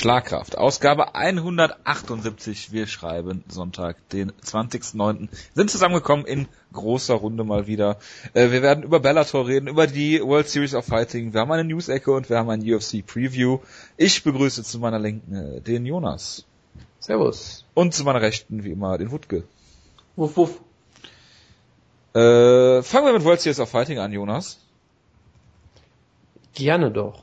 Schlagkraft. Ausgabe 178. Wir schreiben Sonntag, den 20.09. Sind zusammengekommen in großer Runde mal wieder. Äh, wir werden über Bellator reden, über die World Series of Fighting. Wir haben eine News-Ecke und wir haben ein UFC-Preview. Ich begrüße zu meiner Linken äh, den Jonas. Servus. Und zu meiner Rechten, wie immer, den Wutke. Wuff, wuff. Äh, fangen wir mit World Series of Fighting an, Jonas. Gerne doch.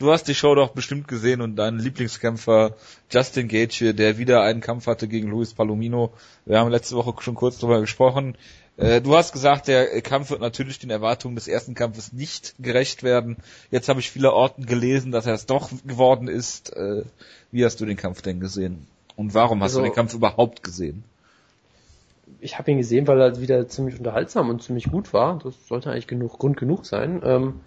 Du hast die Show doch bestimmt gesehen und deinen Lieblingskämpfer Justin Gage, der wieder einen Kampf hatte gegen Luis Palomino. Wir haben letzte Woche schon kurz darüber gesprochen. Äh, du hast gesagt, der Kampf wird natürlich den Erwartungen des ersten Kampfes nicht gerecht werden. Jetzt habe ich viele Orten gelesen, dass er es doch geworden ist. Äh, wie hast du den Kampf denn gesehen? Und warum hast also, du den Kampf überhaupt gesehen? Ich habe ihn gesehen, weil er wieder ziemlich unterhaltsam und ziemlich gut war. Das sollte eigentlich genug Grund genug sein. Ähm,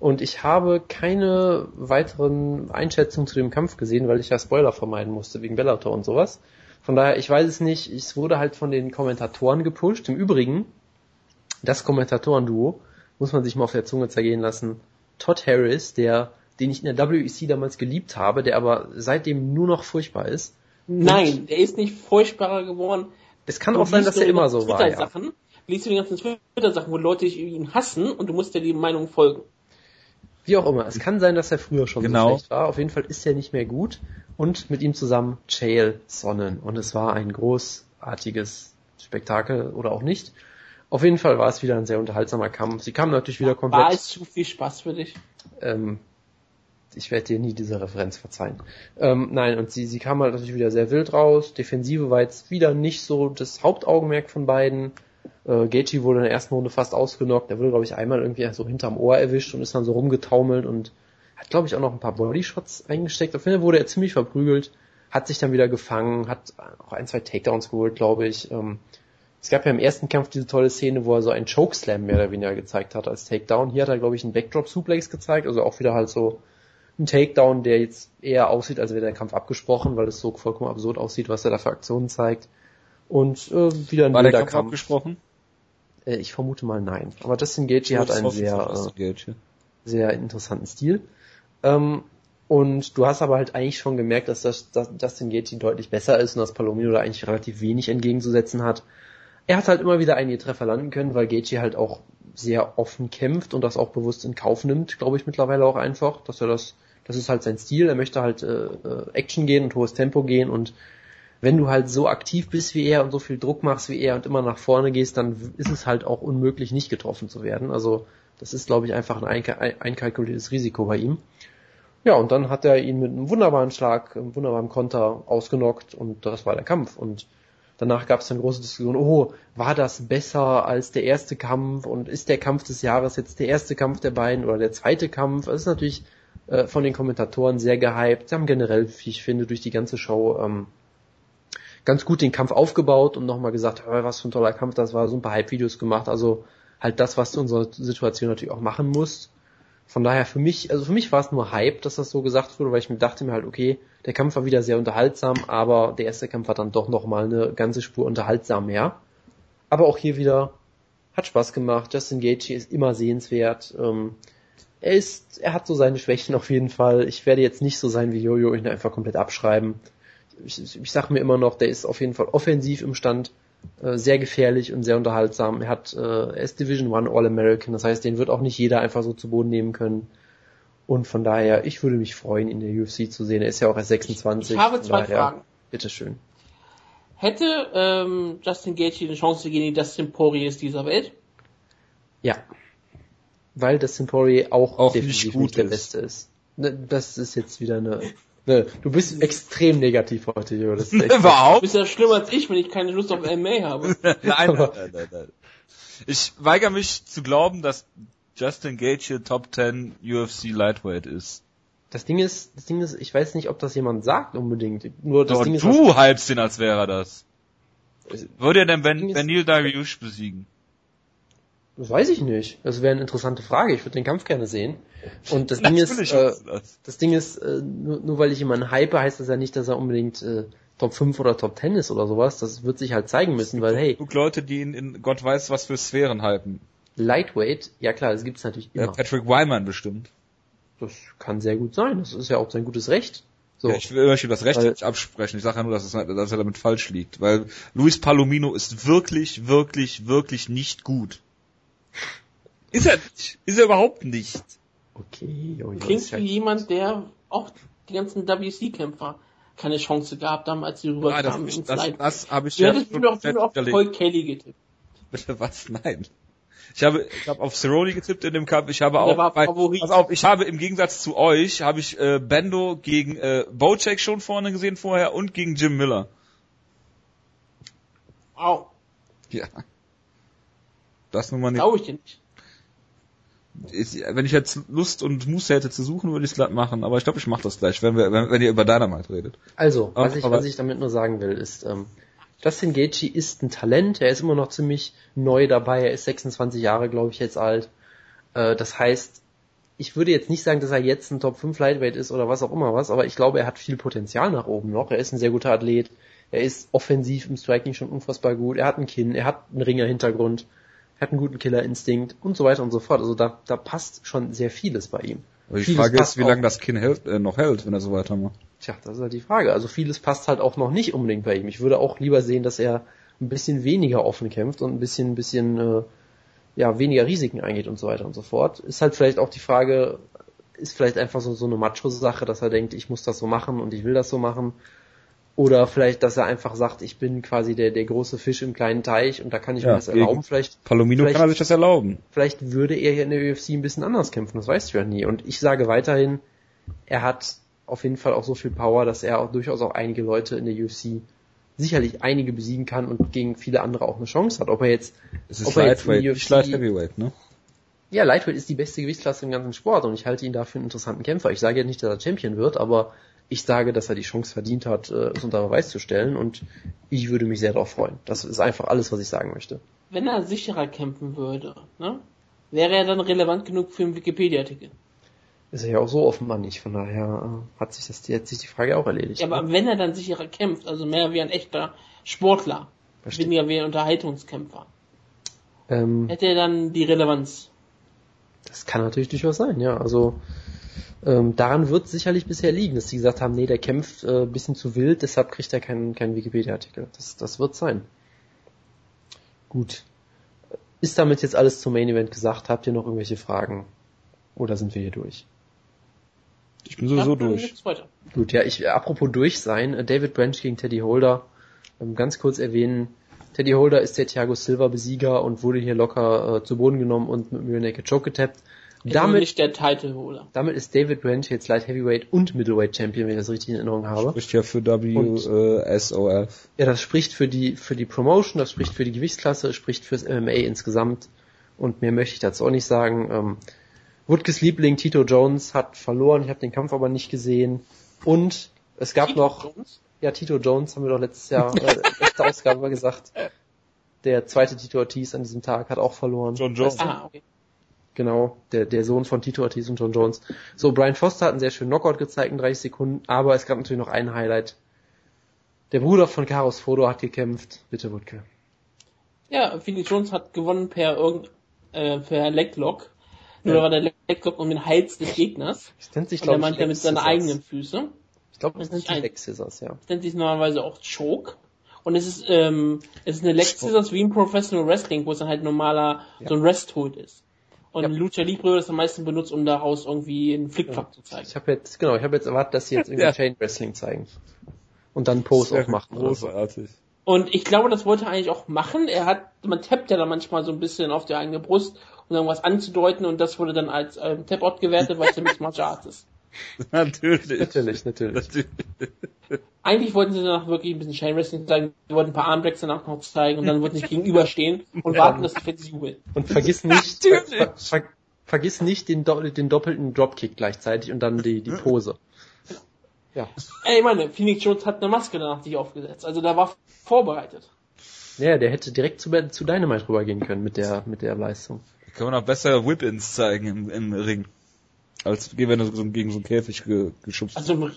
und ich habe keine weiteren Einschätzungen zu dem Kampf gesehen, weil ich ja Spoiler vermeiden musste wegen Bellator und sowas. Von daher, ich weiß es nicht. Es wurde halt von den Kommentatoren gepusht. Im Übrigen, das Kommentatoren-Duo muss man sich mal auf der Zunge zergehen lassen. Todd Harris, der, den ich in der WEC damals geliebt habe, der aber seitdem nur noch furchtbar ist. Nein, der ist nicht furchtbarer geworden. Es kann auch sein, dass er immer so war. Ja. Liest du die ganzen Twitter-Sachen, wo Leute ihn hassen und du musst dir die Meinung folgen. Wie auch immer. Es kann sein, dass er früher schon genau. so schlecht war. Auf jeden Fall ist er nicht mehr gut. Und mit ihm zusammen Chael Sonnen. Und es war ein großartiges Spektakel oder auch nicht. Auf jeden Fall war es wieder ein sehr unterhaltsamer Kampf. Sie kamen natürlich wieder komplett. War es zu viel Spaß für dich? Ähm, ich werde dir nie diese Referenz verzeihen. Ähm, nein, und sie, sie kam halt natürlich wieder sehr wild raus. Defensive war jetzt wieder nicht so das Hauptaugenmerk von beiden. Äh, Gaethje wurde in der ersten Runde fast ausgenockt. Der wurde, glaube ich, einmal irgendwie so hinterm Ohr erwischt und ist dann so rumgetaumelt und hat, glaube ich, auch noch ein paar Bodyshots eingesteckt. Auf jeden Fall wurde er ziemlich verprügelt, hat sich dann wieder gefangen, hat auch ein, zwei Takedowns geholt, glaube ich. Ähm, es gab ja im ersten Kampf diese tolle Szene, wo er so einen Chokeslam mehr oder weniger gezeigt hat als Takedown. Hier hat er, glaube ich, einen Backdrop-Suplex gezeigt, also auch wieder halt so ein Takedown, der jetzt eher aussieht, als wäre der Kampf abgesprochen, weil es so vollkommen absurd aussieht, was er da für Aktionen zeigt. Und äh, wieder ein War der Kampf, Kampf abgesprochen? Äh, ich vermute mal nein. Aber Justin Gaethje hat einen sehr, äh, sehr interessanten Stil. Ähm, und du hast aber halt eigentlich schon gemerkt, dass, das, dass Justin Gaethje deutlich besser ist und dass Palomino da eigentlich relativ wenig entgegenzusetzen hat. Er hat halt immer wieder einige Treffer landen können, weil Gaethje halt auch sehr offen kämpft und das auch bewusst in Kauf nimmt, glaube ich mittlerweile auch einfach, dass er das, das ist halt sein Stil. Er möchte halt äh, äh Action gehen und hohes Tempo gehen und wenn du halt so aktiv bist wie er und so viel Druck machst wie er und immer nach vorne gehst, dann ist es halt auch unmöglich, nicht getroffen zu werden. Also das ist, glaube ich, einfach ein einkalkuliertes Risiko bei ihm. Ja, und dann hat er ihn mit einem wunderbaren Schlag, einem wunderbaren Konter ausgenockt und das war der Kampf. Und danach gab es dann große Diskussion, oh, war das besser als der erste Kampf und ist der Kampf des Jahres jetzt der erste Kampf der beiden oder der zweite Kampf? Das ist natürlich äh, von den Kommentatoren sehr gehypt. Sie haben generell, wie ich finde, durch die ganze Show ähm, ganz gut den Kampf aufgebaut und nochmal gesagt, was für ein toller Kampf das war, so ein paar Hype-Videos gemacht, also halt das, was du in unserer Situation natürlich auch machen musst. Von daher für mich, also für mich war es nur Hype, dass das so gesagt wurde, weil ich mir dachte mir halt, okay, der Kampf war wieder sehr unterhaltsam, aber der erste Kampf war dann doch nochmal eine ganze Spur unterhaltsam mehr. Aber auch hier wieder hat Spaß gemacht. Justin Gaethje ist immer sehenswert. Ähm, er ist, er hat so seine Schwächen auf jeden Fall. Ich werde jetzt nicht so sein wie Jojo ihn einfach komplett abschreiben ich, ich sage mir immer noch, der ist auf jeden Fall offensiv im Stand, äh, sehr gefährlich und sehr unterhaltsam. Er hat, äh, er ist Division One All-American, das heißt, den wird auch nicht jeder einfach so zu Boden nehmen können. Und von daher, ich würde mich freuen, in der UFC zu sehen. Er ist ja auch erst 26. Ich habe zwei daher, Fragen. Bitteschön. Hätte ähm, Justin Gaethje eine Chance gegen die Dustin Poirier dieser Welt? Ja. Weil Dustin Poirier auch, auch definitiv nicht, nicht der Beste ist. Ne, das ist jetzt wieder eine Ne, du bist extrem negativ heute, Jo. Das ist Überhaupt? Du bist ja schlimmer als ich, wenn ich keine Lust auf MMA habe. nein, nein, nein, nein, nein. Ich weigere mich zu glauben, dass Justin Gage Top 10 UFC Lightweight ist. Das Ding ist, das Ding ist, ich weiß nicht, ob das jemand sagt unbedingt. Nur das Doch, Ding ist, du hypst ihn, als wäre er das. Würde er denn Ben, Benil Dariush besiegen? Das weiß ich nicht. Das wäre eine interessante Frage. Ich würde den Kampf gerne sehen. Und das Ding ist, äh, das Ding ist, äh, nur, nur weil ich jemanden hype, heißt das ja nicht, dass er unbedingt äh, Top 5 oder Top 10 ist oder sowas. Das wird sich halt zeigen müssen, weil hey. Guck Leute, die ihn in Gott weiß was für Sphären hypen. Lightweight, ja klar, das gibt's natürlich immer. Patrick Wyman bestimmt. Das kann sehr gut sein. Das ist ja auch sein gutes Recht. So. Ja, ich will euch das Recht nicht absprechen. Ich sage ja nur, dass, es, dass er damit falsch liegt. Weil Luis Palomino ist wirklich, wirklich, wirklich nicht gut. Ist er nicht. Ist er überhaupt nicht. Okay. Oh, Klingt wie jemand, der auch die ganzen WC-Kämpfer keine Chance gehabt haben, als sie rüberkamen. Ja, das, das, das habe ich ja, ja schon auf, auf Paul Kelly getippt. Bitte was? Nein. Ich habe, ich habe auf Cerrone getippt in dem Cup. Ich habe auch, bei, pass auf, ich habe im Gegensatz zu euch, habe ich äh, Bendo gegen äh, Bocek schon vorne gesehen vorher und gegen Jim Miller. Wow. Ja. Das nun mal nicht. Glaube ich dir nicht. Ist, wenn ich jetzt Lust und Muße hätte zu suchen, würde ich es glatt machen. Aber ich glaube, ich mache das gleich, wenn, wir, wenn, wenn ihr über Dynamite redet. Also, was, ich, was ich damit nur sagen will, ist, ähm, Justin Gaethje ist ein Talent, er ist immer noch ziemlich neu dabei, er ist 26 Jahre, glaube ich, jetzt alt. Äh, das heißt, ich würde jetzt nicht sagen, dass er jetzt ein Top 5 Lightweight ist oder was auch immer was, aber ich glaube, er hat viel Potenzial nach oben noch. Er ist ein sehr guter Athlet, er ist offensiv im Striking schon unfassbar gut, er hat ein Kinn, er hat einen Ringer-Hintergrund, er hat einen guten Killerinstinkt und so weiter und so fort. Also da, da passt schon sehr vieles bei ihm. Aber die vieles Frage ist, wie lange das Kinn hält, äh, noch hält, wenn er so weitermacht. Tja, das ist halt die Frage. Also vieles passt halt auch noch nicht unbedingt bei ihm. Ich würde auch lieber sehen, dass er ein bisschen weniger offen kämpft und ein bisschen, ein bisschen, äh, ja, weniger Risiken eingeht und so weiter und so fort. Ist halt vielleicht auch die Frage, ist vielleicht einfach so, so eine Macho-Sache, dass er denkt, ich muss das so machen und ich will das so machen. Oder vielleicht, dass er einfach sagt, ich bin quasi der, der große Fisch im kleinen Teich und da kann ich ja, mir das erlauben. Vielleicht, Palomino vielleicht, kann er sich das erlauben. Vielleicht würde er hier in der UFC ein bisschen anders kämpfen, das weißt du ja nie. Und ich sage weiterhin, er hat auf jeden Fall auch so viel Power, dass er auch durchaus auch einige Leute in der UFC sicherlich einige besiegen kann und gegen viele andere auch eine Chance hat. Ob er jetzt, es ist ob er Lightweight, jetzt UFC, Light Heavyweight, ne? Ja, Lightweight ist die beste Gewichtsklasse im ganzen Sport und ich halte ihn dafür einen interessanten Kämpfer. Ich sage ja nicht, dass er Champion wird, aber ich sage, dass er die Chance verdient hat, äh, es unter Beweis zu stellen und ich würde mich sehr darauf freuen. Das ist einfach alles, was ich sagen möchte. Wenn er sicherer kämpfen würde, ne? wäre er dann relevant genug für einen Wikipedia-Artikel? Ist er ja auch so offenbar nicht, von daher äh, hat sich das jetzt sich die Frage auch erledigt. Ja, aber ne? wenn er dann sicherer kämpft, also mehr wie ein echter Sportler, Verstehe. weniger wie ein Unterhaltungskämpfer, ähm, hätte er dann die Relevanz? Das kann natürlich durchaus sein, ja. Also ähm, daran wird sicherlich bisher liegen, dass sie gesagt haben, nee, der kämpft äh, bisschen zu wild, deshalb kriegt er keinen, keinen Wikipedia-Artikel. Das, das wird sein. Gut. Ist damit jetzt alles zum Main Event gesagt? Habt ihr noch irgendwelche Fragen? Oder sind wir hier durch? Ich bin sowieso durch. Gut, ja, ich, apropos durch sein, äh, David Branch gegen Teddy Holder, ähm, ganz kurz erwähnen, Teddy Holder ist der Thiago Silva Besieger und wurde hier locker äh, zu Boden genommen und mit Naked Choke getappt. Damit, nicht der Titelholder. Damit ist David Branch jetzt Light Heavyweight und Middleweight Champion, wenn ich das richtig in Erinnerung habe. Spricht ja für WSOF. Ja, das spricht für die, für die Promotion, das spricht für die Gewichtsklasse, spricht fürs MMA insgesamt. Und mehr möchte ich dazu auch nicht sagen. Ähm, Woodkes Liebling Tito Jones hat verloren, ich habe den Kampf aber nicht gesehen. Und es gab Tito noch, Jones? ja, Tito Jones haben wir doch letztes Jahr, äh, letzte Ausgabe gesagt. Der zweite Tito Ortiz an diesem Tag hat auch verloren. John Jones. Ah, okay. Genau, der, der Sohn von Tito Ortiz und John Jones. So, Brian Foster hat einen sehr schönen Knockout gezeigt in 30 Sekunden, aber es gab natürlich noch ein Highlight. Der Bruder von Karos Fodo hat gekämpft. Bitte, Wutke. Ja, Felix Jones hat gewonnen per irgend, äh, per Leglock. Nur ja. war der Leglock um den Hals des Gegners. Das nennt sich, glaube ich, meint er mit seinen eigenen Füßen. Ich glaube, das nennt sich Leg Scissors, ja. Das nennt sich normalerweise auch Choke. Und es ist, ähm, es ist eine Leg Scissors wie im Professional Wrestling, wo es dann halt normaler, ja. so ein Rest Hold ist. Und ja. Lucha Libre wird das am meisten benutzt, um daraus irgendwie einen Flickflack ja. zu zeigen. Ich habe jetzt, genau, ich habe jetzt erwartet, dass sie jetzt irgendwie ja. Chain Wrestling zeigen. Und dann Pose auch machen. Großartig. Und ich glaube, das wollte er eigentlich auch machen. Er hat, man tappt ja da manchmal so ein bisschen auf die eigene Brust, um irgendwas anzudeuten und das wurde dann als ähm, Tap-Out gewertet, weil es nämlich Martial Arts ist. Natürlich. Natürlich, natürlich. natürlich. Eigentlich wollten sie danach wirklich ein bisschen Chain Wrestling zeigen, sie wollten ein paar Armbreaks danach noch zeigen und dann wollten sie gegenüberstehen und warten, dass die Fans jubeln. Und vergiss nicht, ver, ver, vergiss nicht den, den doppelten Dropkick gleichzeitig und dann die, die Pose. Ja. Ey, meine, Phoenix Jones hat eine Maske danach sich aufgesetzt, also da war vorbereitet. Ja, der hätte direkt zu, zu Dynamite rübergehen können mit der, mit der Leistung. Da kann man auch besser Whip-Ins zeigen im, im Ring. Als wenn er so gegen so einen Käfig ge, geschubst Also,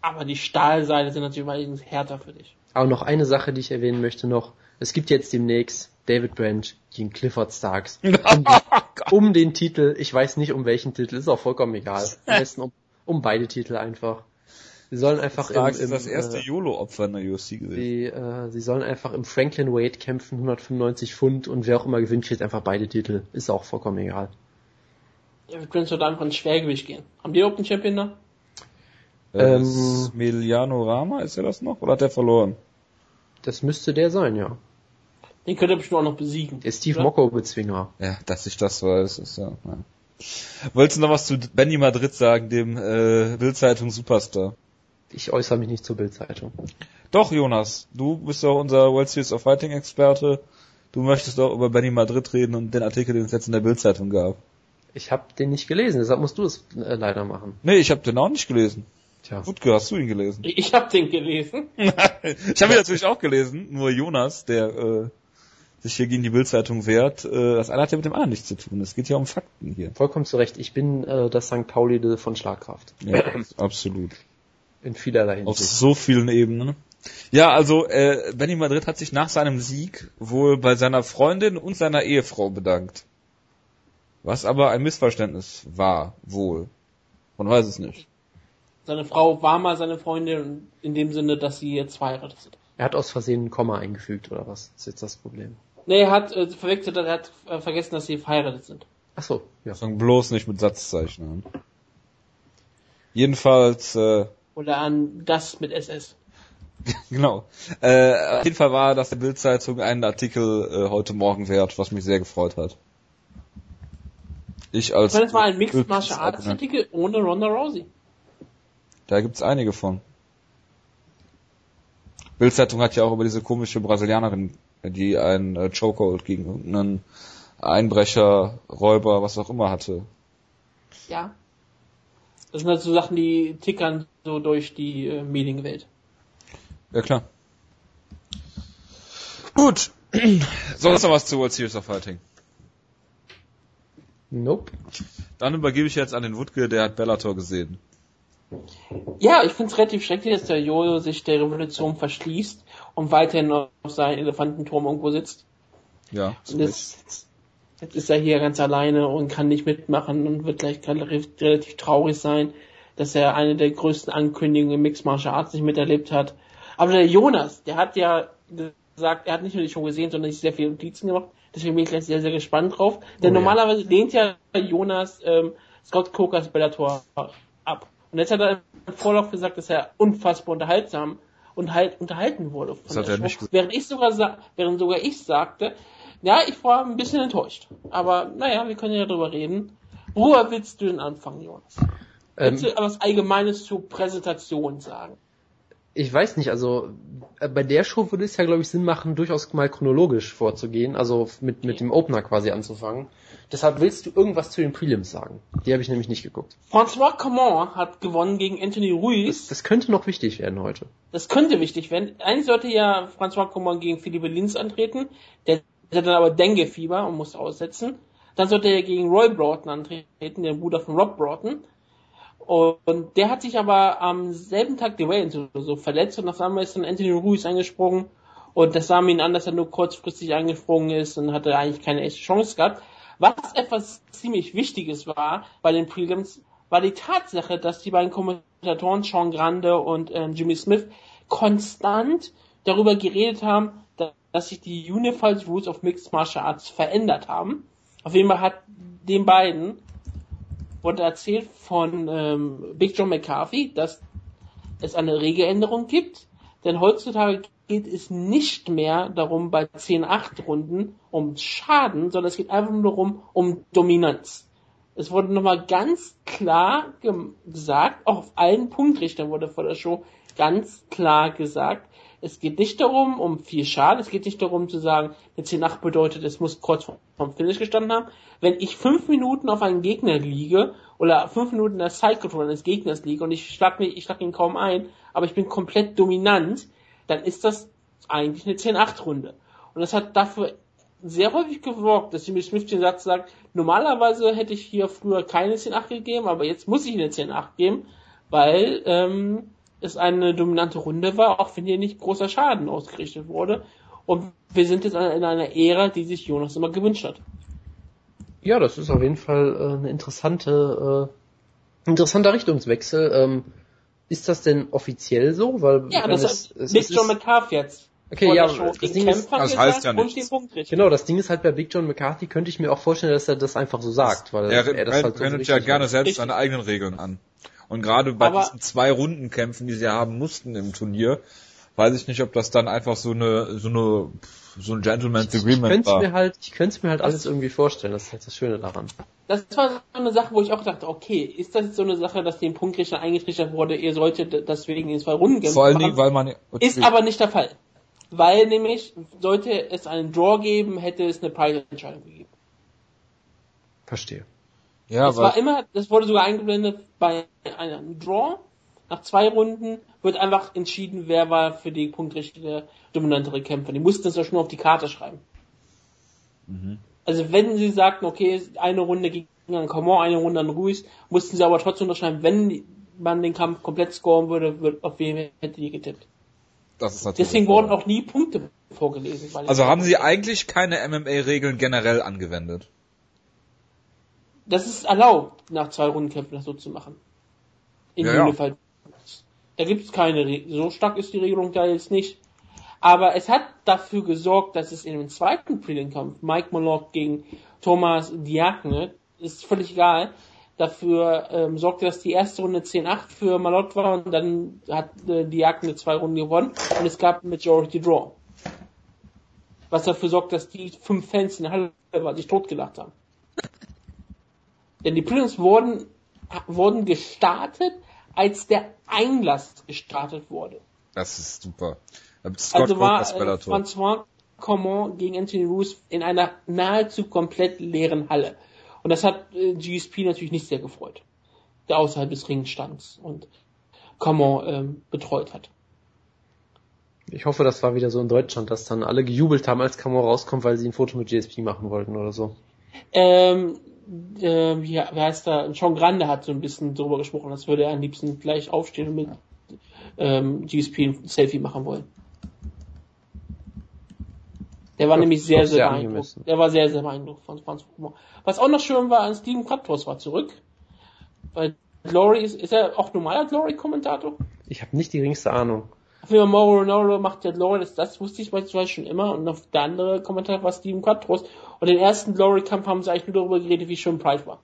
aber die Stahlseile sind natürlich mal härter für dich. Aber noch eine Sache, die ich erwähnen möchte noch. Es gibt jetzt demnächst David Branch gegen Clifford Starks. Um, um den Titel. Ich weiß nicht um welchen Titel. Ist auch vollkommen egal. Am besten um, um beide Titel einfach. Sie sollen einfach im, im, das erste äh, YOLO-Opfer in der UFC gewesen. Sie, äh, sie sollen einfach im Franklin Wade kämpfen, 195 Pfund und wer auch immer gewinnt, kriegt einfach beide Titel. Ist auch vollkommen egal. Ja, wir können so einfach ins Schwergewicht gehen. Haben die Open Champion da? Ähm, Emiliano Rama, ist er das noch? Oder hat er verloren? Das müsste der sein, ja. Den könnte er bestimmt auch noch besiegen. Der Steve Mocco-Bezwinger. Ja, dass ich das weiß, ist ja. ja. Wolltest du noch was zu Benny Madrid sagen, dem äh, Bildzeitung Superstar? Ich äußere mich nicht zur Bildzeitung. Doch, Jonas, du bist doch unser World Series of Fighting Experte. Du möchtest doch über Benny Madrid reden und den Artikel, den es jetzt in der Bildzeitung gab. Ich habe den nicht gelesen, deshalb musst du es äh, leider machen. Nee, ich habe den auch nicht gelesen. Tja. Gut, hast du ihn gelesen? Ich habe den gelesen. ich habe ihn natürlich auch gelesen, nur Jonas, der äh, sich hier gegen die Bildzeitung wehrt, äh, das eine hat ja mit dem anderen nichts zu tun. Es geht ja um Fakten hier. Vollkommen zu Recht. Ich bin äh, das St. Pauli von Schlagkraft. Ja, absolut. In vielerlei Hinsicht. Auf so vielen Ebenen. Ja, also äh, Benny Madrid hat sich nach seinem Sieg wohl bei seiner Freundin und seiner Ehefrau bedankt. Was aber ein Missverständnis war, wohl. Man weiß es nicht. Seine Frau war mal seine Freundin in dem Sinne, dass sie jetzt verheiratet sind. Er hat aus Versehen ein Komma eingefügt, oder was? Ist jetzt das Problem. Nee, er hat äh, verwechselt, er hat äh, vergessen, dass sie verheiratet sind. Ach so, ja. Fang bloß nicht mit Satzzeichen an. Jedenfalls, äh, Oder an das mit SS. genau. Äh, auf jeden Fall war das der Bildzeitung einen Artikel äh, heute Morgen wert, was mich sehr gefreut hat. Ich als. Das war ein Mixed Martial Arts Artikel ohne Ronda Rousey. Da gibt's einige von. Bildzeitung hat ja auch über diese komische Brasilianerin, die einen äh, Chokehold gegen irgendeinen Einbrecher, Räuber, was auch immer hatte. Ja. Das sind halt so Sachen, die tickern so durch die äh, Medienwelt. Ja, klar. Gut. Sonst noch was zu World Series of Fighting? Nope. Dann übergebe ich jetzt an den Wutke, der hat Bellator gesehen. Ja, ich finde es relativ schrecklich, dass der Jojo sich der Revolution verschließt und weiterhin auf seinem Elefantenturm irgendwo sitzt. Ja. Und jetzt, jetzt ist er hier ganz alleine und kann nicht mitmachen und wird gleich relativ traurig sein, dass er eine der größten Ankündigungen im Mixed Martial Arts nicht miterlebt hat. Aber der Jonas, der hat ja gesagt, er hat nicht nur die Show gesehen, sondern sich sehr viele Notizen gemacht. Deswegen bin ich gleich sehr, sehr gespannt drauf. Denn oh, normalerweise ja. lehnt ja Jonas ähm, Scott Cokers Bellator ab. Und jetzt hat er im Vorlauf gesagt, dass er unfassbar unterhaltsam und halt unterhalten wurde. Von das hat er nicht während ich sogar während sogar ich sagte, ja, ich war ein bisschen enttäuscht. Aber naja, wir können ja darüber reden. Woher willst du denn anfangen, Jonas? Ähm, willst du etwas Allgemeines zur Präsentation sagen? Ich weiß nicht, also äh, bei der Show würde es ja, glaube ich, Sinn machen, durchaus mal chronologisch vorzugehen, also mit, mit dem Opener quasi anzufangen. Deshalb willst du irgendwas zu den Prelims sagen. Die habe ich nämlich nicht geguckt. François Coman hat gewonnen gegen Anthony Ruiz. Das, das, könnte noch wichtig werden heute. Das könnte wichtig werden. Eigentlich sollte ja François Coman gegen Philippe Linz antreten. Der, hat dann aber Dengue-Fieber und musste aussetzen. Dann sollte er gegen Roy Broughton antreten, der Bruder von Rob Broughton. Und der hat sich aber am selben Tag die Wayans so verletzt und auf einmal ist dann Anthony Ruiz angesprungen und das sah ihn an, dass er nur kurzfristig angesprungen ist und hatte eigentlich keine echte Chance gehabt. Was etwas ziemlich Wichtiges war bei den Prelims, war die Tatsache, dass die beiden Kommentatoren Sean Grande und äh, Jimmy Smith konstant darüber geredet haben, dass sich die Unified Rules of Mixed Martial Arts verändert haben. Auf jeden Fall hat den beiden wurde erzählt von ähm, Big John McCarthy, dass es eine Regeländerung gibt, denn heutzutage geht es nicht mehr darum bei 10-8 Runden um Schaden, sondern es geht einfach nur darum um Dominanz. Es wurde nochmal ganz klar gesagt, auch auf allen Punktrichtern wurde vor der Show ganz klar gesagt, es geht nicht darum, um viel Schaden, es geht nicht darum zu sagen, eine 10-8 bedeutet, es muss kurz vom Finish gestanden haben. Wenn ich fünf Minuten auf einen Gegner liege oder fünf Minuten in der eines Gegners liege und ich schlag, mich, ich schlag ihn kaum ein, aber ich bin komplett dominant, dann ist das eigentlich eine 10-8-Runde. Und das hat dafür sehr häufig geworkt, dass Jimmy Smith den Satz sagt, normalerweise hätte ich hier früher keine 10-8 gegeben, aber jetzt muss ich eine 10-8 geben, weil ähm, es eine dominante Runde war, auch wenn hier nicht großer Schaden ausgerichtet wurde. Und wir sind jetzt in einer Ära, die sich Jonas immer gewünscht hat. Ja, das ist auf jeden Fall äh, eine interessante, äh, interessanter Richtungswechsel. Ähm, ist das denn offiziell so? Weil, ja, das ist, es, Big John McCarthy jetzt. Okay, ja, das Ding ist, das heißt ja nichts. Genau, das Ding ist halt bei Big John McCarthy könnte ich mir auch vorstellen, dass er das einfach so sagt, weil er, er das halt so wendet ja gerne selbst seine eigenen Regeln an. Und gerade bei Aber diesen zwei Rundenkämpfen, die sie haben mussten im Turnier, weiß ich nicht, ob das dann einfach so eine so eine so ein Gentleman's Agreement ich war. Mir halt, ich könnte es mir halt alles irgendwie vorstellen, das ist halt das Schöne daran. Das war so eine Sache, wo ich auch dachte, okay, ist das jetzt so eine Sache, dass dem Punktrichter eingetrichtert wurde, ihr solltet deswegen in zwei Runden kämpfen? Vor allen Dingen, weil man... Ist aber nicht der Fall. Weil nämlich, sollte es einen Draw geben, hätte es eine Preisentscheidung gegeben. Verstehe. Ja, das war immer, das wurde sogar eingeblendet bei einem Draw. Nach zwei Runden wird einfach entschieden, wer war für die punktrichtige dominantere Kämpfer. Die mussten es ja schon auf die Karte schreiben. Mhm. Also wenn sie sagten, okay, eine Runde ging an Coman, eine Runde an Ruiz, mussten sie aber trotzdem unterschreiben, wenn man den Kampf komplett scoren würde, wird, auf wen hätte die getippt. Das ist natürlich Deswegen wurden auch nie Punkte vorgelesen. also haben sie eigentlich keine MMA-Regeln generell angewendet? Das ist erlaubt, nach zwei Rundenkämpfen das so zu machen. In ja. Ja. Da gibt es keine Regeln. So stark ist die Regelung da jetzt nicht. Aber es hat dafür gesorgt, dass es in dem zweiten Prelim-Kampf Mike Moloch gegen Thomas Diakne, ist völlig egal, dafür ähm, sorgte, dass die erste Runde 10-8 für Malott war und dann hat äh, Diakne zwei Runden gewonnen und es gab Majority Draw. Was dafür sorgt, dass die fünf Fans in der Halle sich totgelacht haben. Denn die Prelims wurden, wurden gestartet, als der Einlass gestartet wurde. Das ist super. Scott also war äh, François Common gegen Anthony Roos in einer nahezu komplett leeren Halle. Und das hat äh, GSP natürlich nicht sehr gefreut, der außerhalb des Rings stand und Common ähm, betreut hat. Ich hoffe, das war wieder so in Deutschland, dass dann alle gejubelt haben, als Camo rauskommt, weil sie ein Foto mit GSP machen wollten oder so. Ähm, äh, wie, wie heißt er? Sean Grande hat so ein bisschen drüber gesprochen, als würde er am liebsten gleich aufstehen und mit ähm, GSP ein Selfie machen wollen. Der war ja, nämlich sehr, sehr, beeindruckt. Der war sehr, sehr beeindruckt von Franz Kummer. Was auch noch schön war, Steven Quattros war zurück. Weil Glory ist, ist er auch normaler Glory-Kommentator? Ich habe nicht die geringste Ahnung. Fall Mauro Ronaldo macht ja Glory, das, das wusste ich beispielsweise schon immer. Und auf der andere Kommentar war Steven Quattros. Und den ersten Glory-Kampf haben sie eigentlich nur darüber geredet, wie schön Pride war.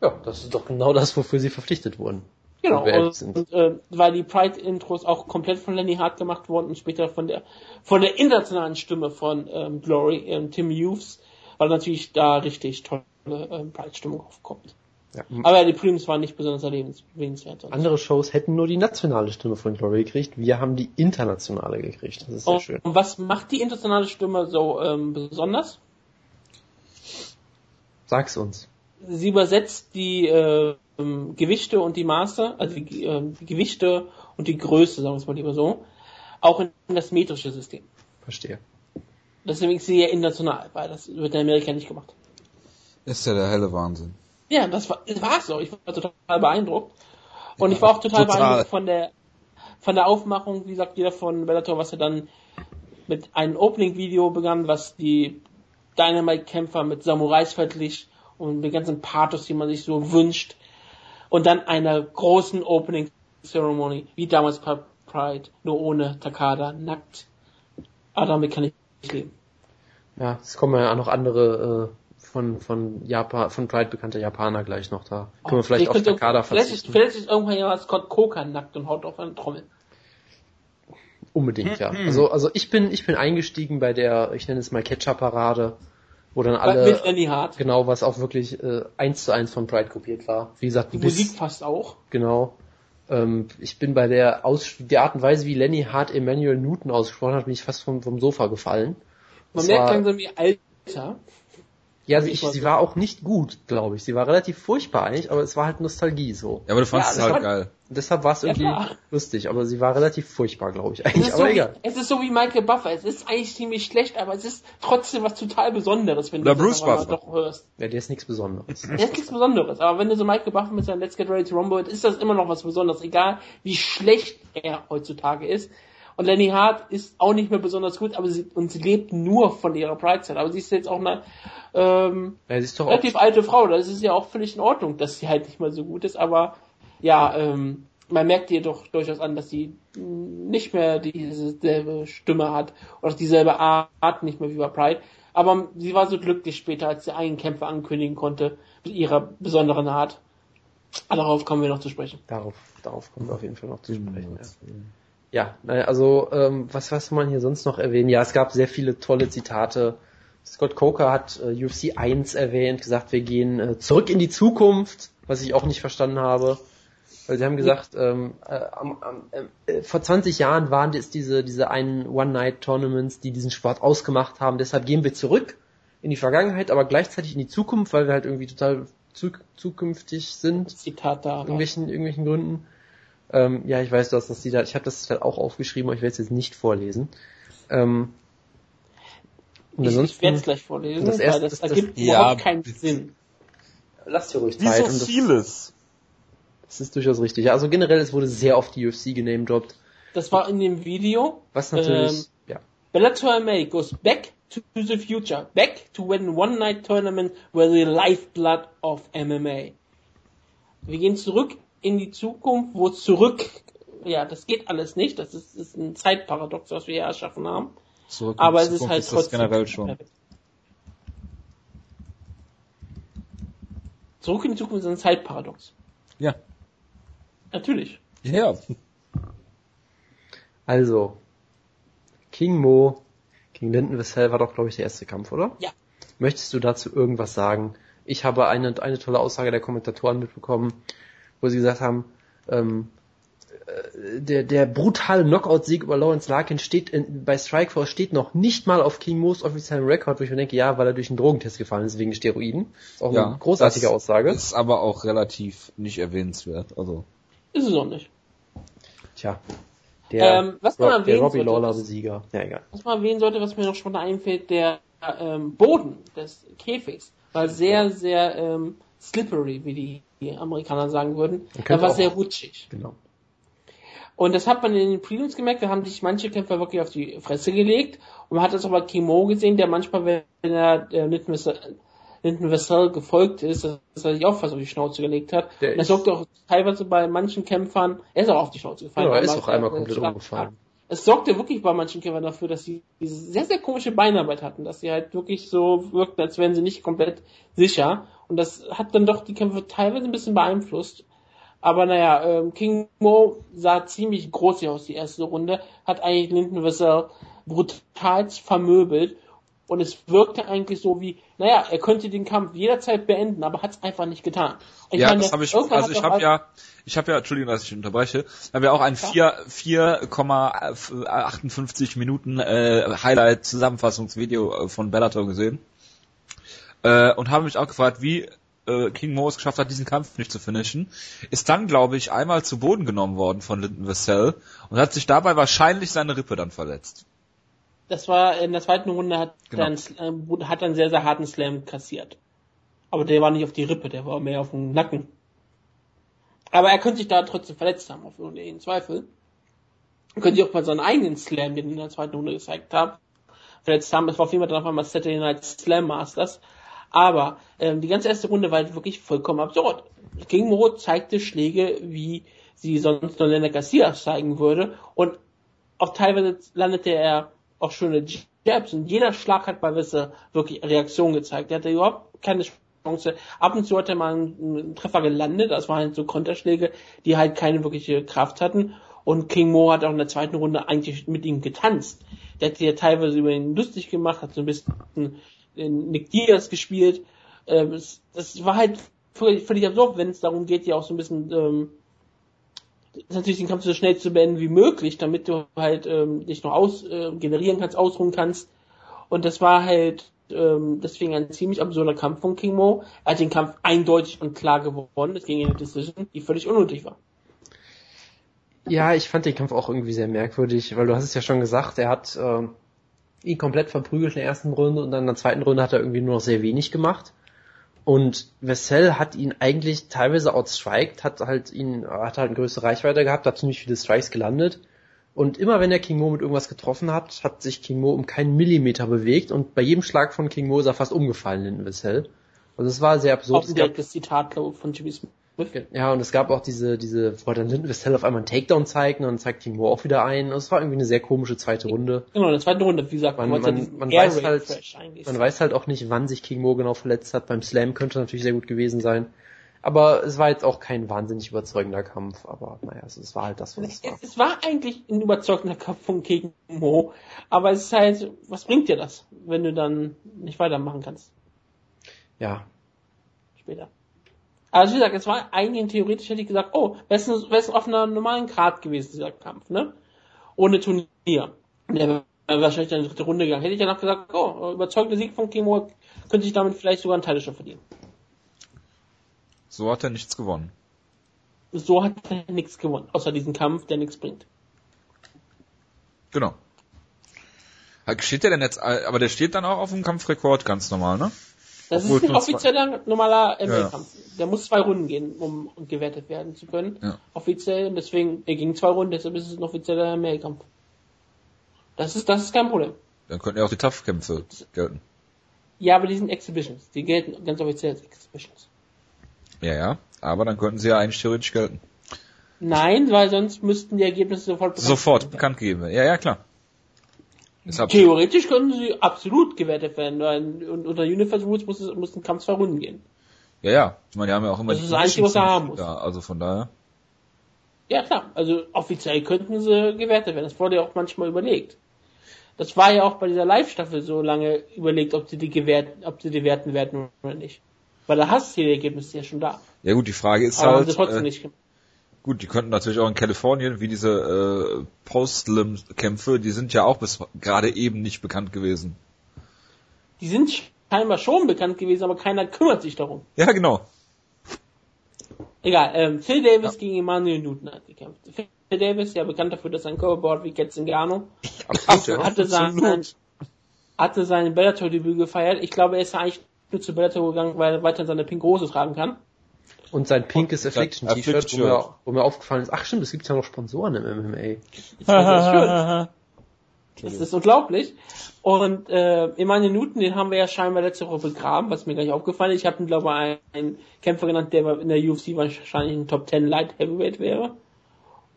Ja, das ist doch genau das, wofür sie verpflichtet wurden. Genau, und, und äh, weil die Pride-Intros auch komplett von Lenny Hart gemacht wurden und später von der von der internationalen Stimme von ähm, Glory, ähm, Tim Hughes, weil natürlich da richtig tolle ähm, Pride-Stimmung aufkommt. Ja. Aber die Prelims waren nicht besonders erwähnenswert. Andere Shows hätten nur die nationale Stimme von Glory gekriegt, wir haben die internationale gekriegt. Das ist sehr und, schön. Und was macht die internationale Stimme so ähm, besonders? Sag's uns. Sie übersetzt die äh, ähm, Gewichte und die Maße, also die, äh, die Gewichte und die Größe, sagen wir es mal lieber so, auch in das metrische System. Verstehe. Deswegen ist sie ja international, weil das wird in Amerika nicht gemacht. ist ja der helle Wahnsinn. Ja, das war, das war so. Ich war total beeindruckt. Und ja, ich war auch total, total, beeindruckt von der, von der Aufmachung, wie sagt jeder von Bellator, was er dann mit einem Opening-Video begann, was die Dynamite-Kämpfer mit Samurais verglich und den ganzen Pathos, die man sich so wünscht und dann einer großen Opening Ceremony, wie damals bei Pride, nur ohne Takada, nackt. Aber damit kann ich nicht leben. Ja, es kommen ja auch noch andere äh, von von Japan, von Pride bekannte Japaner gleich noch da. Können wir vielleicht auf Takada verzichten. Vielleicht ist irgendwann jemand Scott Coker nackt und haut auf eine Trommel. Unbedingt, ja. Also, also ich bin, ich bin eingestiegen bei der, ich nenne es mal Catcher-Parade wo dann alle mit Lenny Hart. genau was auch wirklich äh, eins zu eins von Pride kopiert war. Wie gesagt, die bis, Musik fast auch. Genau. Ähm, ich bin bei der Aus die Art und Weise, wie Lenny Hart Emmanuel Newton ausgesprochen hat, bin ich fast vom, vom Sofa gefallen. Man das merkt langsam wie alter. Ja, sie, ich, sie war auch nicht gut, glaube ich. Sie war relativ furchtbar eigentlich, aber es war halt Nostalgie so. Ja, aber du fandest ja, es halt geil. Deshalb war es irgendwie ja, lustig, aber sie war relativ furchtbar, glaube ich. Eigentlich, aber so egal. Wie, es ist so wie Michael Buffer. Es ist eigentlich ziemlich schlecht, aber es ist trotzdem was total Besonderes, wenn Oder du Bruce das doch hörst. Ja, der ist nichts Besonderes. Der ist nichts Besonderes. Aber wenn du so Michael Buffer mit seinem Let's Get Ready to Rumble, ist das immer noch was Besonderes, egal wie schlecht er heutzutage ist. Und Lenny Hart ist auch nicht mehr besonders gut, aber sie, und sie lebt nur von ihrer Pride-Zeit. Aber sie ist jetzt auch eine ähm, ja, sie ist doch relativ alte Frau. Das ist ja auch völlig in Ordnung, dass sie halt nicht mehr so gut ist. Aber ja, ähm, man merkt ihr doch durchaus an, dass sie nicht mehr dieselbe Stimme hat oder dieselbe Art nicht mehr wie bei Pride. Aber sie war so glücklich später, als sie einen Kämpfer ankündigen konnte mit ihrer besonderen Art. Darauf kommen wir noch zu sprechen. Darauf, darauf kommen wir auf jeden Fall noch zu sprechen. Ja, ja also ähm, was was man hier sonst noch erwähnen? Ja, es gab sehr viele tolle Zitate. Scott Coker hat äh, UFC 1 erwähnt, gesagt, wir gehen äh, zurück in die Zukunft, was ich auch nicht verstanden habe. Weil sie haben gesagt, ähm, äh, äh, vor 20 Jahren waren es diese, diese einen One-Night-Tournaments, die diesen Sport ausgemacht haben. Deshalb gehen wir zurück in die Vergangenheit, aber gleichzeitig in die Zukunft, weil wir halt irgendwie total zu, zukünftig sind. Zitat da. Irgendwelchen, irgendwelchen Gründen. Ähm, ja, ich weiß, du hast das Zitat, ich habe das halt auch aufgeschrieben, aber ich werde es jetzt nicht vorlesen. Ähm, ich, ich werde es gleich vorlesen, das erste, weil das, das ergibt das, überhaupt ja, keinen Sinn. Lass dir ruhig Zeit. Wie so vieles. Das ist durchaus richtig. Ja, also generell, es wurde sehr oft die UFC genamedroppt. Das war in dem Video. Was natürlich, ähm, ja. Bellator MA goes back to the future. Back to when one night tournament were the lifeblood of MMA. Wir gehen zurück in die Zukunft, wo zurück, ja, das geht alles nicht. Das ist, ist ein Zeitparadox, was wir hier erschaffen haben. Zurück Aber es ist halt ist trotzdem. generell schon. Zurück in die Zukunft ist ein Zeitparadox. Ja. Natürlich. Ja. Also, King Mo gegen Linden Wessel war doch, glaube ich, der erste Kampf, oder? Ja. Möchtest du dazu irgendwas sagen? Ich habe eine, eine tolle Aussage der Kommentatoren mitbekommen, wo sie gesagt haben, ähm, äh, der, der brutale Knockout-Sieg über Lawrence Larkin steht in, bei Strikeforce steht noch nicht mal auf King Mo's offiziellen Rekord, wo ich mir denke, ja, weil er durch einen Drogentest gefallen ist wegen Steroiden. Ist auch ja, eine großartige Aussage. Ist aber auch relativ nicht erwähnenswert. Also ist es auch nicht. Tja. Der, ähm, was man Rob, der Robbie Lawler Besieger. Ja, egal. Was man erwähnen sollte, was mir noch spontan einfällt, der ähm, Boden des Käfigs war sehr, sehr ähm, slippery, wie die, die Amerikaner sagen würden. Er war sehr rutschig. Genau. Und das hat man in den Prelims gemerkt, da haben sich manche Kämpfer wirklich auf die Fresse gelegt. Und man hat das aber Kimo gesehen, der manchmal, wenn er äh, Linton Vassell gefolgt ist, dass er sich auch fast auf die Schnauze gelegt hat. Der und das sorgte auch teilweise bei manchen Kämpfern, er ist auch auf die Schnauze gefallen. Ja, er ist auch einmal komplett umgefallen. Es sorgte wirklich bei manchen Kämpfern dafür, dass sie diese sehr, sehr komische Beinarbeit hatten, dass sie halt wirklich so wirkten, als wären sie nicht komplett sicher. Und das hat dann doch die Kämpfe teilweise ein bisschen beeinflusst. Aber naja, ähm, King Mo sah ziemlich groß aus die erste Runde, hat eigentlich Linton Vassell brutal vermöbelt und es wirkte eigentlich so wie, naja, er könnte den Kampf jederzeit beenden, aber hat es einfach nicht getan. Ich ja, meine, das habe ich, also ich habe ja, ich habe ja, Entschuldigung, dass ich unterbreche, habe ja auch ein 4,58 Minuten äh, Highlight-Zusammenfassungsvideo äh, von Bellator gesehen äh, und habe mich auch gefragt, wie äh, King Mo es geschafft hat, diesen Kampf nicht zu finishen, ist dann, glaube ich, einmal zu Boden genommen worden von Lyndon Vassell und hat sich dabei wahrscheinlich seine Rippe dann verletzt das war in der zweiten Runde hat genau. dann äh, hat dann sehr sehr harten Slam kassiert. Aber der war nicht auf die Rippe, der war mehr auf dem Nacken. Aber er könnte sich da trotzdem verletzt haben, auf jeden Zweifel. Er könnte sich auch bei seinem eigenen Slam, den er in der zweiten Runde gezeigt hat, verletzt haben. Es war auf jeden Fall dann auf einmal Saturday Night Slam Masters. Aber ähm, die ganze erste Runde war halt wirklich vollkommen absurd. King Mo zeigte Schläge, wie sie sonst nur Lena Garcia zeigen würde. Und auch teilweise landete er auch schöne Jabs und jeder Schlag hat bei Wisse wirklich Reaktion gezeigt. Der hatte überhaupt keine Chance. Ab und zu hat er mal einen Treffer gelandet, das waren halt so Konterschläge, die halt keine wirkliche Kraft hatten. Und King Mo hat auch in der zweiten Runde eigentlich mit ihm getanzt. Der hat sich ja teilweise über ihn lustig gemacht, hat so ein bisschen Nick Diaz gespielt. Ähm, das war halt völlig absurd, wenn es darum geht, ja auch so ein bisschen ähm, natürlich den Kampf so schnell zu beenden wie möglich, damit du halt ähm, dich noch aus äh, generieren kannst, ausruhen kannst. Und das war halt ähm, deswegen ein ziemlich absurder Kampf von King Mo. Er hat den Kampf eindeutig und klar gewonnen. Es ging in eine Decision, die völlig unnötig war. Ja, ich fand den Kampf auch irgendwie sehr merkwürdig, weil du hast es ja schon gesagt, er hat äh, ihn komplett verprügelt in der ersten Runde und dann in der zweiten Runde hat er irgendwie nur noch sehr wenig gemacht. Und Vessel hat ihn eigentlich teilweise outstriked, hat halt ihn, hat halt eine größere Reichweite gehabt, hat ziemlich viele Strikes gelandet. Und immer wenn er King Mo mit irgendwas getroffen hat, hat sich King Mo um keinen Millimeter bewegt und bei jedem Schlag von King Mo ist er fast umgefallen in Vessel. Also es war sehr absurd. Auch ein direktes Zitat, glaube ich, von Jimmy Smith. Ja, und es gab auch diese, diese, wo dann Lindenvestell auf einmal einen Takedown zeigt und dann zeigt King Mo auch wieder ein. Es war irgendwie eine sehr komische zweite Runde. Genau, eine zweite Runde, wie gesagt, man, man, man, man weiß halt, man weiß halt auch nicht, wann sich King Mo genau verletzt hat. Beim Slam könnte natürlich sehr gut gewesen sein. Aber es war jetzt auch kein wahnsinnig überzeugender Kampf, aber naja, also es war halt das, was es war. Es war eigentlich ein überzeugender Kampf von King Mo, aber es ist halt, was bringt dir das, wenn du dann nicht weitermachen kannst? Ja. Später. Also wie gesagt, es war eigentlich theoretisch hätte ich gesagt, oh, wäre es auf einer normalen Grad gewesen, dieser Kampf, ne? Ohne Turnier. Der wäre wahrscheinlich eine dritte Runde gegangen. Hätte ich danach gesagt, oh, überzeugender Sieg von Kimo, könnte ich damit vielleicht sogar einen Teil schon verdienen. So hat er nichts gewonnen. So hat er nichts gewonnen, außer diesen Kampf, der nichts bringt. Genau. Steht der denn jetzt, aber der steht dann auch auf dem Kampfrekord ganz normal, ne? Das Obwohl ist ein offizieller normaler ML-Kampf. Ja. Der muss zwei Runden gehen, um gewertet werden zu können. Ja. Offiziell, deswegen, er ging zwei Runden, deshalb ist es ein offizieller ML-Kampf. Das ist, das ist kein Problem. Dann könnten ja auch die Tough-Kämpfe gelten. Ja, aber die sind Exhibitions. Die gelten ganz offiziell als Exhibitions. Ja, ja. Aber dann könnten sie ja eigentlich theoretisch gelten. Nein, weil sonst müssten die Ergebnisse sofort bekannt Sofort bekannt geben. Ja, ja, klar. Theoretisch können sie absolut gewertet werden. Und unter Universe Rules muss, es, muss ein Kampf zwei Runden gehen. Ja, ja. Ich meine, die haben ja auch immer das die ist das Einzige, was er haben muss. Ja, also von daher. Ja, klar. Also offiziell könnten sie gewertet werden. Das wurde ja auch manchmal überlegt. Das war ja auch bei dieser Live-Staffel so lange überlegt, ob sie die gewerten, ob sie die werten werden oder nicht. Weil da hast du die Ergebnisse ja schon da. Ja gut, die Frage ist Aber halt. Haben sie trotzdem äh, nicht gemacht. Gut, die könnten natürlich auch in Kalifornien, wie diese äh, Post-Slim-Kämpfe, die sind ja auch bis gerade eben nicht bekannt gewesen. Die sind scheinbar schon bekannt gewesen, aber keiner kümmert sich darum. Ja, genau. Egal, ähm, Phil Davis ja. gegen Emmanuel Newton hat gekämpft. Phil Davis, ja bekannt dafür, dass sein Coverboard wie Ketzingano, Absolut, hatte, sein, hatte sein Bellator-Debüt gefeiert. Ich glaube, er ist ja eigentlich nur zu Bellator gegangen, weil er weiterhin seine Pink Rose tragen kann. Und sein pinkes Affliction T-Shirt, wo, mir, wo mir aufgefallen ist, ach stimmt, es gibt ja noch Sponsoren im MMA. das, das ist unglaublich. Und äh, Emmanuel Newton, den haben wir ja scheinbar letzte Woche begraben, was mir gar nicht aufgefallen ist. Ich habe ihn, glaube ich, einen Kämpfer genannt, der in der UFC wahrscheinlich ein Top 10 Light Heavyweight wäre.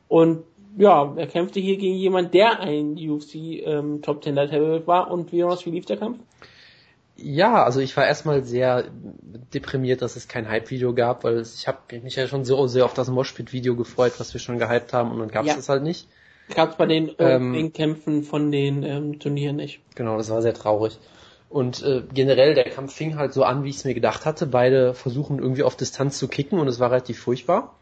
Und ja, er kämpfte hier gegen jemand, der ein UFC ähm, Top 10 Light Heavyweight war. Und wie, wie lief der Kampf? Ja, also ich war erstmal sehr deprimiert, dass es kein Hype-Video gab, weil ich habe mich ja schon so sehr auf das Moshpit-Video gefreut, was wir schon gehypt haben und dann gab es ja. es halt nicht. Gab es bei den, äh, ähm, den Kämpfen von den ähm, Turnieren nicht. Genau, das war sehr traurig. Und äh, generell, der Kampf fing halt so an, wie ich es mir gedacht hatte. Beide versuchen irgendwie auf Distanz zu kicken und es war relativ furchtbar.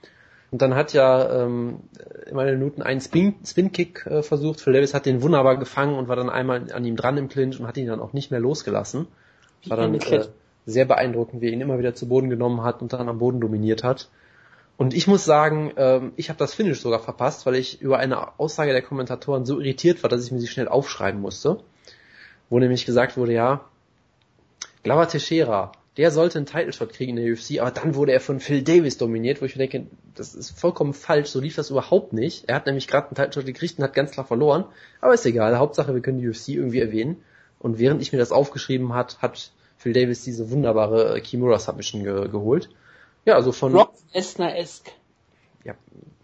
Und dann hat ja ähm, in meinen Minuten einen Spin-Kick Spin äh, versucht. Phil Davis hat den wunderbar gefangen und war dann einmal an ihm dran im Clinch und hat ihn dann auch nicht mehr losgelassen. War dann äh, sehr beeindruckend, wie er ihn immer wieder zu Boden genommen hat und dann am Boden dominiert hat. Und ich muss sagen, ähm, ich habe das Finish sogar verpasst, weil ich über eine Aussage der Kommentatoren so irritiert war, dass ich mir sie schnell aufschreiben musste. Wo nämlich gesagt wurde, ja, Glover Teixeira, der sollte einen Title Shot kriegen in der UFC, aber dann wurde er von Phil Davis dominiert, wo ich mir denke, das ist vollkommen falsch, so lief das überhaupt nicht. Er hat nämlich gerade einen Title Shot gekriegt und hat ganz klar verloren, aber ist egal, Hauptsache wir können die UFC irgendwie erwähnen. Und während ich mir das aufgeschrieben hat, hat Phil Davis diese wunderbare äh, Kimura Submission ge geholt. Ja, also von Rock Esner-esque. Ja,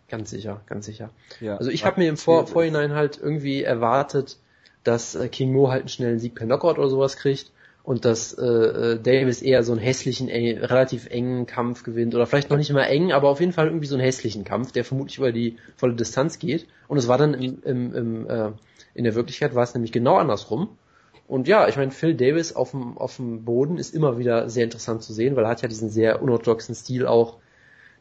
ganz sicher, ganz sicher. Ja, also ich habe mir im Vor Vorhinein halt irgendwie erwartet, dass äh, King Mo halt einen schnellen Sieg per Knockout oder sowas kriegt und dass äh, äh Davis eher so einen hässlichen, eng, relativ engen Kampf gewinnt oder vielleicht noch nicht immer eng, aber auf jeden Fall irgendwie so einen hässlichen Kampf, der vermutlich über die volle Distanz geht. Und es war dann im, im, im, äh, in der Wirklichkeit war es nämlich genau andersrum. Und ja, ich meine, Phil Davis auf dem, auf dem Boden ist immer wieder sehr interessant zu sehen, weil er hat ja diesen sehr unorthodoxen Stil auch,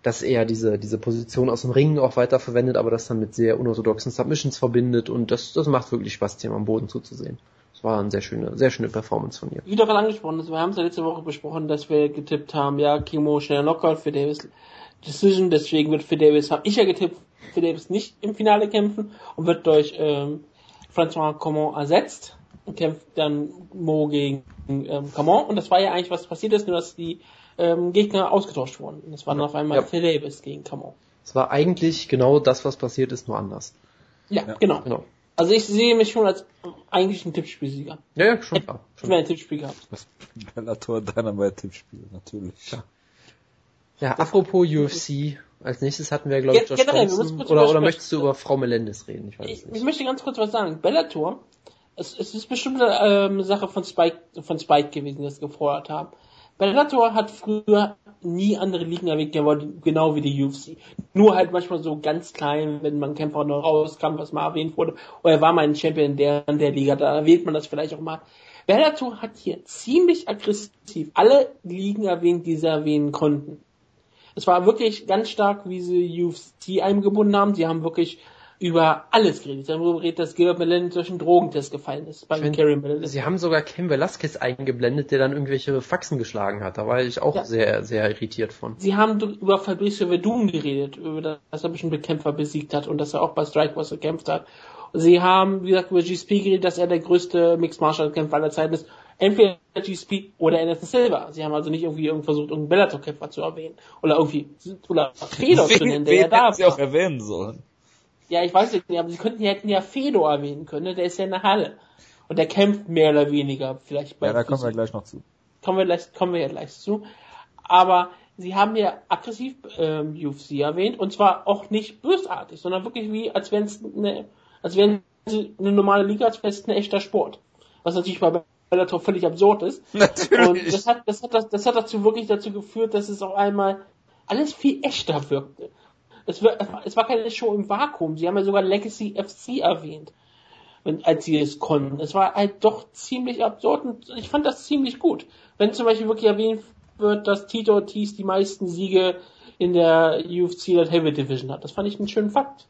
dass er diese, diese Position aus dem Ringen auch weiter verwendet, aber das dann mit sehr unorthodoxen Submissions verbindet und das, das macht wirklich Spaß, dem am Boden zuzusehen. Das war eine sehr schöne, sehr schöne Performance von ihr. Wie daran angesprochen ist, wir haben es ja letzte Woche besprochen, dass wir getippt haben, ja, Kimo schneller Knockout für Davis Decision, deswegen wird für Davis, habe ich ja getippt, für Davis nicht im Finale kämpfen und wird durch ähm, François Common ersetzt kämpft dann Mo gegen ähm, Camon und das war ja eigentlich, was passiert ist, nur dass die ähm, Gegner ausgetauscht wurden. Und das war dann auf einmal ja. Phil Davis gegen Camon. Es war eigentlich genau das, was passiert ist, nur anders. Ja, ja. Genau. genau. Also ich sehe mich schon als eigentlich ein Tippspielsieger. Ja, ja, schon klar. Schon. Ich ein Tippspiel gehabt. Bellator Dynamite Tippspiel, natürlich. Ja. Ja, apropos UFC, als nächstes hatten wir, glaube ich, Josh Generell, Thompson. Oder, oder möchtest du über Frau Melendez reden? Ich, weiß ich, nicht. ich möchte ganz kurz was sagen. Bellator, es, es ist bestimmt eine ähm, Sache von Spike, von Spike gewesen, das gefordert haben. Bellator hat früher nie andere Ligen erwähnt, genau wie die UFC. Nur halt manchmal so ganz klein, wenn man Kämpfer noch rauskam, was mal erwähnt wurde. Oder er war mal ein Champion in der, in der Liga, da erwähnt man das vielleicht auch mal. Bellator hat hier ziemlich aggressiv alle Ligen erwähnt, die sie erwähnen konnten. Es war wirklich ganz stark, wie sie UFC eingebunden haben. Sie haben wirklich über alles geredet. Sie haben darüber geredet, dass Gilbert Melendez durch einen Drogentest gefallen ist bei Kerry Melendez. Sie haben sogar Ken Velasquez eingeblendet, der dann irgendwelche Faxen geschlagen hat. Da war ich auch ja. sehr, sehr irritiert von. Sie haben über Fabricio Verdun geredet, über dass er bestimmte Kämpfer besiegt hat und dass er auch bei Strikeforce gekämpft hat. Sie haben, wie gesagt, über GSP geredet, dass er der größte Mixed Martial Kämpfer aller Zeiten ist entweder GSP oder Anderson Silva. Sie haben also nicht irgendwie versucht, irgendeinen Bellator-Kämpfer zu erwähnen. Oder irgendwie, oder Fedor zu nennen, der ja da sie auch erwähnen sollen. Ja, ich weiß nicht, aber sie könnten, hätten ja Fedor erwähnen können, ne? der ist ja in der Halle. Und der kämpft mehr oder weniger, vielleicht bei Ja, da kommen wir gleich noch zu. Kommen wir gleich, kommen wir ja gleich zu. Aber sie haben ja aggressiv ähm, UFC erwähnt und zwar auch nicht bösartig, sondern wirklich wie, als wären es eine, als wären sie eine normale Liga, als wäre es ein echter Sport. Was natürlich bei Bellator völlig absurd ist. Natürlich. Und das hat, das hat, das, das hat dazu wirklich dazu geführt, dass es auf einmal alles viel echter wirkte. Es, war, es war keine Show im Vakuum. Sie haben ja sogar Legacy FC erwähnt, wenn, als sie es konnten. Es war halt doch ziemlich absurd und ich fand das ziemlich gut. Wenn zum Beispiel wirklich erwähnt wird, dass Tito Ortiz die meisten Siege in der UFC der Heavy Division hat. Das fand ich einen schönen Fakt.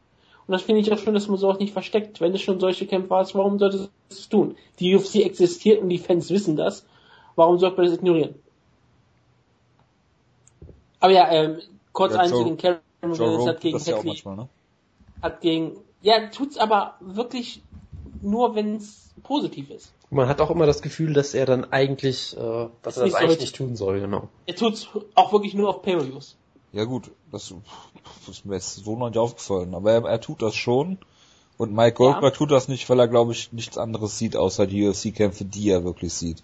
Und das finde ich auch schön, dass man sowas nicht versteckt. Wenn es schon solche Kämpfer ist, warum sollte es tun? Die UFC existiert und die Fans wissen das. Warum sollte man das ignorieren? Aber ja, ähm, kurz ja, einzigen Karen Joe hat gegen Hadley, manchmal, ne? hat gegen, ja, tut's aber wirklich nur, wenn es positiv ist. Man hat auch immer das Gefühl, dass er dann eigentlich, äh, dass er das eigentlich nicht tun soll, genau. Er tut's auch wirklich nur auf Pay-Per-Views. Ja gut, das, das ist mir jetzt so noch nicht aufgefallen, aber er, er tut das schon. Und Mike Goldberg ja. tut das nicht, weil er, glaube ich, nichts anderes sieht, außer die UFC-Kämpfe, die er wirklich sieht.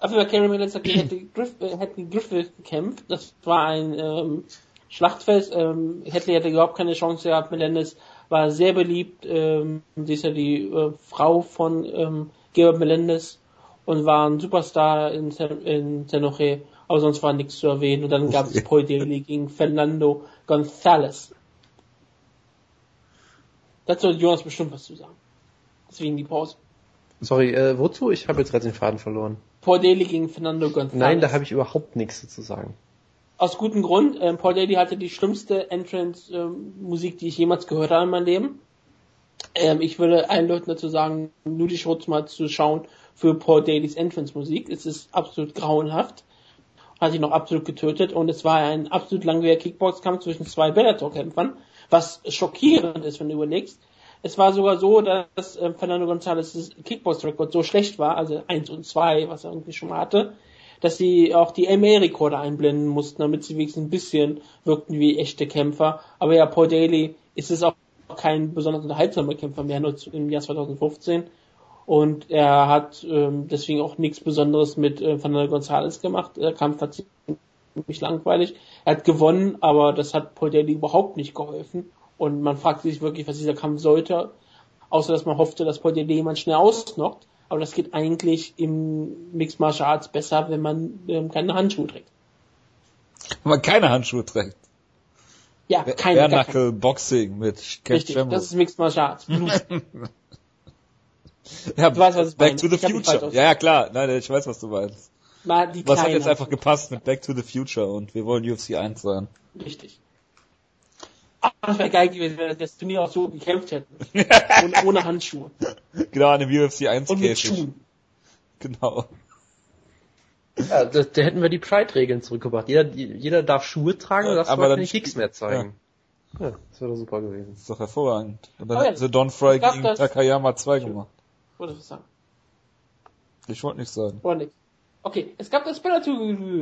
Auf Kerry Melitz hat gegen Hadley Griffith gekämpft. Das war ein ähm, Schlachtfest. Ähm, Hadley hatte überhaupt keine Chance gehabt. Melendez war sehr beliebt. Ähm, sie ist ja die äh, Frau von ähm, Gilbert Melendez und war ein Superstar in, in Tenoche aber sonst war nichts zu erwähnen. Und dann gab es Paul Daly gegen Fernando González. Dazu hat Jonas bestimmt was zu sagen. Deswegen die Pause. Sorry, äh, wozu? Ich habe jetzt gerade den Faden verloren. Paul Daly gegen Fernando González. Nein, da habe ich überhaupt nichts zu sagen. Aus gutem Grund. Ähm, Paul Daly hatte die schlimmste Entrance-Musik, ähm, die ich jemals gehört habe in meinem Leben. Ähm, ich würde allen Leuten dazu sagen, nur die Show mal zu schauen für Paul Dalys Entrance-Musik. Es ist absolut grauenhaft hat ihn noch absolut getötet und es war ein absolut langwieriger Kickbox-Kampf zwischen zwei Bellator-Kämpfern, was schockierend ist, wenn du überlegst. Es war sogar so, dass äh, Fernando González Kickbox-Rekord so schlecht war, also 1 und 2, was er irgendwie schon mal hatte, dass sie auch die MA-Rekorde einblenden mussten, damit sie wenigstens ein bisschen wirkten wie echte Kämpfer. Aber ja, Paul Daly ist es auch kein besonders unterhaltsamer Kämpfer mehr, nur im Jahr 2015. Und er hat ähm, deswegen auch nichts Besonderes mit äh, Fernando González gemacht. Der Kampf war ziemlich langweilig. Er hat gewonnen, aber das hat Paul Daly überhaupt nicht geholfen. Und man fragt sich wirklich, was dieser Kampf sollte. Außer, dass man hoffte, dass Paul jemand schnell ausnockt. Aber das geht eigentlich im Mixed Martial Arts besser, wenn man ähm, keine Handschuhe trägt. Wenn man keine Handschuhe trägt. Ja, keine. Bare Boxing mit Cat Richtig, das ist Mixed Martial Arts. Ja, du weißt, was ich Back meine. to the Future. Ja, ja, klar. Nein, ich weiß, was du meinst. Mal die was hat jetzt einfach gepasst mit Back to the Future und wir wollen UFC 1 sein. Richtig. Das wäre geil gewesen, wenn das Turnier auch so gekämpft hätten. ohne, ohne Handschuhe. Genau, an dem UFC 1 Und mit Schuhen. Genau. Ja, da, da hätten wir die Pride-Regeln zurückgebracht. Jeder, jeder darf Schuhe tragen und darf aber keine Kicks mehr zeigen. Ja. ja, das wäre doch super gewesen. Das ist doch hervorragend. Und dann oh, hätten sie Don Fry gegen Takayama 2 gemacht. Wolltest du sagen? Ich wollte nichts sagen. Oder nichts. Okay, es gab das Bellator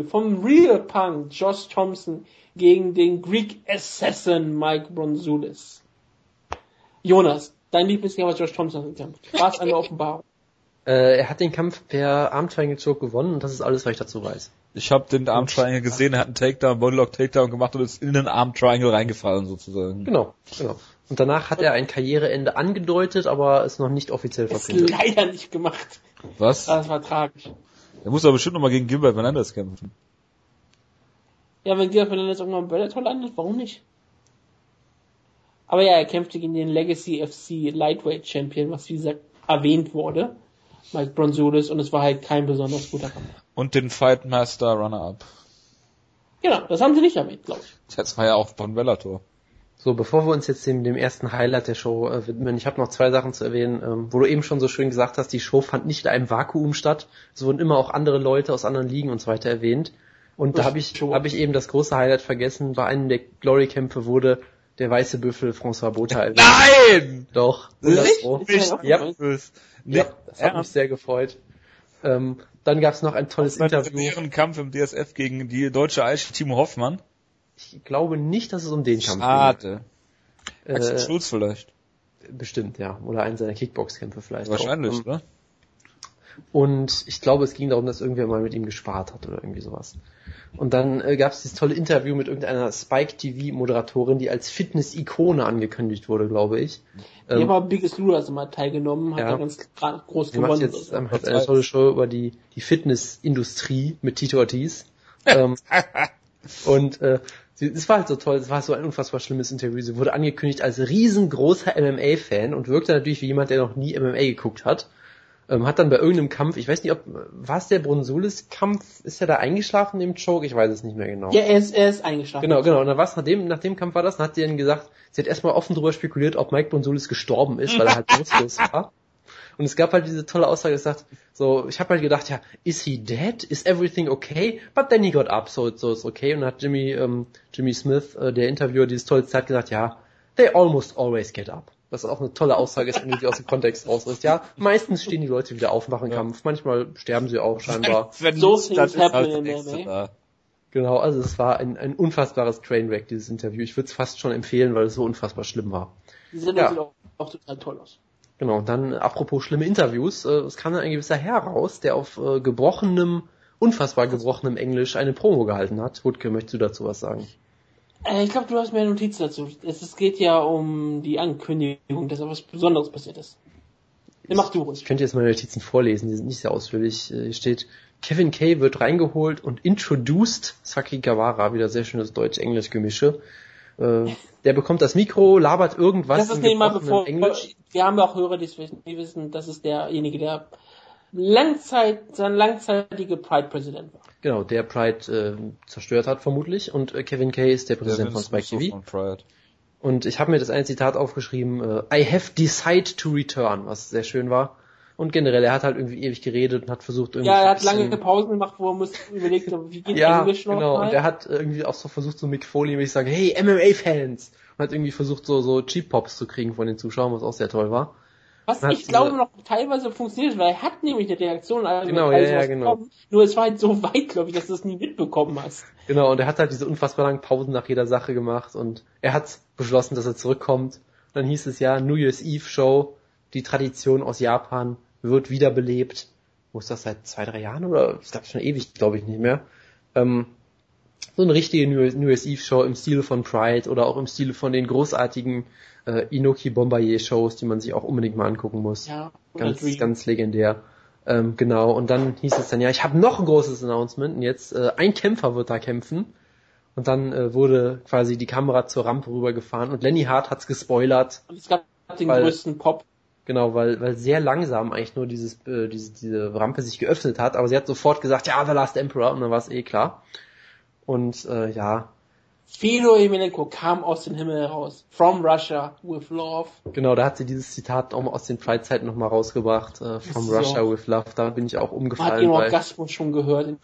vom Real Punk Josh Thompson gegen den Greek Assassin Mike Bronzulis. Jonas, dein Lieblingskämpfer Josh Thompson gekämpft. War es eine Offenbarung? Äh, er hat den Kampf per Arm Triangle Choke gewonnen und das ist alles, was ich dazu weiß. Ich habe den Arm Triangle gesehen, er hat einen Takedown, Bodylock Takedown gemacht und ist in den Arm Triangle reingefallen sozusagen. Genau, genau. Und danach hat er ein Karriereende angedeutet, aber ist noch nicht offiziell verkündet. Ist leider nicht gemacht. Was? Das war tragisch. Er muss aber bestimmt noch mal gegen Gilbert Fernandes kämpfen. Ja, wenn Gilbert Fernandes irgendwann Bellator landet, warum nicht? Aber ja, er kämpfte gegen den Legacy FC Lightweight Champion, was wie gesagt erwähnt wurde. Mike Bronzoulis und es war halt kein besonders guter Kampf. Und den Fightmaster Runner-Up. Genau, das haben sie nicht erwähnt, glaube ich. Das war ja auch von Bellator. So, bevor wir uns jetzt dem, dem ersten Highlight der Show äh, widmen, ich habe noch zwei Sachen zu erwähnen, ähm, wo du eben schon so schön gesagt hast, die Show fand nicht in einem Vakuum statt. Es wurden immer auch andere Leute aus anderen Ligen und so weiter erwähnt. Und da habe ich, hab ich eben das große Highlight vergessen. Bei einem der Glory-Kämpfe wurde der weiße Büffel François Botha erwähnt. Nein! Doch. Nicht? Ja, ja, das hat mich sehr gefreut. Ähm, dann gab es noch ein tolles Interview. Ein Kampf im DSF gegen die deutsche Eiche Timo Hoffmann. Ich glaube nicht, dass es um den Kampf geht. Schade. Äh, Axel Schulz vielleicht. Bestimmt, ja. Oder einen seiner Kickbox-Kämpfe vielleicht. Wahrscheinlich, auch. oder? Und ich glaube, es ging darum, dass irgendwer mal mit ihm gespart hat oder irgendwie sowas. Und dann äh, gab es dieses tolle Interview mit irgendeiner Spike TV Moderatorin, die als Fitness-Ikone angekündigt wurde, glaube ich. Die ähm, aber Biggest Loser mal teilgenommen, hat ja. da ganz groß die gewonnen. Macht jetzt ähm, hat eine tolle Show über die die Fitnessindustrie mit Tito Ortiz. ähm, und äh, es war halt so toll, es war so ein unfassbar schlimmes Interview. Sie wurde angekündigt als riesengroßer MMA-Fan und wirkte natürlich wie jemand, der noch nie MMA geguckt hat. Ähm, hat dann bei irgendeinem Kampf, ich weiß nicht, ob, war es der Brunsulis-Kampf, ist er da eingeschlafen im Choke? Ich weiß es nicht mehr genau. Ja, er ist, er ist eingeschlafen. Genau, genau. Und dann was, nach dem, nach dem Kampf war das, dann hat sie dann gesagt, sie hat erstmal offen drüber spekuliert, ob Mike Brunsulis gestorben ist, weil er halt bewusstlos war. Und es gab halt diese tolle Aussage, gesagt, so, ich habe halt gedacht, ja, is he dead? Is everything okay? But then he got up, so, so it's okay. Und dann hat Jimmy, ähm, Jimmy Smith, äh, der Interviewer, dieses tolle Zeit gesagt, ja, they almost always get up. Was auch eine tolle Aussage ist, wenn du die aus dem Kontext rausriss. Ja, meistens stehen die Leute wieder auf nach dem ja. Kampf. Manchmal sterben sie auch scheinbar. Wenn so things happen in MMA. Genau, also es war ein, ein unfassbares Trainwreck, dieses Interview. Ich würde es fast schon empfehlen, weil es so unfassbar schlimm war. Die Sendung ja. sieht auch, auch total toll aus. Genau, und dann apropos schlimme Interviews, äh, es kam dann ein gewisser Herr raus, der auf äh, gebrochenem, unfassbar gebrochenem Englisch eine Promo gehalten hat. Wutke, möchtest du dazu was sagen? Äh, ich glaube, du hast mehr Notizen dazu. Es, es, geht ja um die Ankündigung, dass etwas Besonderes passiert ist. Ich, mach du ruhig. Ich könnte jetzt meine Notizen vorlesen, die sind nicht sehr ausführlich. Äh, hier steht, Kevin Kay wird reingeholt und introduced Saki Gawara, wieder sehr schönes Deutsch-Englisch-Gemische. Äh, der bekommt das Mikro, labert irgendwas. Das ist nicht mal bevor, Englisch. wir haben ja auch Hörer, die wissen, das ist derjenige, der Langzeit, sein langzeitige Pride-Präsident war. Genau, der Pride äh, zerstört hat vermutlich und äh, Kevin Kay ist der Präsident der von Spike TV. Von und ich habe mir das eine Zitat aufgeschrieben, äh, I have decided to return, was sehr schön war. Und generell, er hat halt irgendwie ewig geredet und hat versucht irgendwie. Ja, er hat lange Pausen gemacht, wo er muss überlegt, wie geht ja, Englisch noch. Genau, mal? und er hat irgendwie auch so versucht, so Mick Foley ich sagen, hey, MMA-Fans! Und hat irgendwie versucht, so, so Cheap Pops zu kriegen von den Zuschauern, was auch sehr toll war. Was ich glaube noch teilweise funktioniert, weil er hat nämlich eine Reaktion also genau, ja, ja, genau. Bekommen, nur es war halt so weit, glaube ich, dass du es nie mitbekommen hast. Genau, und er hat halt diese unfassbar langen Pausen nach jeder Sache gemacht und er hat beschlossen, dass er zurückkommt. Und dann hieß es ja, New Year's Eve Show, die Tradition aus Japan wird wiederbelebt. Wo ist das seit zwei, drei Jahren oder ich glaube schon ewig, glaube ich nicht mehr. Ähm, so eine richtige New Year's Eve Show im Stile von Pride oder auch im Stile von den großartigen äh, Inoki Bombardier Shows, die man sich auch unbedingt mal angucken muss. Ja, ganz, Dream. ganz legendär. Ähm, genau, und dann hieß es dann, ja, ich habe noch ein großes Announcement und jetzt äh, ein Kämpfer wird da kämpfen. Und dann äh, wurde quasi die Kamera zur Rampe rübergefahren und Lenny Hart hat's gespoilert. Und es gab den größten Pop. Genau, weil, weil sehr langsam eigentlich nur dieses, äh, diese, diese Rampe sich geöffnet hat, aber sie hat sofort gesagt, ja, The Last Emperor, und dann war es eh klar. Und äh, ja, Fedor Emelianenko kam aus dem Himmel heraus. From Russia with Love. Genau, da hat sie dieses Zitat auch aus den Freizeiten nochmal rausgebracht. Äh, from Russia with Love. Da bin ich auch umgefallen. Man hat den Orgasmus schon gehört.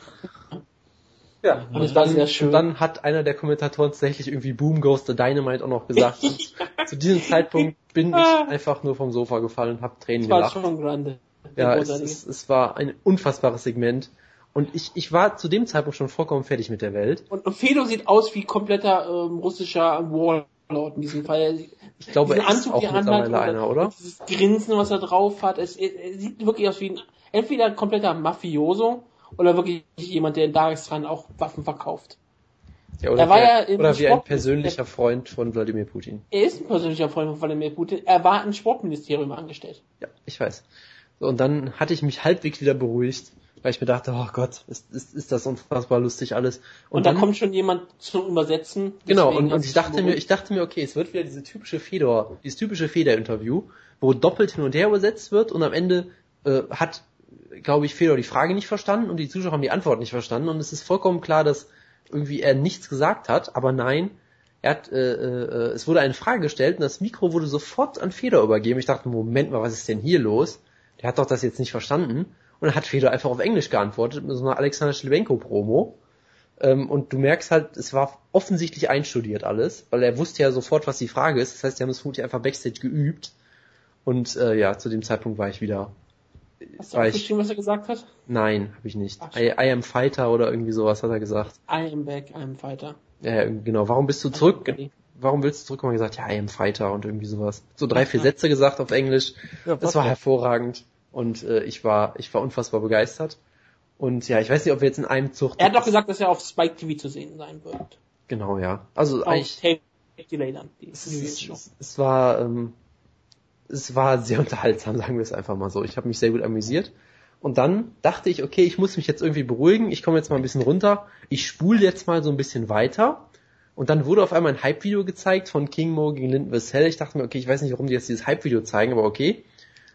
Ja, und, und dann, und dann hat einer der Kommentatoren tatsächlich irgendwie Boom Goes the Dynamite auch noch gesagt. zu diesem Zeitpunkt bin ich einfach nur vom Sofa gefallen und habe Tränen das war Schon grande. Ja, es, es, es war ein unfassbares Segment. Und ich, ich war zu dem Zeitpunkt schon vollkommen fertig mit der Welt. Und, und Fedo sieht aus wie kompletter ähm, russischer Warlord in diesem Fall. Ich glaube, er ist auch mittlerweile einer, oder? Dieses Grinsen, was er drauf hat, es, es, sieht wirklich aus wie ein, entweder ein kompletter Mafioso oder wirklich jemand, der in Dagestan auch Waffen verkauft. Ja, oder, war ja oder wie ein persönlicher Freund von Wladimir Putin. Er ist ein persönlicher Freund von Wladimir Putin. Er war im Sportministerium angestellt. Ja, ich weiß. Und dann hatte ich mich halbwegs wieder beruhigt, weil ich mir dachte, oh Gott, ist, ist, ist das unfassbar lustig alles. Und, und dann, da kommt schon jemand zum Übersetzen. Genau, und, und ich dachte mir, ich dachte mir, okay, es wird wieder diese typische Feder, dieses typische Feder-Interview, wo doppelt hin und her übersetzt wird und am Ende äh, hat, glaube ich, Fedor die Frage nicht verstanden und die Zuschauer haben die Antwort nicht verstanden und es ist vollkommen klar, dass irgendwie er nichts gesagt hat, aber nein, er hat, äh, äh, es wurde eine Frage gestellt und das Mikro wurde sofort an Feder übergeben. Ich dachte, Moment mal, was ist denn hier los? Der hat doch das jetzt nicht verstanden. Und dann hat Feder einfach auf Englisch geantwortet mit so einer Alexander Schlewenko-Promo. Ähm, und du merkst halt, es war offensichtlich einstudiert alles, weil er wusste ja sofort, was die Frage ist. Das heißt, die haben es vermutlich einfach Backstage geübt. Und äh, ja, zu dem Zeitpunkt war ich wieder Hast du aufgeschrieben, was er gesagt hat? Nein, habe ich nicht. Ach, I, I, am Fighter oder irgendwie sowas hat er gesagt. I am back, I am Fighter. Ja, genau. Warum bist du zurück? Warum willst du zurückkommen? gesagt, ja, I am Fighter und irgendwie sowas. So drei, vier Sätze gesagt auf Englisch. Ja, das war hervorragend. Und äh, ich war, ich war unfassbar begeistert. Und ja, ich weiß nicht, ob wir jetzt in einem Zug. Er hat doch gesagt, dass er auf Spike TV zu sehen sein wird. Genau, ja. Also auf eigentlich. Tape Delay dann, die es, es, es war, ähm, es war sehr unterhaltsam, sagen wir es einfach mal so. Ich habe mich sehr gut amüsiert. Und dann dachte ich, okay, ich muss mich jetzt irgendwie beruhigen. Ich komme jetzt mal ein bisschen runter. Ich spule jetzt mal so ein bisschen weiter. Und dann wurde auf einmal ein Hype-Video gezeigt von King Mo gegen Linden Vassell. Ich dachte mir, okay, ich weiß nicht, warum die jetzt dieses Hype-Video zeigen, aber okay.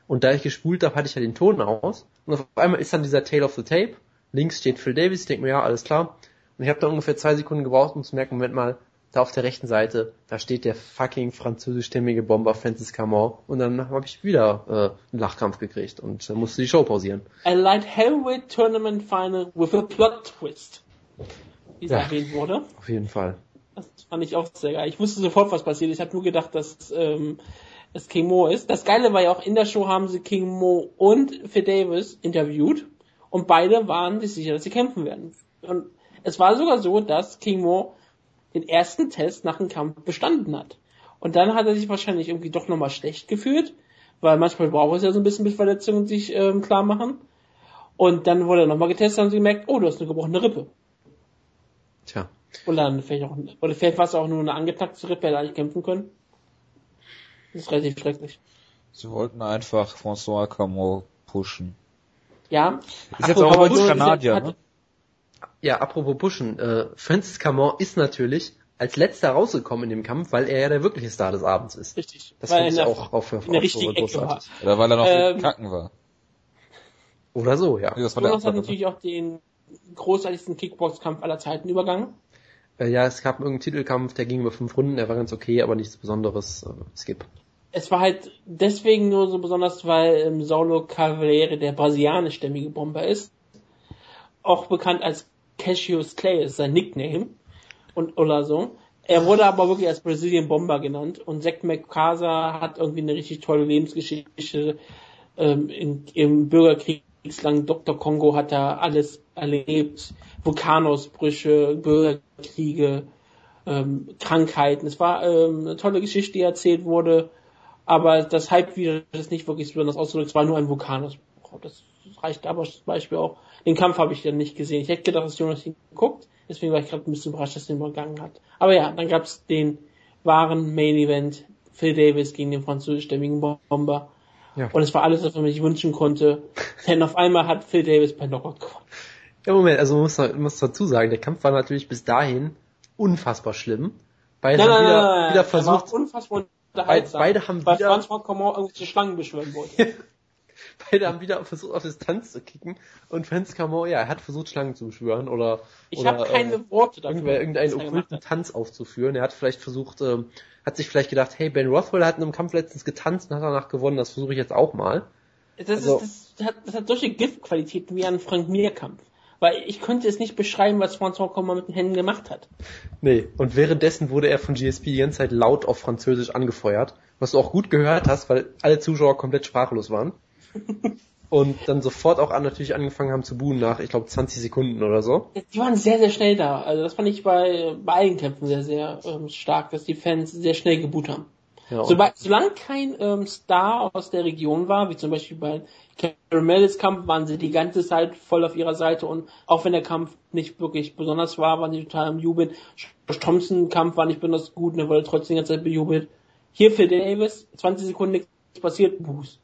Und da ich gespult habe, hatte ich ja den Ton aus. Und auf einmal ist dann dieser Tale of the Tape. Links steht Phil Davis. Ich denke mir, ja, alles klar. Und ich habe dann ungefähr zwei Sekunden gebraucht, um zu merken, Moment mal, da auf der rechten Seite, da steht der fucking französischstämmige Bomber Francis Camon und dann habe ich wieder äh, einen Lachkampf gekriegt und äh, musste die Show pausieren. A light heavyweight tournament final with a plot twist. Wie es ja, erwähnt wurde. Auf jeden Fall. Das fand ich auch sehr geil. Ich wusste sofort, was passiert. Ich habe nur gedacht, dass ähm, es King Mo ist. Das Geile war ja auch, in der Show haben sie King Mo und Phil Davis interviewt und beide waren sich sicher, dass sie kämpfen werden. Und es war sogar so, dass King Mo den ersten Test nach dem Kampf bestanden hat. Und dann hat er sich wahrscheinlich irgendwie doch nochmal schlecht gefühlt, weil manchmal braucht es ja so ein bisschen mit Verletzungen sich ähm, klar machen. Und dann wurde er nochmal getestet und sie gemerkt, oh, du hast eine gebrochene Rippe. Tja. Und dann vielleicht auch, oder vielleicht war es auch nur eine angetackte Rippe, hätte eigentlich kämpfen können. Das ist relativ schrecklich. Sie wollten einfach François Camot pushen. Ja. Ist jetzt auch ein Kanadier, ne? Ja, apropos pushen, äh, Francis Camon ist natürlich als letzter rausgekommen in dem Kampf, weil er ja der wirkliche Star des Abends ist. Richtig. Das finde ich auch, auch für in der richtigen war. Oder weil er noch ähm, kacken war. Oder so, ja. Das war Jonas hat natürlich auch den großartigsten Kickbox-Kampf aller Zeiten übergangen. Äh, ja, es gab irgendeinen Titelkampf, der ging über fünf Runden, der war ganz okay, aber nichts Besonderes. Äh, skip. Es war halt deswegen nur so besonders, weil ähm, Saulo Cavaliere der brasilianischstämmige Bomber ist. Auch bekannt als Cassius Clay ist sein Nickname und oder so. Er wurde aber wirklich als Brazilian Bomber genannt und Zack McCasa hat irgendwie eine richtig tolle Lebensgeschichte. Ähm, in, Im Bürgerkriegsland Dr. Kongo hat er alles erlebt. Vulkanausbrüche, Bürgerkriege, ähm, Krankheiten. Es war ähm, eine tolle Geschichte, die erzählt wurde, aber das Hype-Video ist nicht wirklich besonders ausgedrückt. Es war nur ein Vulkanausbruch. Das reicht aber zum Beispiel auch den Kampf habe ich dann nicht gesehen. Ich hätte gedacht, dass Jonas ihn guckt. Deswegen war ich gerade ein bisschen überrascht, dass er ihn übergangen hat. Aber ja, dann gab es den wahren Main Event. Phil Davis gegen den französischstämmigen Bomber. Ja. Und es war alles, was man sich wünschen konnte. Denn auf einmal hat Phil Davis per Knockout gewonnen. Ja, Moment, also man muss, man muss dazu sagen, der Kampf war natürlich bis dahin unfassbar schlimm. Beide nein, haben wieder, nein, nein, wieder versucht. unfassbar unterhaltsam. Beide haben weil wieder. Weil François Coman irgendwelche Schlangen beschwören wollte. Beide haben wieder versucht, auf Distanz zu kicken. Und Franz er hat versucht, Schlangen zu beschwören oder. Ich habe keine äh, Worte dafür. Irgendeinen okkulten Tanz aufzuführen. Er hat vielleicht versucht, ähm, hat sich vielleicht gedacht, hey, Ben Rothwell hat in einem Kampf letztens getanzt und hat danach gewonnen, das versuche ich jetzt auch mal. Das, also, ist, das, hat, das hat solche Giftqualitäten wie ein Frank Mir-Kampf. Weil ich könnte es nicht beschreiben, was François Coman mit den Händen gemacht hat. Nee, und währenddessen wurde er von GSP die ganze Zeit laut auf Französisch angefeuert, was du auch gut gehört hast, weil alle Zuschauer komplett sprachlos waren und dann sofort auch an, natürlich angefangen haben zu buhen nach, ich glaube, 20 Sekunden oder so. Die waren sehr, sehr schnell da. Also das fand ich bei, bei allen Kämpfen sehr, sehr ähm, stark, dass die Fans sehr schnell geboot haben. Ja, so, solange kein ähm, Star aus der Region war, wie zum Beispiel bei Caramelis Kampf, waren sie die ganze Zeit voll auf ihrer Seite und auch wenn der Kampf nicht wirklich besonders war, waren sie total am Jubeln. Josh Thompson Kampf war nicht besonders gut, er wurde trotzdem die ganze Zeit bejubelt. Hier für Davis, 20 Sekunden nichts passiert, Buß.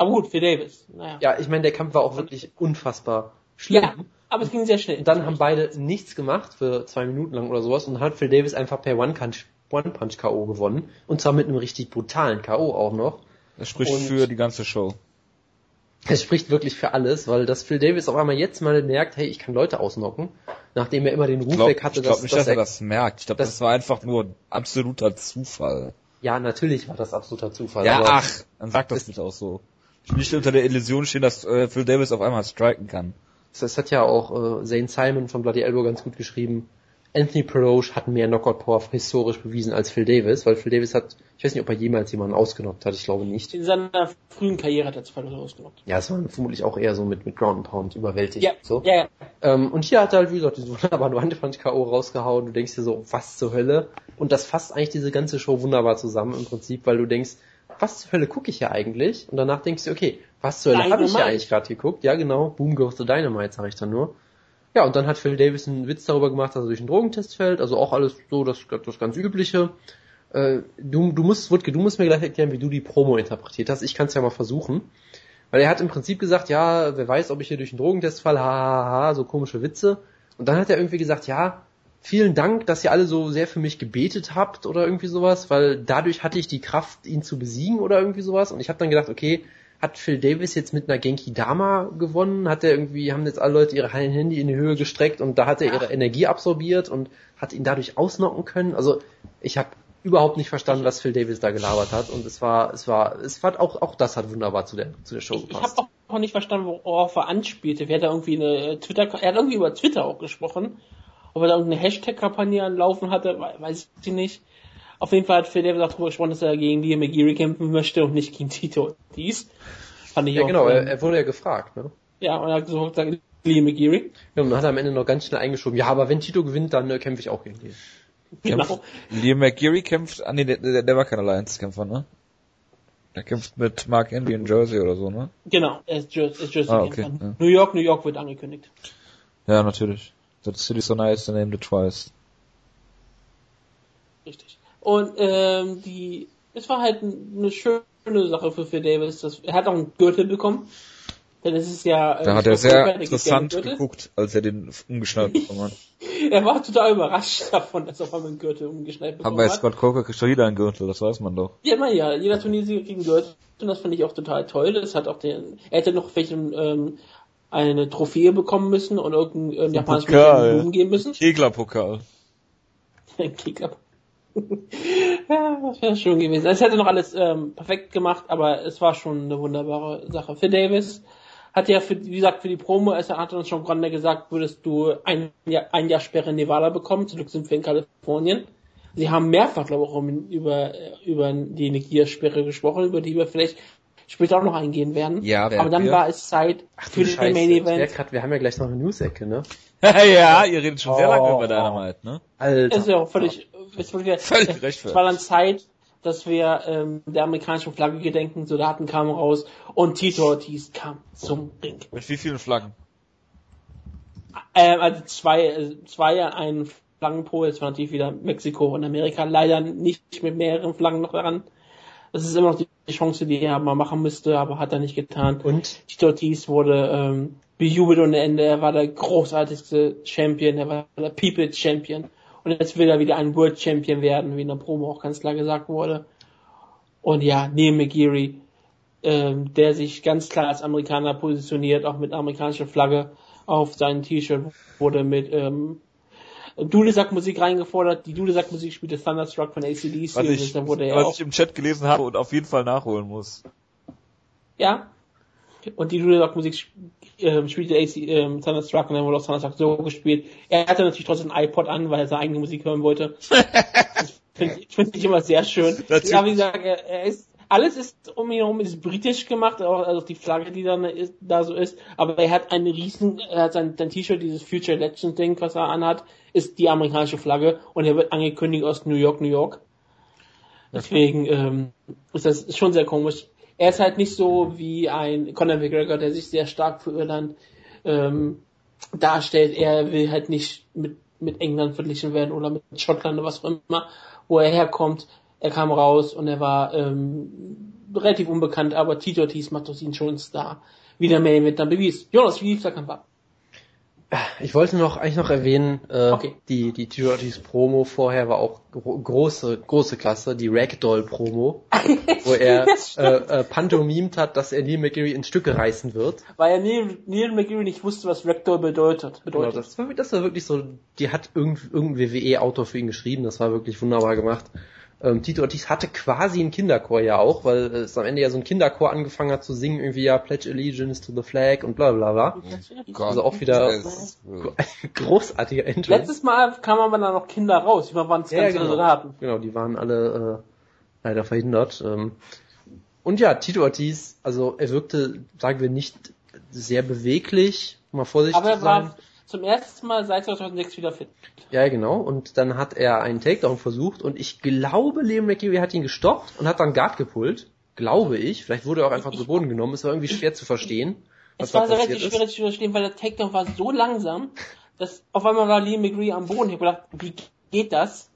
Aber gut, für Davis. Naja. Ja, ich meine, der Kampf war auch wirklich unfassbar schlimm. Ja, aber es ging sehr schnell. Und dann haben beide nichts gemacht für zwei Minuten lang oder sowas und hat Phil Davis einfach per One-Punch One Punch K.O. gewonnen. Und zwar mit einem richtig brutalen K.O. auch noch. Das spricht und für die ganze Show. Es spricht wirklich für alles, weil das Phil Davis auf einmal jetzt mal merkt, hey, ich kann Leute ausnocken, nachdem er immer den Ruf glaub, weg hatte. Ich glaube nicht, dass, dass er, er das merkt. Ich glaube, das, das, war einfach nur absoluter Zufall. Ja, natürlich war das absoluter Zufall. Ja, ach, dann sag das nicht auch so. Nicht unter der Illusion stehen, dass äh, Phil Davis auf einmal striken kann. Das hat ja auch äh, Zane Simon von Bloody Elbow ganz gut geschrieben. Anthony Peroge hat mehr Knockout-Power historisch bewiesen als Phil Davis, weil Phil Davis hat, ich weiß nicht, ob er jemals jemanden ausgenockt hat, ich glaube nicht. In seiner frühen Karriere hat er zwei Leute ausgenockt. Ja, es war vermutlich auch eher so mit, mit Ground and Pound überwältigt. Ja, so. ja, ja. Ähm, und hier hat er halt, wie gesagt, diesen wunderbaren One-Punch-K.O. rausgehauen, du denkst dir so, was zur Hölle? Und das fasst eigentlich diese ganze Show wunderbar zusammen im Prinzip, weil du denkst, was zur Hölle gucke ich hier eigentlich? Und danach denkst du, okay, was zur Hölle habe ich hier eigentlich gerade geguckt? Ja, genau, Boom Goes the Dynamite, sag ich dann nur. Ja, und dann hat Phil Davis einen Witz darüber gemacht, dass er durch einen Drogentest fällt, also auch alles so das, das ganz Übliche. Äh, du, du musst, Wutke, du musst mir gleich erklären, wie du die Promo interpretiert hast. Ich kann es ja mal versuchen. Weil er hat im Prinzip gesagt, ja, wer weiß, ob ich hier durch einen Drogentest falle, hahaha, so komische Witze. Und dann hat er irgendwie gesagt, ja, vielen Dank, dass ihr alle so sehr für mich gebetet habt oder irgendwie sowas, weil dadurch hatte ich die Kraft, ihn zu besiegen oder irgendwie sowas. Und ich habe dann gedacht, okay, hat Phil Davis jetzt mit einer Genki Dama gewonnen? Hat er irgendwie, haben jetzt alle Leute ihre Handy in die Höhe gestreckt und da hat er ihre Energie absorbiert und hat ihn dadurch ausnocken können? Also ich habe überhaupt nicht verstanden, was Phil Davis da gelabert hat und es war, es war, es war auch, auch das hat wunderbar zu der, zu der Show gepasst. Ich habe auch nicht verstanden, worauf er anspielte. Wer hat da irgendwie eine Twitter, er hat irgendwie über Twitter auch gesprochen. Ob er da irgendeine Hashtag-Kampagne anlaufen hatte, weiß ich nicht. Auf jeden Fall hat Phil Davis auch darüber gesprochen, dass er gegen Liam McGeary kämpfen möchte und nicht gegen Tito Dies. Fand ich ja, auch genau, er, er, wurde ja gefragt, ne? Ja, und er hat gesagt, Liam McGeary. Ja, und dann hat er am Ende noch ganz schnell eingeschoben, ja, aber wenn Tito gewinnt, dann äh, kämpfe ich auch gegen ihn. Genau. Liam McGeary kämpft, ah nee, der, der, der war kein Alliance-Kämpfer, ne? Der kämpft mit Mark Andy in Jersey oder so, ne? Genau, er ist Jersey. Ist Jersey ah, okay, ja. New York, New York wird angekündigt. Ja, natürlich. That city so nice, they named it twice. Richtig. Und ähm, die, es war halt eine schöne Sache für Phil Davis. Dass, er hat auch einen Gürtel bekommen. Denn es ist ja. Äh, da hat er sehr interessant geguckt, als er den umgeschnallt bekommen hat. er war total überrascht davon, dass er auf einmal einen Gürtel umgeschnallt bekommen hat. Aber Scott Coker kriegt doch jeder einen Gürtel, das weiß man doch. Ja, naja, jeder Turniersieger kriegt einen Gürtel. Und das fand ich auch total toll. Das hat auch den, er hätte noch welchen, ähm, eine Trophäe bekommen müssen und irgendein äh, japanisches Blumen geben müssen. Keglerpokal. Ja, das wäre schön gewesen. Es hätte noch alles ähm, perfekt gemacht, aber es war schon eine wunderbare Sache. Für Davis hat ja, für, wie gesagt, für die Promo, es hat uns schon Grande gesagt, würdest du ein Jahr, ein Jahr Sperre in Nevada bekommen, zurück sind wir in Kalifornien. Sie haben mehrfach, glaube ich, auch über, über die Negia-Sperre gesprochen, über die wir vielleicht später auch noch eingehen werden. Ja, Aber dann wir? war es Zeit Ach, für den Main Event. Grad, wir haben ja gleich noch eine News-Ecke, ne? ja, ihr redet schon oh, sehr lange über Dynamite, ne? Alter. ist ja auch völlig, ist wirklich, völlig recht. Es war dann Zeit, dass wir ähm, der amerikanischen Flagge gedenken, Soldaten kamen raus und Tito Ortiz kam zum Ring. Mit wie vielen Flaggen? Ähm, also zwei, äh, zwei ein Flaggenpol, jetzt war natürlich wieder Mexiko und Amerika, leider nicht mit mehreren Flaggen noch daran. Das ist immer noch die Chance, die er mal machen müsste, aber hat er nicht getan. Und? Tito Ortiz wurde ähm, bejubelt ohne Ende. Er war der großartigste Champion, er war der People's Champion. Und jetzt will er wieder ein World Champion werden, wie in der Promo auch ganz klar gesagt wurde. Und ja, Neil McGeary, ähm, der sich ganz klar als Amerikaner positioniert, auch mit amerikanischer Flagge auf seinem T-Shirt, wurde mit ähm, Dudelsack-Musik reingefordert. Die Dudelsack-Musik spielte Thunderstruck von ACDC. Was, ich, er was ich im Chat gelesen habe und auf jeden Fall nachholen muss. Ja, und die Dudelsack-Musik äh, spielte AC, äh, Thunderstruck und dann wurde auch Thunderstruck so gespielt. Er hatte natürlich trotzdem ein iPod an, weil er seine eigene Musik hören wollte. das finde ich, find ich immer sehr schön. Natürlich. Ja, wie gesagt, er, er ist alles ist um ihn herum ist britisch gemacht, auch also die Flagge, die dann ist, da so ist. Aber er hat einen riesen, er hat sein, sein T-Shirt, dieses Future Legend Ding, was er anhat, ist die amerikanische Flagge und er wird angekündigt aus New York, New York. Deswegen ähm, ist das schon sehr komisch. Er ist halt nicht so wie ein Conor McGregor, der sich sehr stark für Irland ähm, darstellt. Er will halt nicht mit, mit England verglichen werden oder mit Schottland oder was auch immer, wo er herkommt. Er kam raus und er war ähm, relativ unbekannt, aber Tito Ortiz macht aus ihn schon einen Star. Wie der Main Event dann bewies. Jonas, wie lief der Kampf ab? Ich wollte noch eigentlich noch erwähnen, äh, okay. die die Tito Ortiz Promo vorher war auch gro große große Klasse, die Ragdoll Promo, wo er äh, äh, pantomimt hat, dass er Neil McGarry in Stücke reißen wird. Weil er Neil, Neil McGarry nicht wusste, was Ragdoll bedeutet. bedeutet. Genau, das war, das war wirklich so, die hat irgendein, irgendein WWE-Autor für ihn geschrieben, das war wirklich wunderbar gemacht. Ähm, Tito Ortiz hatte quasi einen Kinderchor ja auch, weil es am Ende ja so ein Kinderchor angefangen hat zu singen, irgendwie ja Pledge Allegiance to the Flag und bla bla bla. Oh also auch wieder großartiger Entrance. Letztes Mal kamen aber dann noch Kinder raus, die waren es ja, ganz genau. Soldaten. Genau, die waren alle äh, leider verhindert. Ähm, und ja, Tito Ortiz, also er wirkte, sagen wir, nicht sehr beweglich, mal vorsichtig aber er war zum ersten Mal seit 2006 wieder fit. Ja, genau. Und dann hat er einen Takedown versucht und ich glaube, Liam McGeary hat ihn gestoppt und hat dann Guard gepullt. Glaube ich. Vielleicht wurde er auch einfach ich, zu Boden genommen. Es war irgendwie schwer zu verstehen. Es war relativ schwer zu verstehen, weil der Takedown war so langsam, dass auf einmal war Liam McGeary am Boden. Ich habe gedacht, wie geht das?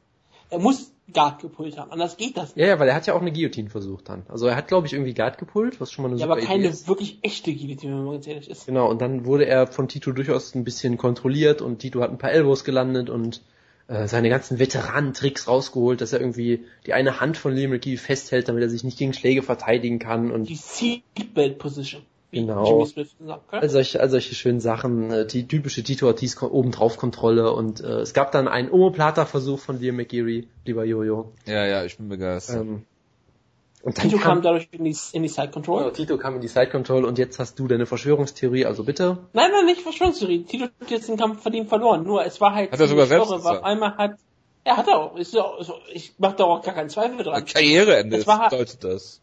Er muss Guard gepult haben. Anders geht das nicht. Ja, ja, weil er hat ja auch eine Guillotine versucht dann. Also er hat, glaube ich, irgendwie Guard gepult, was schon mal eine ja, super aber keine ist. wirklich echte Guillotine, wenn man ganz ehrlich ist. Genau, und dann wurde er von Tito durchaus ein bisschen kontrolliert und Tito hat ein paar Elbows gelandet und äh, seine ganzen Veteranentricks rausgeholt, dass er irgendwie die eine Hand von McGee festhält, damit er sich nicht gegen Schläge verteidigen kann und die Seatbelt Position. Genau. All solche, all solche schönen Sachen, äh, die typische Tito Ortiz obendrauf Kontrolle und äh, es gab dann einen Omoplata-Versuch von Liam McGeary, lieber Jojo. Ja, ja, ich bin begeistert. Ähm, und Tito kam, kam, dadurch in die, in die Side Control. Genau, Tito kam in die Side Control und jetzt hast du deine Verschwörungstheorie, also bitte. Nein, nein, nicht Verschwörungstheorie. Tito hat jetzt den Kampf verdient verloren. Nur es war halt. Hat er sogar selbst Story, war einmal hat. Er hat er auch. Ist ja, ich mach da auch gar keinen Zweifel dran. Karriereende es war, bedeutet das.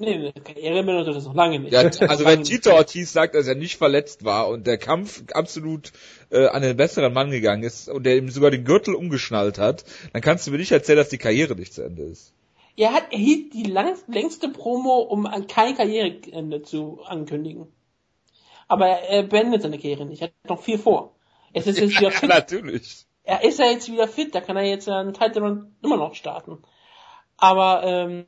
Nee, Karriere bedeutet das noch lange nicht. Ja, also wenn Tito Ortiz sagt, dass er nicht verletzt war und der Kampf absolut äh, an den besseren Mann gegangen ist und der ihm sogar den Gürtel umgeschnallt hat, dann kannst du mir nicht erzählen, dass die Karriere nicht zu Ende ist. Er hat, er hielt die lang, längste Promo, um kein Karriereende zu ankündigen. Aber er, beendet seine Karriere nicht. Er hat noch viel vor. Es ist jetzt wieder fit. Natürlich. Er ist ja jetzt wieder fit, da kann er jetzt einen Title Run immer noch starten. Aber ähm,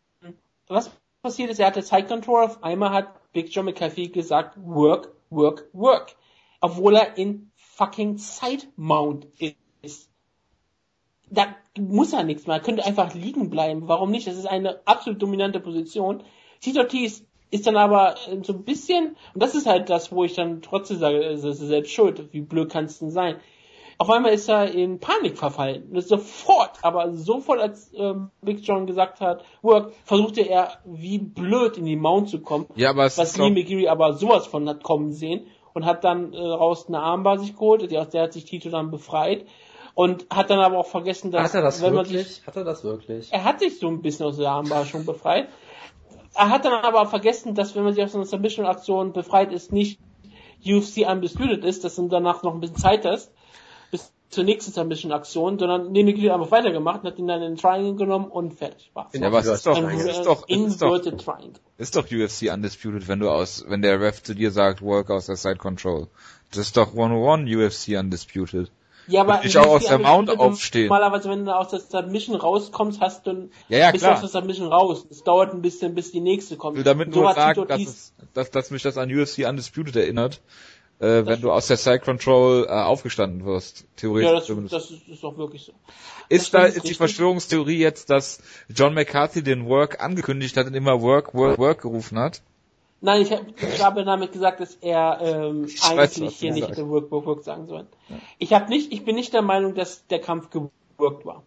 was passiert ist, er hatte Control, auf einmal hat Big John McAfee gesagt, work, work, work. Obwohl er in fucking Side Mount ist. Da muss er nichts mehr, er könnte einfach liegen bleiben. Warum nicht? Das ist eine absolut dominante Position. Tito Ortiz ist dann aber äh, so ein bisschen, und das ist halt das, wo ich dann trotzdem sage, es ist selbst schuld, wie blöd kannst du denn sein? Auf einmal ist er in Panik verfallen. Sofort, aber sofort, als ähm, Big John gesagt hat, Work, versuchte er wie blöd in die Mount zu kommen. Ja, aber es was Lee McGeary aber sowas von hat kommen sehen und hat dann äh, raus eine Armbar sich geholt, aus der hat sich Tito dann befreit und hat dann aber auch vergessen, dass hat er das wenn wirklich? man sich, hat er das wirklich? Er hat sich so ein bisschen aus der Armbar schon befreit. Er hat dann aber vergessen, dass wenn man sich aus einer Submission Aktion befreit ist, nicht UFC undisputed ist, dass du danach noch ein bisschen Zeit hast zur nächsten Submission-Aktion, sondern den Glied einfach weitergemacht, hat ihn dann in den Triangle genommen und fertig. War. Ja, was ist doch, ist, ist doch, ist doch, Triangle. ist doch UFC Undisputed, wenn du aus, wenn der Ref zu dir sagt, work aus der Side Control. Das ist doch 101 UFC Undisputed. Ja, aber ich auch aus der Mount aufstehen. Normalerweise, wenn du aus der Submission rauskommst, hast du ja, ja, bist klar. aus der Submission raus. Es dauert ein bisschen, bis die nächste kommt. Ich will damit nur sagen, dass, es, dass, dass mich das an UFC Undisputed erinnert äh, wenn du aus der Side Control äh, aufgestanden wirst, theoretisch ja, das, zumindest. das ist, ist auch wirklich so. Ist da ist die Verschwörungstheorie jetzt, dass John McCarthy den Work angekündigt hat und immer Work, Work, Work gerufen hat? Nein, ich, hab, ich habe damit gesagt, dass er ähm, eigentlich weiß, hier nicht hätte Work, Work, Work sagen sollen. Ja. Ich habe nicht, ich bin nicht der Meinung, dass der Kampf geworkt war.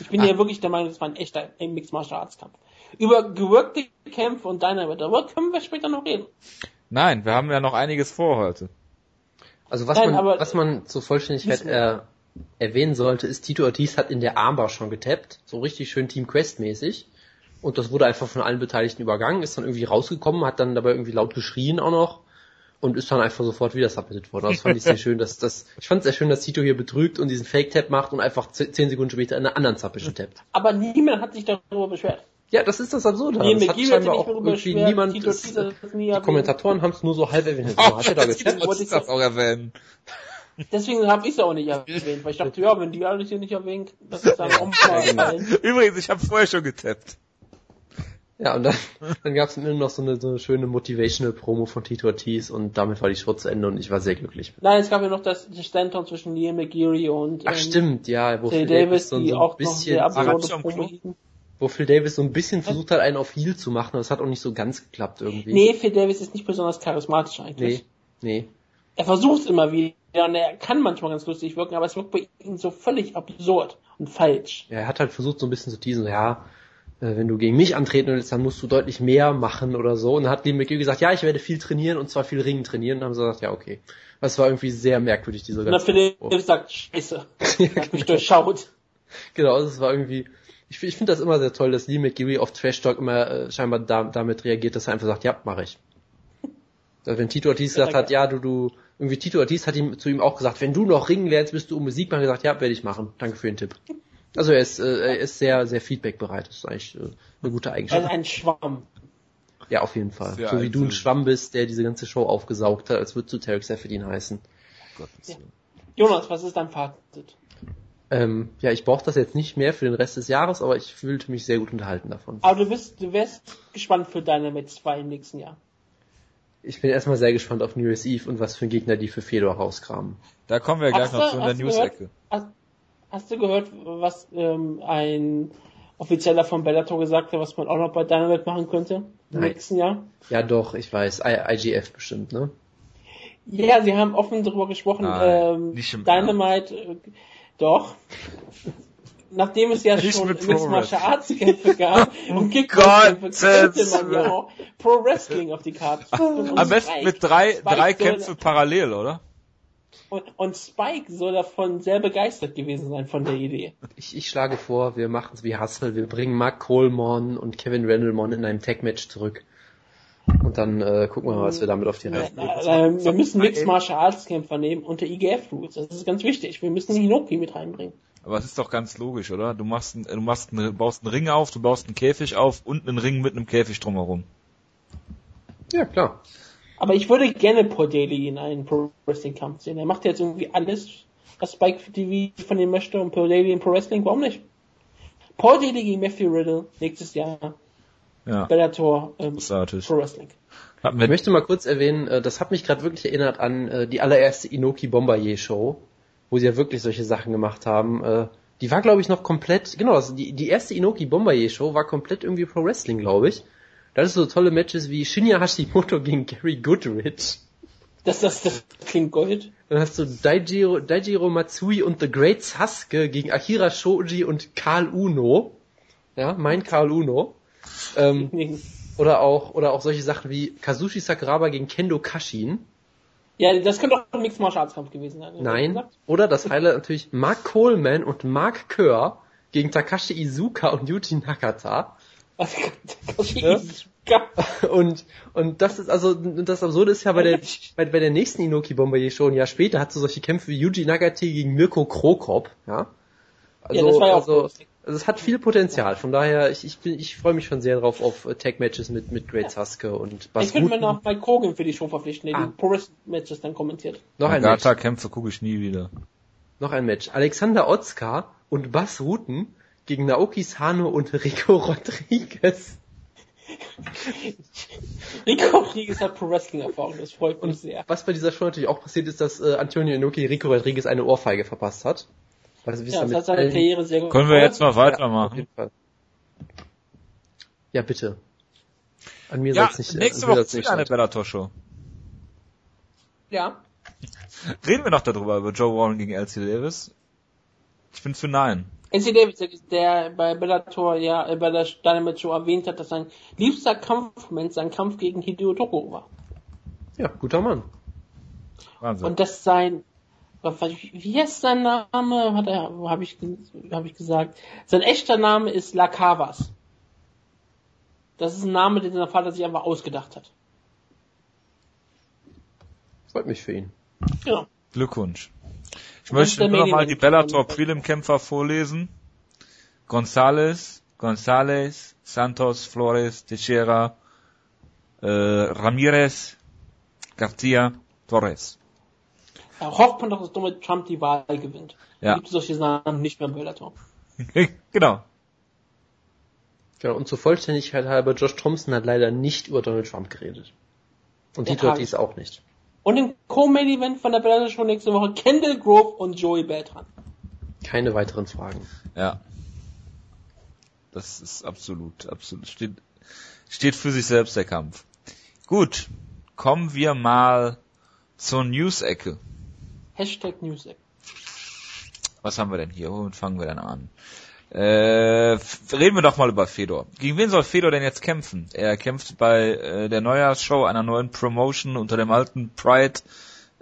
Ich bin ah. ja wirklich der Meinung, das war ein echter Mixed Martial Arts Kampf. Über gewirkte Kämpfe und Dynamite Work können wir später noch reden. Nein, wir haben ja noch einiges vor heute. Also was Nein, man, was man zur Vollständigkeit er, erwähnen sollte, ist, Tito Ortiz hat in der Armbar schon getappt, so richtig schön Team Quest mäßig. Und das wurde einfach von allen Beteiligten übergangen, ist dann irgendwie rausgekommen, hat dann dabei irgendwie laut geschrien auch noch. und ist dann einfach sofort wieder submitted worden. Das fand ich sehr schön, dass das, ich fand es sehr schön, dass Tito hier betrügt und diesen Fake-Tap macht und einfach zehn Sekunden später in einer anderen Submission tappt. Aber niemand hat sich darüber beschwert. Ja, das ist das Absurde. Nee, das hat scheinbar auch irgendwie niemand, Tito, ist, Tito, die Kommentatoren haben es nur so halb erwähnt. Oh, hat er da? Wollte ich das auch erwähnen. Deswegen habe ich es auch nicht erwähnt, weil ich dachte, ja, wenn die alles hier nicht erwähnt, das ist dann auch mal genau. Übrigens, ich habe vorher schon getappt. Ja, und dann, dann gab es immer noch so eine, so eine schöne Motivational-Promo von Tito Ortiz und damit war die Show zu Ende und ich war sehr glücklich. Nein, es gab ja noch das Stand-on zwischen Liam McGeary und Ach ähm, stimmt, ja, wo Phil Davis, Davis die so auch bisschen, noch sehr absurde Promo wo Phil Davis so ein bisschen versucht hat, einen auf Heel zu machen, aber es hat auch nicht so ganz geklappt irgendwie. Nee, Phil Davis ist nicht besonders charismatisch eigentlich. Nee, nee. Er versucht es immer wieder und er kann manchmal ganz lustig wirken, aber es wirkt bei ihm so völlig absurd und falsch. Ja, er hat halt versucht so ein bisschen zu teasen, ja, äh, wenn du gegen mich antreten willst, dann musst du deutlich mehr machen oder so. Und dann hat Liam McGill gesagt, ja, ich werde viel trainieren und zwar viel Ringen trainieren. Und dann haben sie gesagt, ja, okay. Das war irgendwie sehr merkwürdig, diese ganze... Na, Philipp oh. sagt, scheiße. hat mich genau. durchschaut. Genau, also es war irgendwie... Ich, ich finde das immer sehr toll, dass Lee McGeary auf Trash Talk immer äh, scheinbar da, damit reagiert, dass er einfach sagt, ja, mache ich. Also wenn Tito Ortiz gesagt hat, ja, du, du, irgendwie Tito Ortiz hat ihm, zu ihm auch gesagt, wenn du noch ringen lernst, bist du um Musik machen, gesagt, ja, werde ich machen. Danke für den Tipp. Also er ist, äh, er ist sehr, sehr feedbackbereit. Das ist eigentlich äh, eine gute Eigenschaft. Also ein Schwamm. Ja, auf jeden Fall. Sehr so wie du ein Schwamm bist, der diese ganze Show aufgesaugt hat, als würdest du Tarek Seferdin heißen. Oh ja. Jonas, was ist dein Fazit? Ähm, ja, ich brauche das jetzt nicht mehr für den Rest des Jahres, aber ich fühlte mich sehr gut unterhalten davon. Aber du bist, du wärst gespannt für deine Match 2 im nächsten Jahr. Ich bin erstmal sehr gespannt auf New Year's Eve und was für Gegner die für Fedor rauskramen. Da kommen wir gleich hast noch zu in der News-Ecke. Hast, hast, du gehört, was ähm, ein Offizieller von Bellator gesagt hat, was man auch noch bei Dynamite machen könnte im Nein. nächsten Jahr? Ja doch, ich weiß. I IGF bestimmt, ne? Ja, sie haben offen darüber gesprochen. Nein, ähm, Dynamite, äh, doch nachdem es ja Nicht schon Mixed Martial Arts Kämpfe gab und Kickboxkämpfe, könnte man ja auch Pro Wrestling auf die Karte Am besten mit drei, Spike drei Kämpfe parallel, oder? Und, und Spike soll davon sehr begeistert gewesen sein von der Idee. Ich, ich schlage vor, wir machen es wie Hustle, wir bringen Mark Coleman und Kevin Randallmon in einem Tag-Match zurück. Und dann äh, gucken wir mal, was wir damit auf die Reise bringen. Wir müssen Mixed Martial Arts Kämpfer nehmen unter IGF Rules. Das ist ganz wichtig. Wir müssen Hinoki mit reinbringen. Aber es ist doch ganz logisch, oder? Du machst, ein, du machst einen, baust einen Ring auf, du baust einen Käfig auf und einen Ring mit einem Käfig drumherum. Ja, klar. Aber ich würde gerne Paul Daly in einen Pro Wrestling Kampf sehen. Er macht jetzt irgendwie alles, was Spike TV von ihm möchte und Paul Daly in Pro Wrestling, warum nicht? Paul Daly gegen Matthew Riddle nächstes Jahr. Ja. Bellator ähm, Pro Wrestling. Ich möchte mal kurz erwähnen, äh, das hat mich gerade wirklich erinnert an äh, die allererste Inoki Bombardier Show wo sie ja wirklich solche Sachen gemacht haben. Äh, die war, glaube ich, noch komplett, genau, also die, die erste Inoki Bombardier Show war komplett irgendwie Pro Wrestling, glaube ich. Da ist so tolle Matches wie Shinya Hashimoto gegen Gary Goodrich. Das, das, das klingt Gold. Dann hast du Daijiro, Daijiro Matsui und The Great Sasuke gegen Akira Shoji und Karl Uno. Ja, mein Karl Uno. Ähm, oder auch, oder auch solche Sachen wie Kazushi Sakuraba gegen Kendo Kashin. Ja, das könnte auch ein Mixed Martial Arts Kampf gewesen sein. Nein. Oder das Highlight natürlich Mark Coleman und Mark Kerr gegen Takashi Izuka und Yuji Nakata. Takashi ja? Izuka. Und, und das ist also, das Absurde ist ja bei der, bei, bei der nächsten Inoki Bombardier schon ein Jahr später hat so solche Kämpfe wie Yuji Nagati gegen Mirko Krokop, ja. Also, ja, das war ja auch also, lustig. Also es hat viel Potenzial. Von daher, ich, ich, bin, ich freue mich schon sehr drauf auf Tag-Matches mit, mit Great Sasuke und Bas Ich könnte mir noch bei Kogan für die Show verpflichten, der ah. die Pro-Matches dann kommentiert. Noch ein Match. kämpfe gucke ich nie wieder. Noch ein Match. Alexander Otzka und Bas Ruten gegen Naoki Sano und Rico Rodriguez. Rico Rodriguez hat Pro-Wrestling-Erfahrung, das freut mich und sehr. Was bei dieser Show natürlich auch passiert ist, dass äh, Antonio Inoki Rico Rodriguez eine Ohrfeige verpasst hat. Also, ja, das hat seine Karriere sehr gut Können wir jetzt mal weitermachen? Ja, ja, bitte. An mir ja, nicht. Nächste Woche ist wieder eine Bellator-Show. Ja. Reden wir noch darüber, über Joe Warren gegen LC Davis? Ich bin für nein. LC Davis, der bei Bellator ja äh, bei der Dynamite Show erwähnt hat, dass sein liebster Kampfmoment sein Kampf gegen Hideo Toko war. Ja, guter Mann. Wahnsinn. Und dass sein wie heißt sein Name? Hat er, habe ich, hab ich gesagt. Sein echter Name ist Lakavas. Das ist ein Name, den sein Vater sich einfach ausgedacht hat. Freut mich für ihn. Ja. Glückwunsch. Ich möchte nur noch mal die Bellator Prelim-Kämpfer vorlesen. González, González, Santos, Flores, Teixeira, äh, Ramirez, Garcia, Torres. Hofft man doch, dass Donald Trump die Wahl gewinnt. Ja. Gibt es solche Namen nicht mehr im Bellator. genau. Genau, und zur Vollständigkeit halber, Josh Thompson hat leider nicht über Donald Trump geredet. Und Tito Ortiz auch nicht. Und im Co-Main-Event von der Bellator Show nächste Woche Kendall Grove und Joey Beltran. Keine weiteren Fragen. Ja. Das ist absolut, absolut, steht, steht für sich selbst der Kampf. Gut. Kommen wir mal zur News-Ecke. Hashtag News-Ecke. Was haben wir denn hier? Womit fangen wir denn an? Äh, reden wir doch mal über Fedor. Gegen wen soll Fedor denn jetzt kämpfen? Er kämpft bei äh, der Neujahrsshow einer neuen Promotion unter dem alten Pride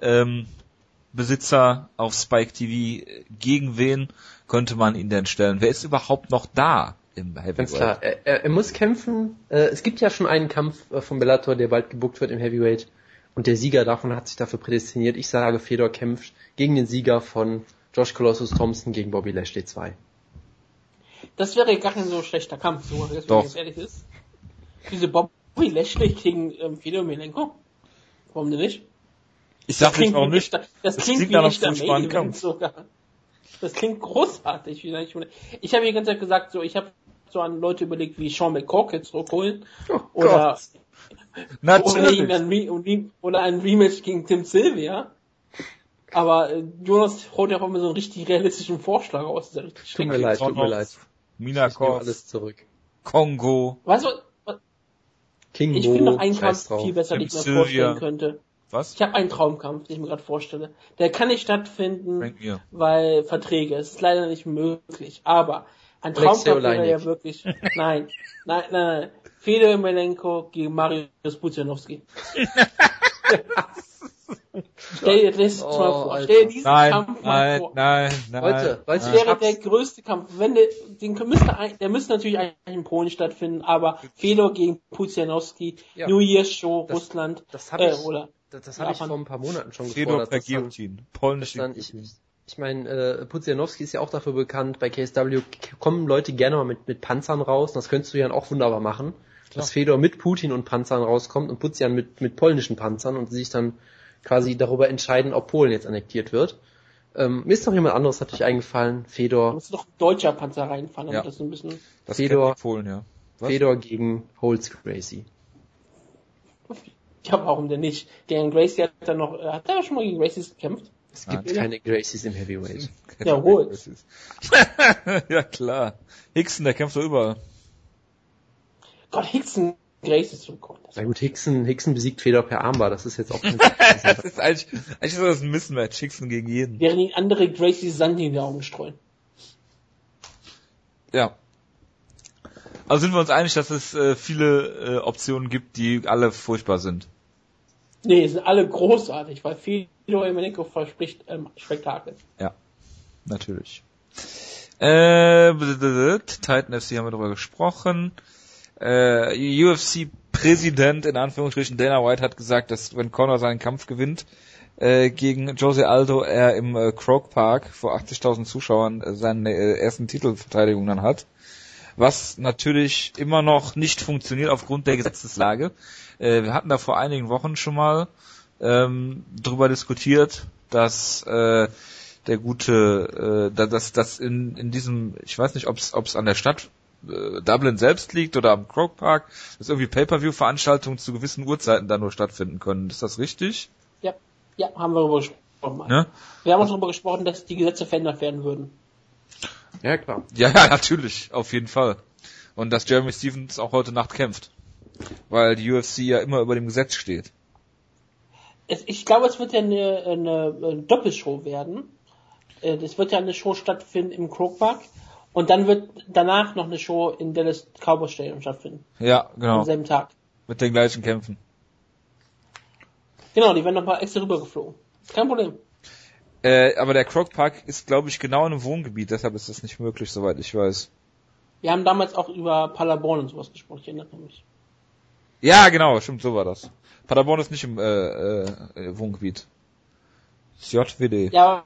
ähm, Besitzer auf Spike TV. Gegen wen könnte man ihn denn stellen? Wer ist überhaupt noch da im Heavyweight? Ganz klar, er, er muss kämpfen. Äh, es gibt ja schon einen Kampf äh, von Bellator, der bald gebuckt wird im Heavyweight. Und der Sieger davon hat sich dafür prädestiniert. Ich sage, Fedor kämpft gegen den Sieger von Josh Colossus Thompson gegen Bobby Lashley 2. Das wäre gar kein so schlechter Kampf, so, wenn man jetzt ehrlich ist. Diese Bobby Lashley gegen ähm, Fedor Milenko. Warum denn nicht? Ich sag nicht, warum nicht. Das, das klingt, klingt wie ein echter Main sogar. Das klingt großartig. Ich habe die ganze Zeit gesagt, so, ich habe so an Leute überlegt, wie Sean McCorkett zurückholen. Oh oder, Natürlich. Oder, ein, oder ein Rematch gegen Tim Sylvia. Aber äh, Jonas holt ja auch immer so einen richtig realistischen Vorschlag aus. Ja richtig tut mir leid, tut mir leid. Minakov, alles zurück. Kongo. Weißt du, was? King ich finde noch einen Kampf viel besser, den ich mir vorstellen könnte. Was? Ich habe einen Traumkampf, den ich mir gerade vorstelle. Der kann nicht stattfinden, weil Verträge. Es ist leider nicht möglich. Aber ein Traumkampf wäre ja wirklich. Nein, nein, nein, nein. Fedor Melenko gegen Marius Buzianowski. Stell dir das oh, mal vor. Stell dir diesen nein, Kampf mal nein, vor. Nein, nein, Leute, nein. Das wäre der größte Kampf. Wenn der, den müsste, der müsste natürlich eigentlich in Polen stattfinden, aber Fedor gegen Puzianowski, ja. New Year's Show, das, Russland, das hab ich, äh, oder das, das habe ich vor ein paar Monaten schon gefordert. Fedor per dann, ich, ich meine, äh, Puzianowski ist ja auch dafür bekannt, bei KSW kommen Leute gerne mal mit, mit Panzern raus, das könntest du ja auch wunderbar machen. Klar. Dass Fedor mit Putin und Panzern rauskommt und Puzian mit, mit polnischen Panzern und sich dann quasi darüber entscheiden, ob Polen jetzt annektiert wird. Ähm, mir ist noch jemand anderes natürlich eingefallen. Fedor. Da muss doch deutscher Panzer reinfahren, damit ja. das so ein bisschen. Das Fedor. Polen, ja. Was? Fedor gegen Holz Gracie. Ja, warum denn nicht? Deren Gracie hat dann noch, äh, hat er schon mal gegen Gracies gekämpft? Es gibt Nein. keine Gracies im Heavyweight. Ja, wohl. ja, klar. Hickson, der kämpft doch überall. Gott, Hickson Gracie zurückkommt. Na gut, Hickson, Hickson besiegt Feder per Armbar, das ist jetzt auch nicht Das ist eigentlich, eigentlich ist das ein Mismatch, Hickson gegen jeden. Während die andere Gracie Sand in die Augen streuen. Ja. Also sind wir uns einig, dass es äh, viele äh, Optionen gibt, die alle furchtbar sind. Nee, sind alle großartig, weil Fedor Emelianenko verspricht ähm, Spektakel. Ja, natürlich. Äh, Titan FC haben wir darüber gesprochen. Äh, UFC-Präsident in Anführungsstrichen Dana White hat gesagt, dass wenn Conor seinen Kampf gewinnt äh, gegen Jose Aldo, er im äh, Croke Park vor 80.000 Zuschauern äh, seine äh, ersten Titelverteidigung dann hat. Was natürlich immer noch nicht funktioniert aufgrund der Gesetzeslage. Äh, wir hatten da vor einigen Wochen schon mal ähm, darüber diskutiert, dass äh, der gute, äh, dass das in, in diesem, ich weiß nicht, ob es an der Stadt Dublin selbst liegt oder am Croke Park, dass irgendwie Pay-per-view-Veranstaltungen zu gewissen Uhrzeiten da nur stattfinden können. Ist das richtig? Ja, ja, haben wir darüber gesprochen. Ne? Wir haben auch darüber gesprochen, dass die Gesetze verändert werden würden. Ja, klar. Ja, ja, natürlich, auf jeden Fall. Und dass Jeremy Stevens auch heute Nacht kämpft. Weil die UFC ja immer über dem Gesetz steht. Es, ich glaube, es wird ja eine, eine, eine Doppelshow werden. Äh, es wird ja eine Show stattfinden im Croke Park und dann wird danach noch eine Show in Dallas Cowboy Stadium stattfinden. Ja, genau. Am selben Tag. Mit den gleichen Kämpfen. Genau, die werden nochmal extra rübergeflogen. Kein Problem. Äh, aber der Croc Park ist, glaube ich, genau in einem Wohngebiet, deshalb ist das nicht möglich, soweit ich weiß. Wir haben damals auch über Paderborn und sowas gesprochen, ich erinnere mich. Ja, genau, stimmt, so war das. Paderborn ist nicht im äh, äh, Wohngebiet. JWD. Ja,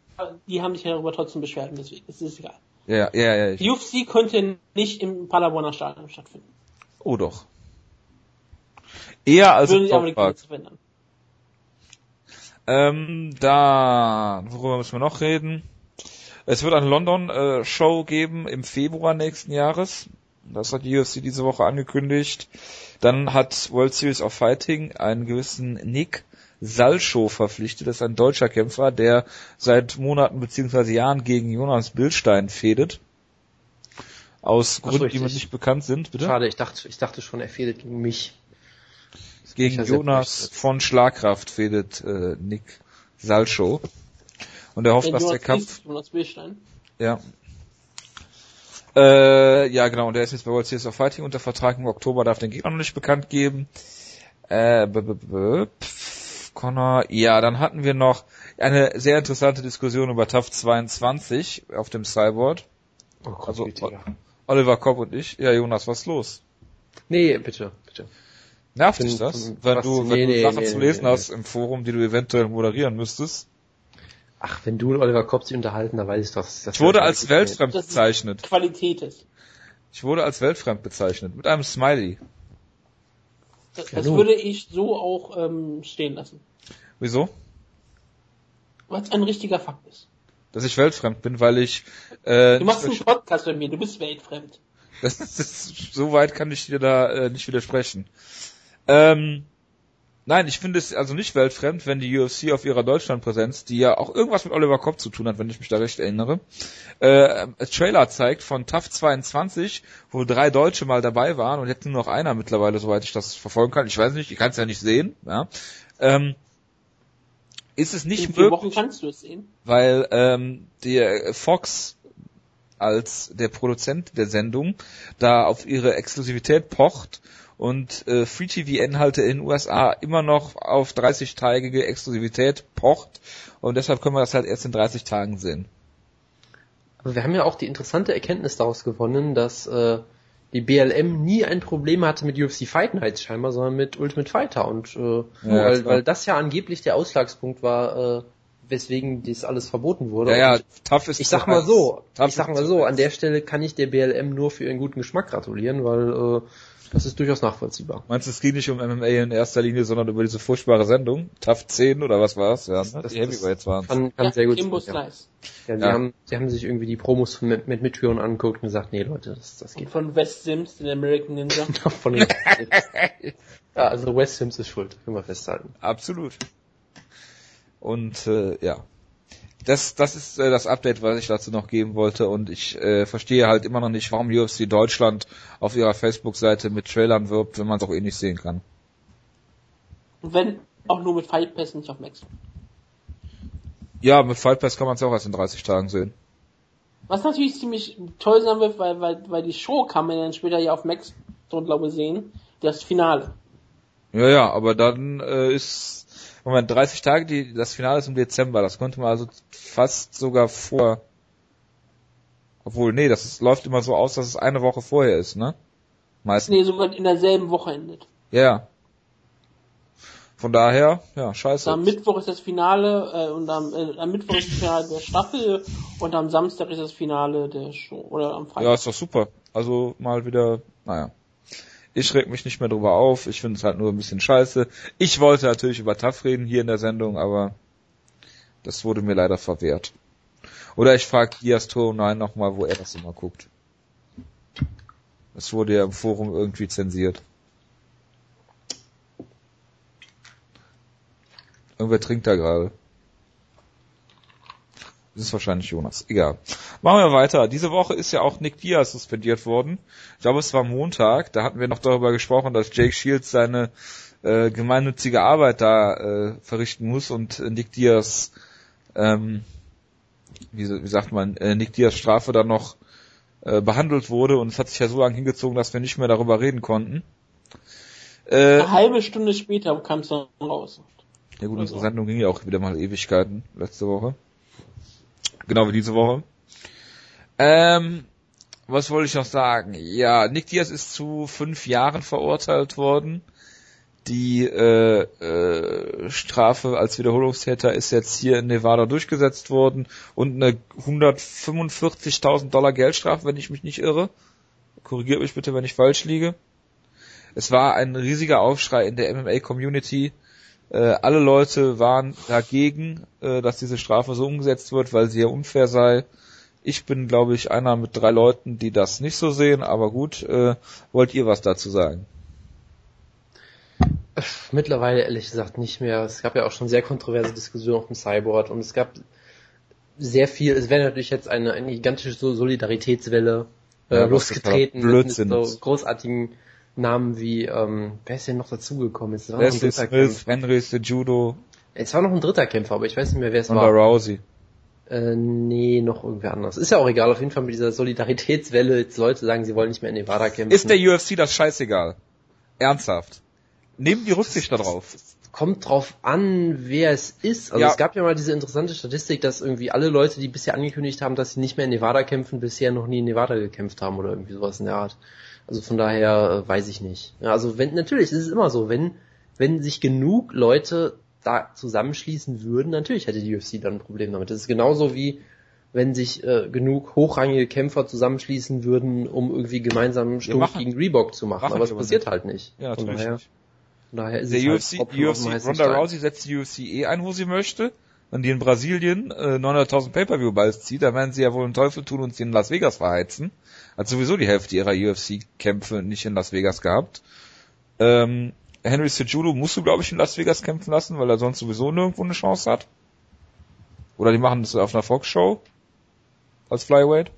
die haben sich darüber trotzdem beschwert, deswegen ist es egal. Ja, ja, ja. Die UFC könnte nicht im Paderborner Stadion stattfinden. Oh doch. Eher als Würden im. Ähm, da, worüber müssen wir noch reden? Es wird eine London-Show geben im Februar nächsten Jahres. Das hat die UFC diese Woche angekündigt. Dann hat World Series of Fighting einen gewissen Nick Salcho verpflichtet. Das ist ein deutscher Kämpfer, der seit Monaten beziehungsweise Jahren gegen Jonas Billstein fädet. Aus Gründen, die mir ich- nicht bekannt sind, bitte. Schade, ich dachte, ich dachte schon, er fehlt gegen mich. Gegen Ja, sehr Jonas von Schlagkraft fädet äh, Nick Salcho. Und er hofft, Wenn dass der Kampf ist, Jonas Billstein. Ja. Äh, ja, genau, und der ist jetzt bei World Series of Fighting unter Vertrag im Oktober, darf den Gegner noch nicht bekannt geben. Äh, b -b -b Connor, ja, dann hatten wir noch eine sehr interessante Diskussion über TAF 22 auf dem Cyborg. Oh Gott, Also, bitte. Oliver Kopp und ich. Ja, Jonas, was ist los? Nee, bitte, bitte. Nervt dich das? Wenn du, nee, wenn du nee, Sachen nee, zu lesen nee. hast im Forum, die du eventuell moderieren müsstest. Ach, wenn du und Oliver Kopp sich unterhalten, dann weiß ich doch, dass Ich wurde als weltfremd Das bezeichnet. Qualität ist. Ich wurde als weltfremd bezeichnet. Mit einem Smiley. Das, das würde ich so auch ähm, stehen lassen. Wieso? Weil es ein richtiger Fakt ist. dass ich weltfremd bin, weil ich äh, Du machst einen Podcast bei mir, du bist weltfremd. das, das, so weit kann ich dir da äh, nicht widersprechen. Ähm, nein, ich finde es also nicht weltfremd, wenn die UFC auf ihrer Deutschlandpräsenz, die ja auch irgendwas mit Oliver Kopp zu tun hat, wenn ich mich da recht erinnere, äh, Trailer zeigt von TAF 22, wo drei Deutsche mal dabei waren und jetzt nur noch einer mittlerweile, soweit ich das verfolgen kann. Ich weiß nicht, ich kann es ja nicht sehen. Ja. Ähm, ist es nicht In möglich, Wochen kannst du es sehen. weil ähm, der Fox als der Produzent der Sendung da auf ihre Exklusivität pocht und äh, Free TV Inhalte in den USA immer noch auf 30-tägige Exklusivität pocht und deshalb können wir das halt erst in 30 Tagen sehen. Aber wir haben ja auch die interessante Erkenntnis daraus gewonnen, dass äh, die BLM nie ein Problem hatte mit UFC Fight Nights scheinbar, sondern mit Ultimate Fighter und äh, weil, klar. weil das ja angeblich der Ausschlagspunkt war, äh, weswegen dies alles verboten wurde. Ja, ja, tough ist ich sag mal so, ich sag mal so, an der Stelle kann ich der BLM nur für ihren guten Geschmack gratulieren, weil äh, das ist durchaus nachvollziehbar. Meinst du, es ging nicht um MMA in erster Linie, sondern über diese furchtbare Sendung? Tough 10 oder was war's? Ja, ne? das- die Heavyweights waren. Kann, kann Ja, sehr gut Kimbo sein, ja. Ja, sie, Ja. Haben, sie haben sich irgendwie die Promos von mit, mit Mitführern angeguckt und gesagt, nee Leute, das, das Und geht von West Sims, den American Ninja. von den Ja, also West Sims ist schuld, können wir festhalten. Absolut. Und äh, ja. Das, das ist äh, das Update, was ich dazu noch geben wollte. Und ich äh, verstehe halt immer noch nicht, warum UFC Deutschland auf ihrer Facebook-Seite mit Trailern wirbt, wenn man es auch eh nicht sehen kann. Und wenn auch nur mit Fight Pass, nicht auf Max. Ja, mit Fight Pass kann man es auch erst in 30 Tagen sehen. Was natürlich ziemlich toll sein wird, weil, weil, weil die Show kann man dann später ja auf Max, glaube ich, sehen. Das Finale. Ja, ja, aber dann äh, ist Moment 30 Tage, die das Finale ist im Dezember. Das konnte man also fast sogar vor. Obwohl, nee, das ist, läuft immer so aus, dass es eine Woche vorher ist, ne? Meistens. Nee, sogar in derselben Woche endet. Ja. ja. Von daher, ja, scheiße. Am Mittwoch ist das Finale äh, und am, äh, am Mittwoch ist das Finale der Staffel und am Samstag ist das Finale der Show. Oder am Ja, Freitag. ist doch super. Also mal wieder, naja. Ich reg mich nicht mehr drüber auf. Ich finde es halt nur ein bisschen scheiße. Ich wollte natürlich über TAF reden hier in der Sendung, aber das wurde mir leider verwehrt. Oder ich frage Dias Tor 9 nochmal, wo er das immer guckt. Das wurde ja im Forum irgendwie zensiert. Irgendwer trinkt da gerade. Das ist wahrscheinlich Jonas. Egal. Machen wir weiter. Diese Woche ist ja auch Nick Diaz suspendiert worden. Ich glaube, es war Montag. Da hatten wir noch darüber gesprochen, dass Jake Shields seine äh, gemeinnützige Arbeit da äh, verrichten muss und äh, Nick Diaz, ähm, wie, wie sagt man, äh, Nick Diaz Strafe dann noch äh, behandelt wurde. Und es hat sich ja so lange hingezogen, dass wir nicht mehr darüber reden konnten. Äh, Eine halbe Stunde später kam es dann raus. ja gut, unsere Also. Sendung ging ja auch wieder mal Ewigkeiten letzte Woche. Genau wie diese Woche. Ähm, was wollte ich noch sagen? Ja, Nick Diaz ist zu fünf Jahren verurteilt worden. Die äh, äh, Strafe als Wiederholungstäter ist jetzt hier in Nevada durchgesetzt worden und eine 145.000 Dollar Geldstrafe, wenn ich mich nicht irre. Korrigiert mich bitte, wenn ich falsch liege. Es war ein riesiger Aufschrei in der MMA-Community. Äh, alle Leute waren dagegen, äh, dass diese Strafe so umgesetzt wird, weil sie ja unfair sei. Ich bin, glaube ich, einer mit drei Leuten, die das nicht so sehen, aber gut, äh, wollt ihr was dazu sagen? Mittlerweile ehrlich gesagt nicht mehr. Es gab ja auch schon sehr kontroverse Diskussionen auf dem Cyborg und es gab sehr viel, es wäre natürlich jetzt eine, eine gigantische Solidaritätswelle äh, ja, losgetreten mit, so großartigen Namen wie, ähm, wer ist denn noch dazugekommen? Es war Wesley Smith, Henry Judo. Es war noch ein dritter Kämpfer, aber ich weiß nicht mehr, wer es war. Rousey. Äh, nee, noch irgendwer anders. Ist ja auch egal, auf jeden Fall mit dieser Solidaritätswelle, jetzt Leute sagen, sie wollen nicht mehr in Nevada kämpfen. Ist der UFC das scheißegal? Ernsthaft. Nehmen die Rücksicht darauf. Kommt drauf an, wer es ist. Also ja. es gab ja mal diese interessante Statistik, dass irgendwie alle Leute, die bisher angekündigt haben, dass sie nicht mehr in Nevada kämpfen, bisher noch nie in Nevada gekämpft haben oder irgendwie sowas in der Art. Also von daher äh, weiß ich nicht. Ja, also wenn natürlich, ist es immer so, wenn wenn sich genug Leute da zusammenschließen würden, natürlich hätte die UFC dann ein Problem damit. Das ist genauso wie wenn sich äh, genug hochrangige Kämpfer zusammenschließen würden, um irgendwie gemeinsam einen Stumpf gegen Reebok zu machen. Aber es passiert nicht. halt nicht. Ja, von daher, nicht. Von daher ist Der es UFC, halt UFC Ronda Rousey setzt die UFC eh ein, wo sie möchte. Wenn die in Brasilien äh, 900.000 Pay-Per-View-Balls zieht, dann werden sie ja wohl einen Teufel tun und sie in Las Vegas verheizen. Hat sowieso die Hälfte ihrer UFC-Kämpfe nicht in Las Vegas gehabt. Ähm, Henry Cejudo musst du, glaube ich, in Las Vegas kämpfen lassen, weil er sonst sowieso nirgendwo eine Chance hat. Oder die machen das auf einer Fox-Show als Flyweight.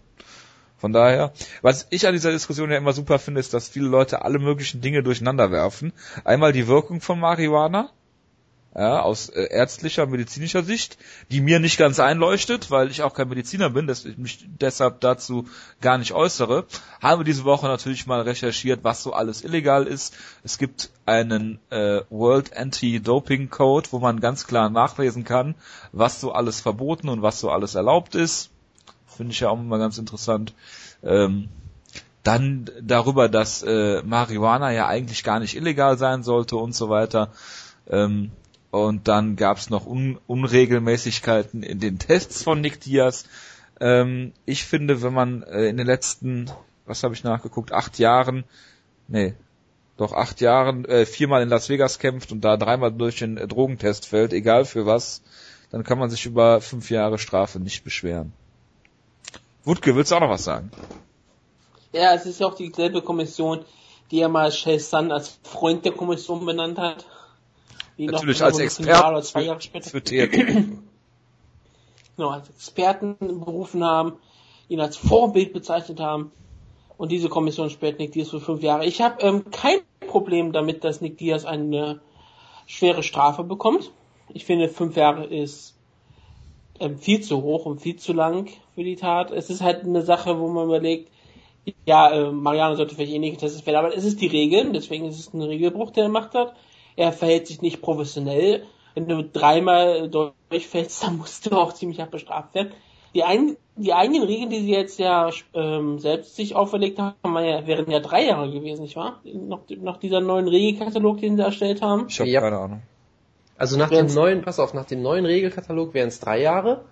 Von daher, was ich an dieser Diskussion ja immer super finde, ist, dass viele Leute alle möglichen Dinge durcheinander werfen. Einmal die Wirkung von Marihuana, ja, aus äh, ärztlicher, medizinischer Sicht, die mir nicht ganz einleuchtet, weil ich auch kein Mediziner bin, dass ich mich deshalb dazu gar nicht äußere, haben wir diese Woche natürlich mal recherchiert, was so alles illegal ist. Es gibt einen äh, World Anti-Doping Code, wo man ganz klar nachlesen kann, was so alles verboten und was so alles erlaubt ist. Finde ich ja auch immer ganz interessant. Ähm, dann darüber, dass äh, Marihuana ja eigentlich gar nicht illegal sein sollte und so weiter. Ähm, und dann gab es noch Un Unregelmäßigkeiten in den Tests von Nick Diaz. Ähm, ich finde, wenn man äh, in den letzten, was habe ich nachgeguckt, acht Jahren, nee, doch acht Jahren äh, viermal in Las Vegas kämpft und da dreimal durch den äh, Drogentest fällt, egal für was, dann kann man sich über fünf Jahre Strafe nicht beschweren. Wutke, willst du auch noch was sagen? Ja, es ist ja auch dieselbe Kommission, die ja mal Shell Sun als Freund der Kommission benannt hat. Natürlich als Experten zwei Jahre später. Für genau, als Experten berufen haben, ihn als Vorbild bezeichnet haben. Und diese Kommission sperrt Nick Diaz für fünf Jahre. Ich habe ähm, kein Problem damit, dass Nick Diaz eine schwere Strafe bekommt. Ich finde, fünf Jahre ist ähm, viel zu hoch und viel zu lang für die Tat. Es ist halt eine Sache, wo man überlegt, ja, äh, Mariano sollte vielleicht eh nicht getestet werden, aber es ist die Regel, deswegen ist es ein Regelbruch, der er gemacht hat er verhält sich nicht professionell. Wenn du dreimal durchfällst, dann musst du auch ziemlich hart bestraft werden. Die, ein, die eigenen Regeln, die sie jetzt ja ähm, selbst sich auferlegt haben, ja, wären ja drei Jahre gewesen, nicht wahr? Nach, nach dieser neuen Regelkatalog, den sie erstellt haben. Ich habe ja. keine Ahnung. Also nach dem neuen, pass auf, nach dem neuen Regelkatalog wären es drei Jahre.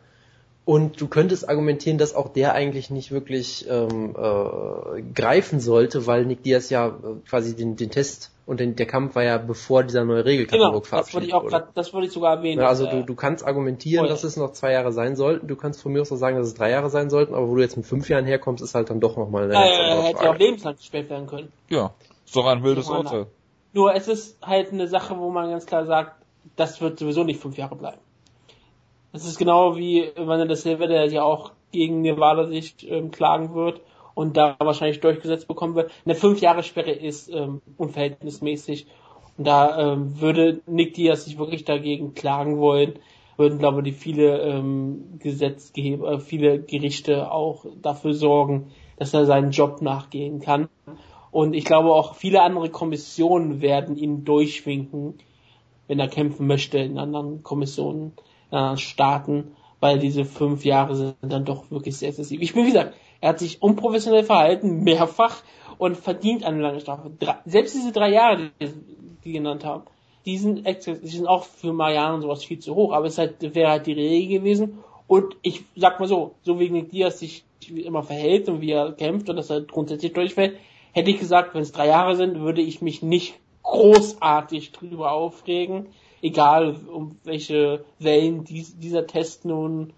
Und du könntest argumentieren, dass auch der eigentlich nicht wirklich ähm, äh, greifen sollte, weil Nick Diaz ja äh, quasi den, den Test und den, der Kampf war ja bevor dieser neue Regelkatalog genau, verabschiedet das wollte ich auch grad, das wollte ich sogar erwähnen. Ja, also du, du kannst argumentieren, heute. dass es noch zwei Jahre sein sollten. Du kannst von mir aus auch sagen, dass es drei Jahre sein sollten, aber wo du jetzt mit fünf Jahren herkommst, ist halt dann doch nochmal eine ja, ja, hätte ja auch lebenslang gesperrt werden können. Ja, ist doch ein wildes Urteil. Nur es ist halt eine Sache, wo man ganz klar sagt, das wird sowieso nicht fünf Jahre bleiben. Das ist genau wie Vanilla Silver, der ja auch gegen Nevada sich ähm, klagen wird und da wahrscheinlich durchgesetzt bekommen wird. Eine fünf Jahre Sperre ist ähm, unverhältnismäßig und da ähm, würde Nick Diaz sich wirklich dagegen klagen wollen, würden, glaube ich, die viele ähm, Gesetzgeber, äh, viele Gerichte auch dafür sorgen, dass er seinen Job nachgehen kann. Und ich glaube auch viele andere Kommissionen werden ihn durchwinken, wenn er kämpfen möchte in anderen Kommissionen, anderen Staaten, weil diese fünf Jahre sind dann doch wirklich sehr exzessiv. Ich bin, wie gesagt, er hat sich unprofessionell verhalten, mehrfach, und verdient eine lange Strafe. Drei, selbst diese drei Jahre, die genannt haben, die sind, die sind auch für Marianne und sowas viel zu hoch, aber es halt, wäre halt die Regel gewesen. Und ich sag mal so, so wie Nick Diaz sich immer verhält und wie er kämpft und dass er grundsätzlich durchfällt, hätte ich gesagt, wenn es drei Jahre sind, würde ich mich nicht großartig drüber aufregen, egal um welche Wellen dies, dieser Test nun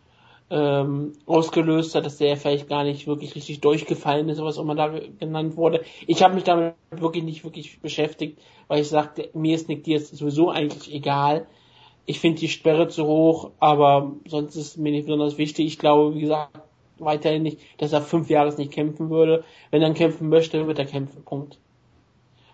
ähm, ausgelöst hat, dass der vielleicht gar nicht wirklich richtig durchgefallen ist, was auch immer da genannt wurde. Ich habe mich damit wirklich nicht wirklich beschäftigt, weil ich sagte, mir ist Nick Diaz sowieso eigentlich egal. Ich finde die Sperre zu hoch, aber sonst ist mir nicht besonders wichtig. Ich glaube, wie gesagt, weiterhin nicht, dass er fünf Jahre nicht kämpfen würde. Wenn er kämpfen möchte, wird er kämpfen. Punkt.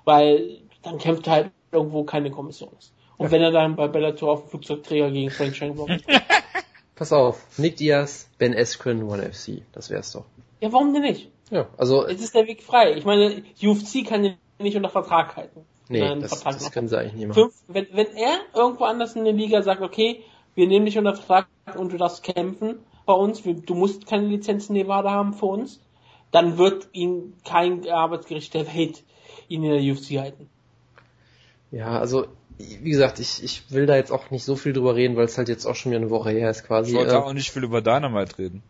Weil dann kämpft er halt irgendwo keine Kommission ist. Und wenn er dann bei Bellator auf dem Flugzeugträger gegen Frank Shank Pass auf, Nick Diaz, Ben Askren, One FC. Das wär's doch. Ja, warum denn nicht? Ja, also. Es ist der Weg frei. Ich meine, UFC kann ihn nicht unter Vertrag halten. Nee, das, Vertrag das können sie eigentlich nicht machen. Wenn, wenn er irgendwo anders in der Liga sagt, okay, wir nehmen dich unter Vertrag und du darfst kämpfen bei uns, du musst keine Lizenz in Nevada haben für uns, dann wird ihn kein Arbeitsgericht der Welt ihn in der UFC halten. Ja, also wie gesagt, ich, ich will da jetzt auch nicht so viel drüber reden, weil es halt jetzt auch schon wieder eine Woche her ist quasi. Ich wollte äh, auch nicht viel über Dynamite reden.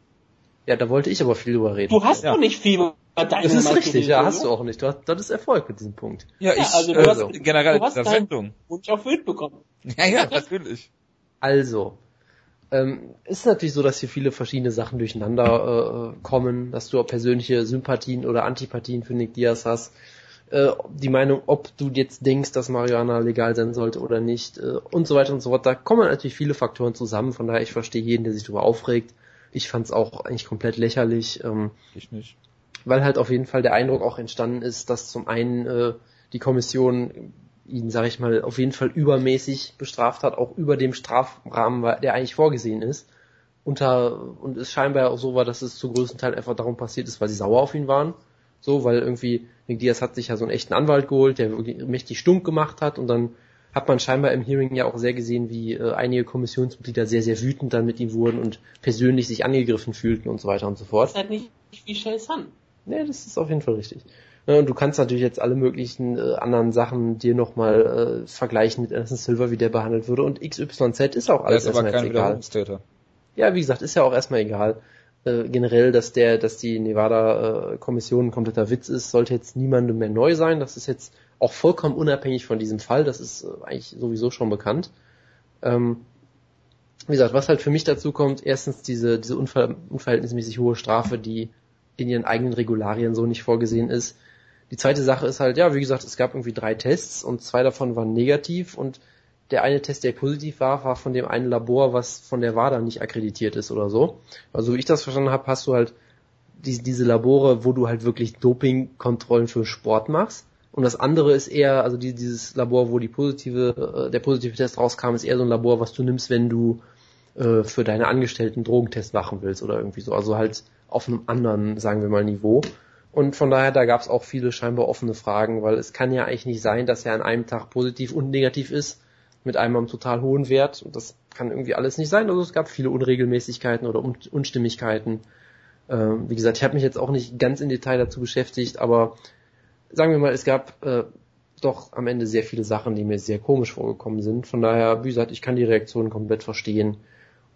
Ja, da wollte ich aber viel drüber reden. Du hast ja. doch nicht viel über Dynamite Das ist richtig, ja, hast du auch nicht. Du hast, das ist Erfolg mit diesem Punkt. Ja, ich, ja, also du also, hast, generell du hast Sendung. Wunsch erfüllt bekommen. Ja, ja, natürlich. Also, ähm, ist natürlich so, dass hier viele verschiedene Sachen durcheinander äh, kommen, dass du auch persönliche Sympathien oder Antipathien für Nick Diaz hast äh, die Meinung, ob du jetzt denkst, dass Marihuana legal sein sollte oder nicht äh, und so weiter und so fort. Da kommen natürlich viele Faktoren zusammen, von daher ich verstehe jeden, der sich darüber aufregt. Ich fand es auch eigentlich komplett lächerlich. Ähm, ich nicht. Weil halt auf jeden Fall der Eindruck auch entstanden ist, dass zum einen äh, die Kommission ihn, sag ich mal, auf jeden Fall übermäßig bestraft hat, auch über dem Strafrahmen, der eigentlich vorgesehen ist. Unter, und es scheinbar auch so war, dass es zu größten Teil einfach darum passiert ist, weil sie sauer auf ihn waren. So, weil irgendwie Nick Diaz hat sich ja so einen echten Anwalt geholt, der wirklich mächtig stumm gemacht hat und dann hat man scheinbar im Hearing ja auch sehr gesehen, wie äh, einige Kommissionsmitglieder sehr, sehr wütend dann mit ihm wurden und persönlich sich angegriffen fühlten und so weiter und so fort. Das ist halt nicht wie Shell Sun. Nee, das ist auf jeden Fall richtig. Ja, und du kannst natürlich jetzt alle möglichen äh, anderen Sachen dir nochmal äh, vergleichen mit Anderson Silver, wie der behandelt wurde und XYZ ist auch alles ist erstmal aber kein egal. Ja, wie gesagt, ist ja auch erstmal egal äh, generell, dass der, dass die Nevada-Kommission ein kompletter Witz ist, sollte jetzt niemandem mehr neu sein. Das ist jetzt auch vollkommen unabhängig von diesem Fall. Das ist äh, eigentlich sowieso schon bekannt. Ähm, wie gesagt, was halt für mich dazu kommt, erstens diese, diese unver unverhältnismäßig hohe Strafe, die in ihren eigenen Regularien so nicht vorgesehen ist. Die zweite Sache ist halt, ja, wie gesagt, es gab irgendwie drei Tests und zwei davon waren negativ und der eine Test, der positiv war, war von dem einen Labor, was von der WADA nicht akkreditiert ist oder so. Also wie ich das verstanden habe, hast du halt die, diese Labore, wo du halt wirklich Dopingkontrollen für Sport machst. Und das andere ist eher, also die, dieses Labor, wo die positive, äh, der positive Test rauskam, ist eher so ein Labor, was du nimmst, wenn du äh, für deine Angestellten Drogentest machen willst oder irgendwie so. Also halt auf einem anderen, sagen wir mal, Niveau. Und von daher, da gab es auch viele scheinbar offene Fragen, weil es kann ja eigentlich nicht sein, dass er an einem Tag positiv und negativ ist mit einem total hohen Wert. Und das kann irgendwie alles nicht sein. Also es gab viele Unregelmäßigkeiten oder Un Unstimmigkeiten. Ähm, wie gesagt, ich habe mich jetzt auch nicht ganz im Detail dazu beschäftigt, aber sagen wir mal, es gab äh, doch am Ende sehr viele Sachen, die mir sehr komisch vorgekommen sind. Von daher, wie gesagt, ich kann die Reaktion komplett verstehen.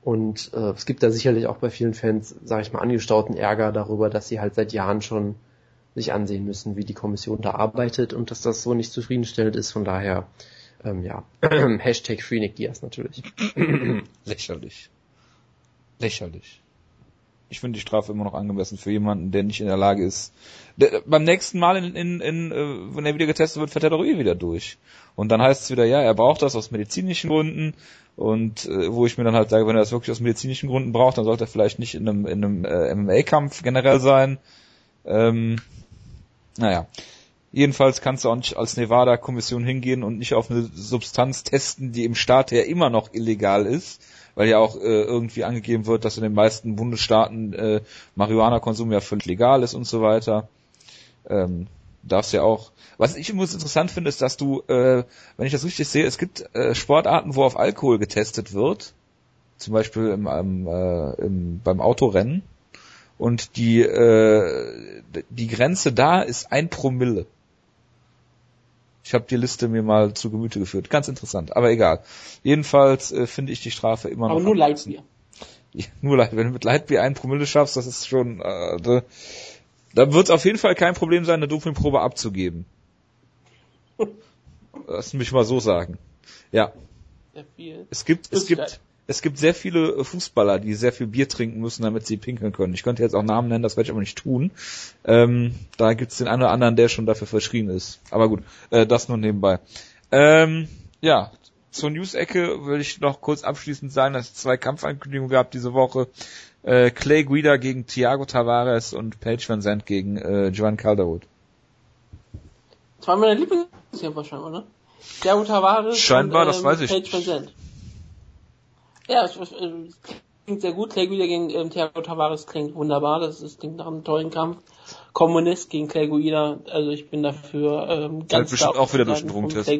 Und äh, es gibt da sicherlich auch bei vielen Fans, sage ich mal, angestauten Ärger darüber, dass sie halt seit Jahren schon sich ansehen müssen, wie die Kommission da arbeitet und dass das so nicht zufriedenstellend ist. Von daher, ähm, ja, Hashtag Free Nick Diaz natürlich. Lächerlich. Lächerlich. Ich finde die Strafe immer noch angemessen für jemanden, der nicht in der Lage ist. Der, beim nächsten Mal, in, in, in, äh, wenn er wieder getestet wird, fährt er doch eh wieder durch. Und dann heißt es wieder, ja, er braucht das aus medizinischen Gründen. Und äh, wo ich mir dann halt sage, wenn er das wirklich aus medizinischen Gründen braucht, dann sollte er vielleicht nicht in einem, in einem äh, MMA-Kampf generell sein. Ähm, naja. Jedenfalls kannst du auch nicht als Nevada-Kommission hingehen und nicht auf eine Substanz testen, die im Staat ja immer noch illegal ist, weil ja auch äh, irgendwie angegeben wird, dass in den meisten Bundesstaaten äh, Marihuana-Konsum ja völlig legal ist und so weiter. Ähm, darfst ja auch. Was ich übrigens interessant finde, ist, dass du, äh, wenn ich das richtig sehe, es gibt äh, Sportarten, wo auf Alkohol getestet wird, zum Beispiel im, im, äh, im, beim Autorennen. Und die, äh, die Grenze da ist ein Promille. Ich habe die Liste mir mal zu Gemüte geführt. Ganz interessant, aber egal. Jedenfalls äh, finde ich die Strafe immer aber noch. Aber nur Leitbier. Ja, nur Leitbier. Wenn du mit Leitbier ein Promille schaffst, das ist schon. Äh, da, da wird es auf jeden Fall kein Problem sein, eine Dopingprobe abzugeben. Lass mich mal so sagen. Ja. Es gibt, es gibt, es gibt sehr viele Fußballer, die sehr viel Bier trinken müssen, damit sie pinkeln können. Ich könnte jetzt auch Namen nennen, das werde ich aber nicht tun. Ähm, da gibt es den einen oder anderen, der schon dafür verschrien ist. Aber gut, äh, das nur nebenbei. Ähm, ja, zur News-Ecke will ich noch kurz abschließend sagen, dass es zwei Kampfankündigungen gab diese Woche. Äh, Clay Guida gegen Thiago Tavares und Paige Van Zandt gegen äh, Joan Calderwood. Das war meine Lieblingskämpfer scheinbar, ne? Thiago Tavares Scheinbar, und, ähm, das weiß ich. Paige Van Zandt. Ja, es, es, es klingt sehr gut. Clay Guida gegen ähm, Thiago Tavares klingt wunderbar. Das, das klingt nach einem tollen Kampf. Kommunist gegen Clay Guida. Also ich bin dafür ähm, ganz bestimmt auch wieder durch den Drogentest.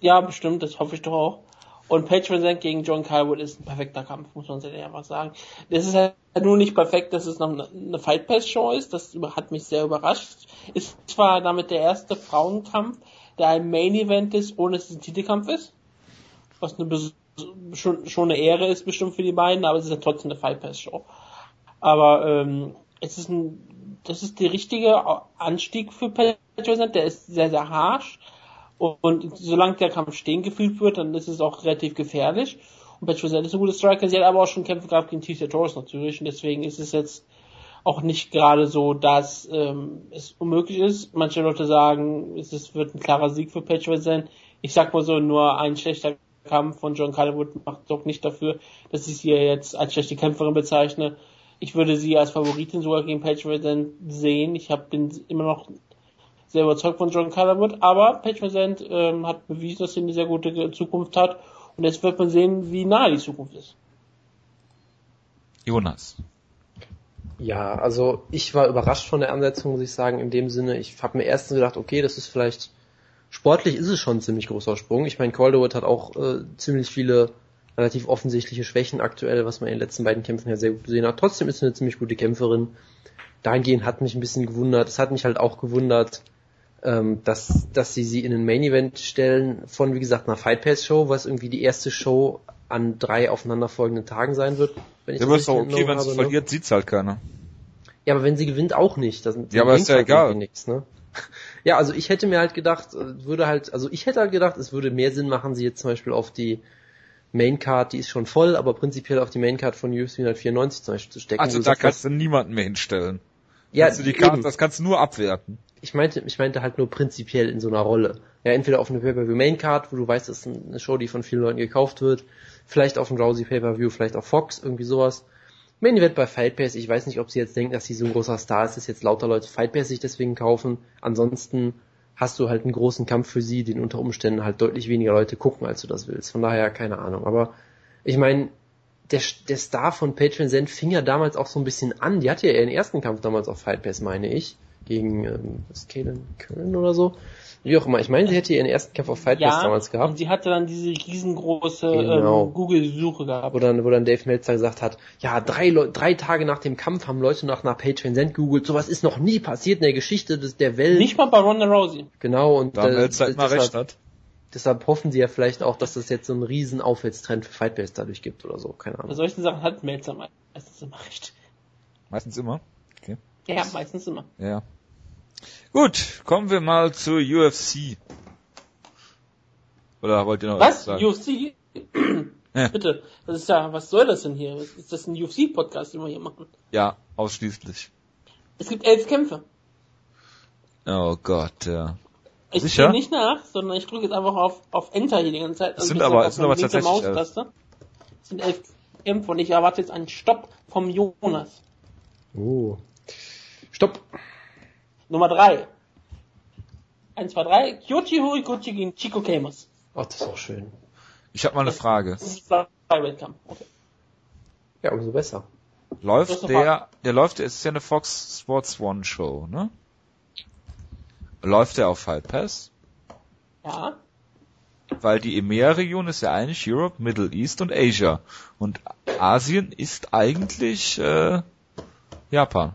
Ja, bestimmt. Das hoffe ich doch auch. Und Page Van gegen John Calwood ist ein perfekter Kampf, muss man sehr einfach sagen. Das ist halt nur nicht perfekt, dass es noch eine Fight Pass Show ist. Das hat mich sehr überrascht. Ist zwar damit der erste Frauenkampf, der ein Main Event ist, ohne dass es ein Titelkampf ist. Was eine schon, schon eine Ehre ist bestimmt für die beiden, aber es ist ja trotzdem eine Fight Pass Show. Aber ähm, es ist ein, das ist der richtige Anstieg für Patrick der ist sehr, sehr harsh. Und, solange der Kampf stehen gefühlt wird, dann ist es auch relativ gefährlich. Und Patrick ist eine gute Striker. Sie hat aber auch schon Kämpfe gehabt gegen Tisha Torres natürlich. Und deswegen ist es jetzt auch nicht gerade so, dass ähm, es unmöglich ist. Manche Leute sagen, es ist, wird ein klarer Sieg für Patrick sein. Ich sag mal so, nur ein schlechter Kampf von John Calderwood macht doch nicht dafür, dass ich sie jetzt als schlechte Kämpferin bezeichne. Ich würde sie als Favoritin sogar gegen Paige Van sehen. Ich hab, bin immer noch sehr überzeugt von John Calderwood, aber Paige Van ähm, hat bewiesen, dass sie eine sehr gute Zukunft hat. Und jetzt wird man sehen, wie nah die Zukunft ist. Jonas. Ja, also ich war überrascht von der Ansetzung, muss ich sagen, in dem Sinne. Ich habe mir erstens gedacht, okay, das ist vielleicht sportlich ist es schon ein ziemlich großer Sprung. Ich meine, Calderwood hat auch äh, ziemlich viele relativ offensichtliche Schwächen aktuell, was man in den letzten beiden Kämpfen ja sehr gut gesehen hat. Trotzdem ist sie eine ziemlich gute Kämpferin. Dahingehend hat mich ein bisschen gewundert. Es hat mich halt auch gewundert, ähm, dass, dass sie sie in ein Main Event stellen von, wie gesagt, einer Fight Pass Show, was irgendwie die erste Show an drei aufeinanderfolgenden Tagen sein wird. Wenn ich ja, aber ist doch okay, wenn sie ne? verliert, sieht's halt keiner. Ja, aber wenn sie gewinnt, auch nicht. Das, ja, aber ist ja egal. Nix, ne? Ja, also ich hätte mir halt gedacht, äh, würde halt, also ich hätte halt gedacht, es würde mehr Sinn machen, sie jetzt zum Beispiel auf die Maincard, die ist schon voll, aber prinzipiell auf die Maincard von UFC 194 zum Beispiel zu stecken. Also da kannst du niemanden mehr hinstellen. Ja, kannst die Karte, das kannst du nur abwerten. Ich meinte, ich meinte halt nur prinzipiell in so einer Rolle. Ja, entweder auf eine Pay-Per-View Maincard, wo du weißt, das ist eine Show, die von vielen Leuten gekauft wird, vielleicht auf ein Rousey Pay-Per-View, vielleicht auf Fox, irgendwie sowas. Main Event bei Fight Pass, ich weiß nicht, ob sie jetzt denken, dass sie so ein großer Star ist, dass jetzt lauter Leute Fight Pass sich deswegen kaufen. Ansonsten hast du halt einen großen Kampf für sie, den unter Umständen halt deutlich weniger Leute gucken, als du das willst. Von daher keine Ahnung. Aber ich meine, der, der Star von Patreon Zen fing ja damals auch so ein bisschen an. Die hatte ja ihren ersten Kampf damals auf Fight Pass, meine ich. Gegen, ähm, was, Kaden Köln oder so. Wie auch immer. Ich meine, sie hätte ihren ersten Kampf auf Fight ja, damals gehabt. Und sie hatte dann diese riesengroße genau. ähm, Google-Suche gehabt. Wo dann, wo dann Dave Meltzer gesagt hat, ja, drei, drei Tage nach dem Kampf haben Leute noch nach Patreon Send googelt. Sowas ist noch nie passiert in der Geschichte des, der Welt. Nicht mal bei Ronda Rousey. Genau. Und da äh, Meltzer immer recht hat. Deshalb hoffen sie ja vielleicht auch, dass es jetzt so einen riesen Aufwärtstrend für Fight Base dadurch gibt oder so. Keine Ahnung. Bei solchen Sachen hat Meltzer meistens immer recht. Meistens immer? Okay. Ja, meistens immer. Ja. Gut, kommen wir mal zur UFC. Oder wollt ihr noch was, was sagen? UFC? ja. Bitte, das ist ja, was soll das denn hier? Ist das ein UFC-Podcast, den wir hier machen? Ja, ausschließlich. Es gibt elf Kämpfe. Oh Gott, ja. Ich Sicher? nicht nach, sondern ich drücke jetzt einfach auf, auf Enter hier die ganze Zeit. Also sind aber, sind aber tatsächlich Maustaste. Es sind elf Kämpfe und ich erwarte jetzt einen Stopp vom Jonas. Oh. Stopp. Nummer 3. 1, 2, 3. Kyochi Horiguchi gegen Chico Camus. Ach, das ist auch schön. Ich habe mal eine Frage. Okay. Ja, umso besser. Läuft der, der läuft, es ist ja eine Fox Sports One Show, ne? Läuft der auf Fight Pass? Ja. Weil die EMEA-Region ist ja eigentlich Europe, Middle East und Asia. Und Asien ist eigentlich äh, Japan.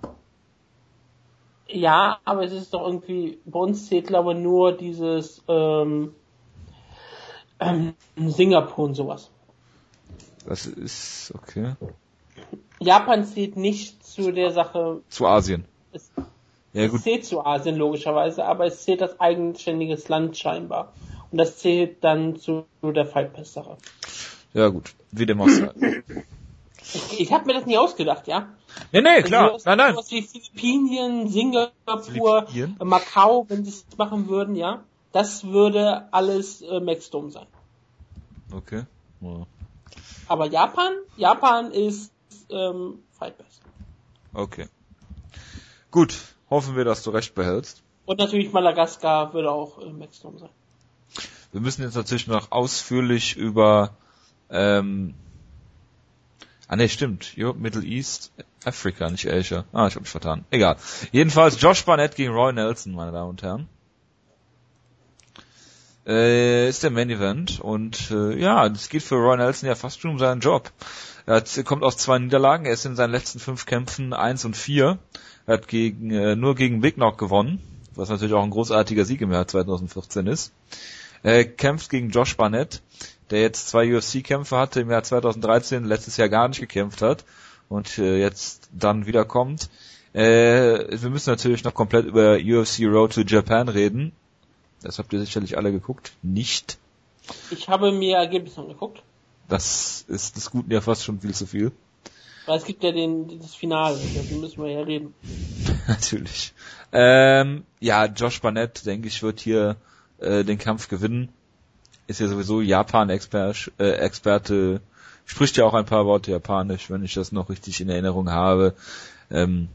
Ja, aber es ist doch irgendwie, bei uns zählt glaube ich nur dieses ähm, ähm, Singapur und sowas. Das ist okay. Japan zählt nicht zu der Sache. Zu Asien. Es, ja, gut. es zählt zu Asien logischerweise, aber es zählt als eigenständiges Land scheinbar. Und das zählt dann zu der Fight Pass Sache. Ja gut, wie dem auch sei. Ich, ich habe mir das nie ausgedacht, ja. Nee, nee, klar. Also, nein, nein. Was wie Philippinen, Singapur, Philippinen? Macau, wenn sie es machen würden, ja. Das würde alles äh, Maxdome sein. Okay. Ja. Aber Japan, Japan ist ähm, Fight Pass. Okay. Gut, hoffen wir, dass du recht behältst. Und natürlich Madagaskar würde auch äh, Maxdome sein. Wir müssen jetzt natürlich noch ausführlich über ähm, Ah ne, stimmt. Europe, Middle East, Afrika, nicht Asia. Ah, ich hab mich vertan. Egal. Jedenfalls Josh Barnett gegen Roy Nelson, meine Damen und Herren. Äh, ist der Main Event und äh, ja, es geht für Roy Nelson ja fast schon um seinen Job. Er hat, kommt aus zwei Niederlagen, er ist in seinen letzten fünf Kämpfen eins und vier. Er hat gegen, äh, nur gegen Big Knock gewonnen, was natürlich auch ein großartiger Sieg im Jahr 2014 ist. Er kämpft gegen Josh Barnett, der jetzt zwei UFC-Kämpfe hatte im Jahr 2013, letztes Jahr gar nicht gekämpft hat und äh, jetzt dann wiederkommt. Äh, wir müssen natürlich noch komplett über UFC Road to Japan reden. Das habt ihr sicherlich alle geguckt. Nicht. Ich habe mir Ergebnisse angeguckt. Das ist des Guten ja fast schon viel zu viel. Weil es gibt ja den, das Finale, darüber müssen wir ja reden. Natürlich. Ähm, ja, Josh Barnett, denke ich, wird hier äh, den Kampf gewinnen ist ja sowieso Japan-Experte, äh, Experte, spricht ja auch ein paar Worte Japanisch, wenn ich das noch richtig in Erinnerung habe. Ähm,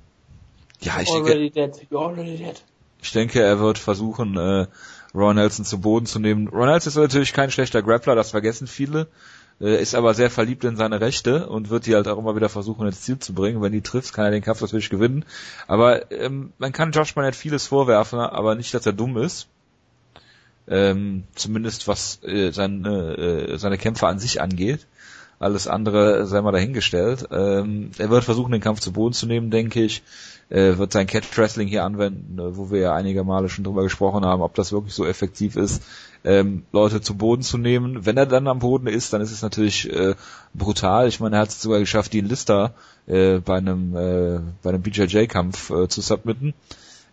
ja, ich denke, dead. ich denke, er wird versuchen, äh, Ron Nelson zu Boden zu nehmen. Ron Nelson ist natürlich kein schlechter Grappler, das vergessen viele, äh, ist aber sehr verliebt in seine Rechte und wird die halt auch immer wieder versuchen ins Ziel zu bringen. Wenn die trifft, kann er den Kampf natürlich gewinnen. Aber ähm, man kann Josh Barnett vieles vorwerfen, aber nicht, dass er dumm ist ähm, zumindest was äh, seine, äh, seine Kämpfe an sich angeht. Alles andere sei mal dahingestellt. Ähm, er wird versuchen, den Kampf zu Boden zu nehmen, denke ich. Er wird sein Catch Wrestling hier anwenden, äh, wo wir ja einige Male schon drüber gesprochen haben, ob das wirklich so effektiv ist, ähm, Leute zu Boden zu nehmen. Wenn er dann am Boden ist, dann ist es natürlich äh, brutal. Ich meine, er hat es sogar geschafft, Dean Lister äh, bei einem äh, bei einem BJJ-Kampf äh, zu submitten.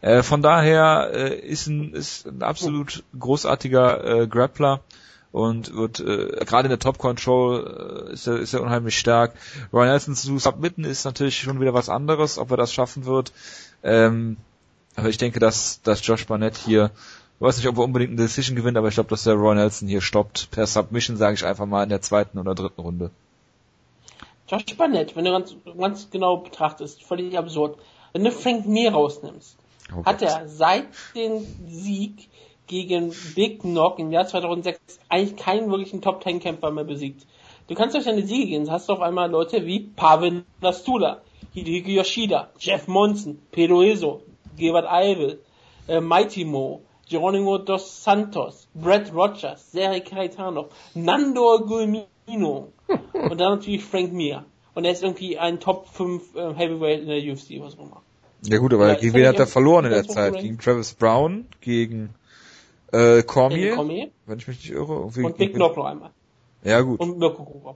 Äh, von daher äh, ist, ein, ist ein absolut großartiger äh, Grappler und wird äh, gerade in der Top Control äh, ist, er, ist er unheimlich stark. Ryan Nelson zu submitten ist natürlich schon wieder was anderes, ob er das schaffen wird. Ähm, aber ich denke, dass, dass Josh Barnett hier, ich weiß nicht, ob er unbedingt eine Decision gewinnt, aber ich glaube, dass der Roy Nelson hier stoppt. Per Submission sage ich einfach mal in der zweiten oder dritten Runde. Josh Barnett, wenn du ganz, ganz genau betrachtest, völlig absurd. Wenn du Frank Mir rausnimmst, Oh hat er seit dem Sieg gegen Big Knock im Jahr 2006 eigentlich keinen wirklichen Top Ten Kämpfer mehr besiegt. Du kannst durch deine Siege gehen, hast du auf einmal Leute wie Pavel Nastula, Hideki Yoshida, Jeff Monson, Pedro Izzo, Gebert Eivel, äh, Mighty Mo, Geronimo dos Santos, Brett Rogers, Seri Kaitanov, Nando Gulmino und dann natürlich Frank Mir. Und er ist irgendwie ein Top 5 äh, Heavyweight in der UFC, was auch immer. Ja gut, aber gegen wen hat er verloren in der Zeit? Gegen Travis Brown, gegen äh, Cormier, Cormier, wenn ich mich nicht irre. Und, und Big Knock noch einmal. Ja gut. Und Mirko Gruber.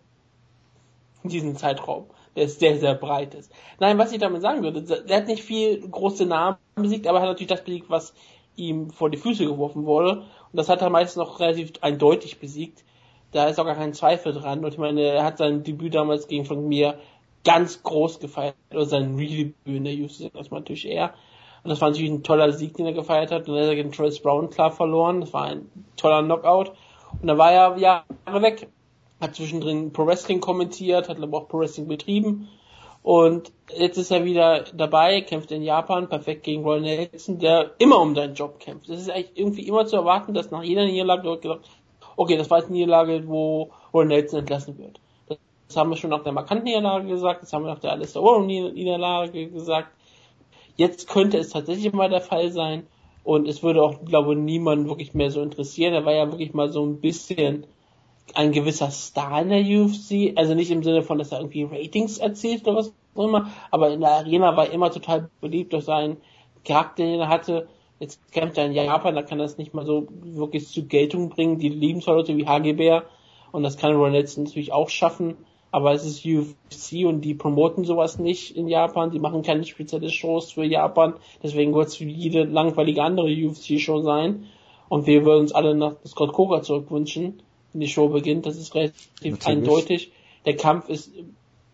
In diesem Zeitraum, der ist sehr, sehr breit ist. Nein, was ich damit sagen würde, der hat nicht viel große Namen besiegt, aber er hat natürlich das besiegt, was ihm vor die Füße geworfen wurde. Und das hat er meistens noch relativ eindeutig besiegt. Da ist auch gar kein Zweifel dran. Und ich meine, er hat sein Debüt damals gegen von mir ganz groß gefeiert, oder sein Redebüt in der UFC, das war natürlich er. Und das war natürlich ein toller Sieg, den er gefeiert hat. Und er hat gegen Travis Brown klar verloren. Das war ein toller Knockout. Und da war er Jahre weg. Hat zwischendrin Pro Wrestling kommentiert, hat aber auch Pro Wrestling betrieben. Und jetzt ist er wieder dabei, kämpft in Japan, perfekt gegen Roy Nelson, der immer um seinen Job kämpft. Es ist eigentlich irgendwie immer zu erwarten, dass nach jeder Niederlage wird gesagt, okay, das war jetzt eine Niederlage, wo Roy Nelson entlassen wird. Das haben wir schon nach der markanten Niederlage gesagt, das haben wir nach der Alistair Warren Niederlage gesagt. Jetzt könnte es tatsächlich mal der Fall sein und es würde auch, glaube ich, niemanden wirklich mehr so interessieren. Er war ja wirklich mal so ein bisschen ein gewisser Star in der UFC, also nicht im Sinne von, dass er irgendwie Ratings erzielt oder was auch immer, aber in der Arena war er immer total beliebt durch seinen Charakter, den er hatte. Jetzt kämpft er in Japan, da kann das nicht mal so wirklich zu Geltung bringen. Die lieben zwar Leute wie HGBR und das kann Ron Nelson natürlich auch schaffen, aber es ist UFC und die promoten sowas nicht in Japan, die machen keine spezielle Shows für Japan, deswegen wird es für jede langweilige andere UFC-Show sein und wir würden uns alle nach Scott Coker zurückwünschen, wenn die Show beginnt, das ist relativ Natürlich. eindeutig. Der Kampf ist,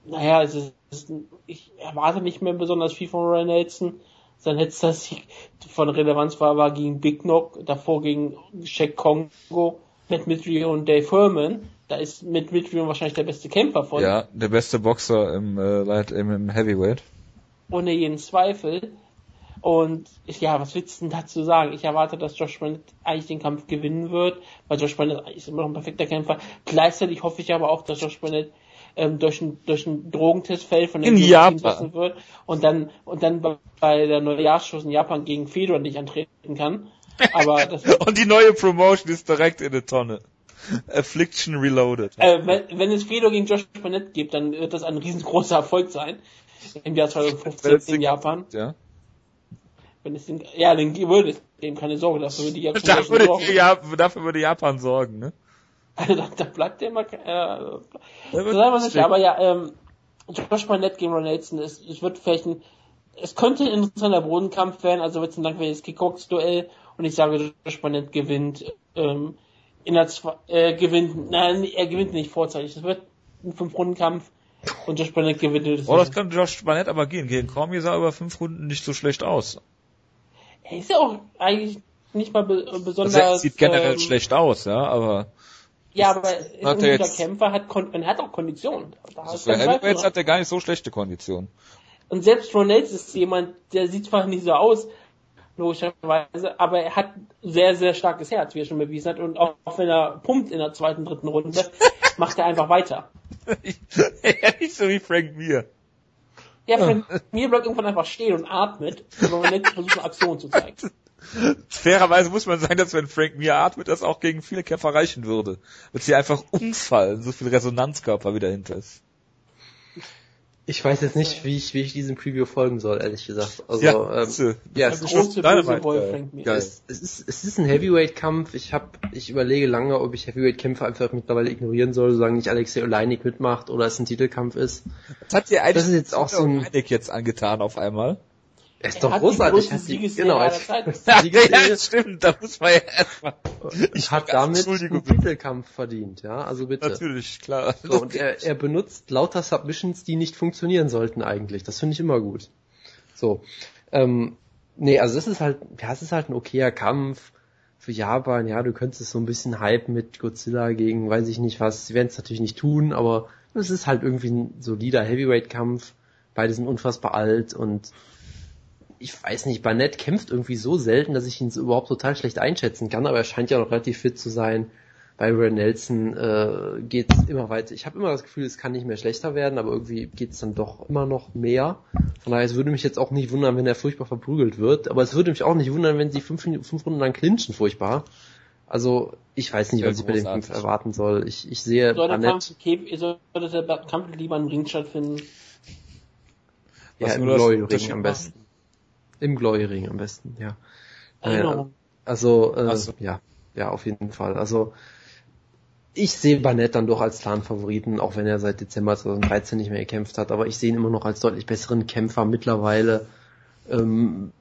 naja, es ist, ich erwarte nicht mehr besonders viel von Ron Nelson, sein letzter Sieg von Relevanz war, war gegen Big Knock, davor gegen Shaq Kongo, Matt Mitrio und Dave Herman. Da ist Matt Mitrio wahrscheinlich der beste Kämpfer von. Ja, der beste Boxer im, äh, Light, im, im Heavyweight. Ohne jeden Zweifel. Und ja, was willst du denn dazu sagen? Ich erwarte, dass Josh Barnett eigentlich den Kampf gewinnen wird, weil Josh Barnett ist immer noch ein perfekter Kämpfer. Gleichzeitig hoffe ich aber auch, dass Josh Barnett ähm, durch einen durch einen Drogentest fällt, von dem lassen wird und dann und dann bei der Neujahrsschuss in Japan gegen Fedor nicht antreten kann. Aber das und die neue Promotion ist direkt in der Tonne. Affliction Reloaded. Äh, wenn, wenn es Fedor gegen Josh Barnett gibt, dann wird das ein riesengroßer Erfolg sein. Im Jahr 2015 in Japan. Ja. Wenn es den, ja, dann würde es dem keine Sorge, dafür würde Japan dafür würde, ja, dafür würde Japan sorgen, ne? Also da, da bleibt der mal, äh, sagen wir nicht, aber ja, ähm, Josh Barnett gegen Ron Nelson, es, es wird vielleicht ein, es könnte ein interessanter Bodenkampf werden, also wird es ein langweiliges Kickbox-Duell und ich sage, Josh Barnett gewinnt, ähm, in der zwei, äh, gewinnt, nein, er gewinnt nicht vorzeitig, es wird ein Fünf-Runden-Kampf und Josh Barnett gewinnt. Das oh, das kann Josh Barnett aber gehen, gegen Cormier sah über fünf Runden nicht so schlecht aus. Er ist ja auch eigentlich nicht mal be besonders. Also er sieht generell ähm, schlecht aus, ja, aber ja, aber ein guter jetzt, Kämpfer hat, man hat auch Kondition. Also für Heavyweights hat er gar nicht so schlechte Kondition. Und selbst Ron ist jemand, der sieht zwar nicht so aus, logischerweise, aber er hat sehr, sehr starkes Herz, wie er schon bewiesen hat. Und auch, wenn er pumpt in der zweiten, dritten Runde, macht er einfach weiter. ja, nicht so wie Frank Mir. Ja, Frank Mir bleibt irgendwann einfach stehen und atmet, wenn man nicht versucht, eine Aktion zu zeigen. Fairerweise muss man sagen, dass wenn Frank Mir atmet, das auch gegen viele Kämpfer reichen würde. Wird sie einfach umfallen, so viel Resonanzkörper wieder hinter ist. Ich weiß jetzt nicht, wie ich, wie ich diesem Preview folgen soll, ehrlich gesagt. Also, ja, ähm, ja es, große, Mir. Es, es, ist, es ist ein Heavyweight-Kampf. Ich hab, ich überlege lange, ob ich Heavyweight-Kämpfe einfach mittlerweile ignorieren soll, solange nicht Alexei Oleinik mitmacht oder es ein Titelkampf ist. Das hat dir eigentlich das ist jetzt auch so ein jetzt angetan auf einmal. Er ist doch großartig. Hat die, genau, als ja, ja, stimmt, da muss man ja erstmal. Ich hat damit einen Titelkampf verdient, ja, also bitte. Natürlich, klar. So, und er, er benutzt lauter Submissions, die nicht funktionieren sollten eigentlich. Das finde ich immer gut. So. Ähm, nee, also das ist halt, ja, es ist halt ein okayer Kampf für Japan, ja, du könntest so ein bisschen hype mit Godzilla gegen, weiß ich nicht was, sie werden es natürlich nicht tun, aber es ist halt irgendwie ein solider Heavyweight-Kampf. Beide sind unfassbar alt und ich weiß nicht, Barnett kämpft irgendwie so selten, dass ich ihn so überhaupt total schlecht einschätzen kann, aber er scheint ja noch relativ fit zu sein. Bei Ray Nelson äh, geht es immer weiter. Ich habe immer das Gefühl, es kann nicht mehr schlechter werden, aber irgendwie geht es dann doch immer noch mehr. Von daher, es würde mich jetzt auch nicht wundern, wenn er furchtbar verprügelt wird, aber es würde mich auch nicht wundern, wenn sie fünf, fünf Runden lang clinchen, furchtbar. Also, ich weiß nicht, was ich bei dem Kampf erwarten soll. Ich, ich sehe soll der Kampf, sollte der Kampf lieber im Ring stattfinden? Ja, im Glory-Ring am besten. Im Glory Ring am besten, ja. Naja, also, äh, so. ja, ja, auf jeden Fall. Also, ich sehe Barnett dann doch als klaren Favoriten, auch wenn er seit Dezember 2013 nicht mehr gekämpft hat, aber ich sehe ihn immer noch als deutlich besseren Kämpfer mittlerweile. Ähm,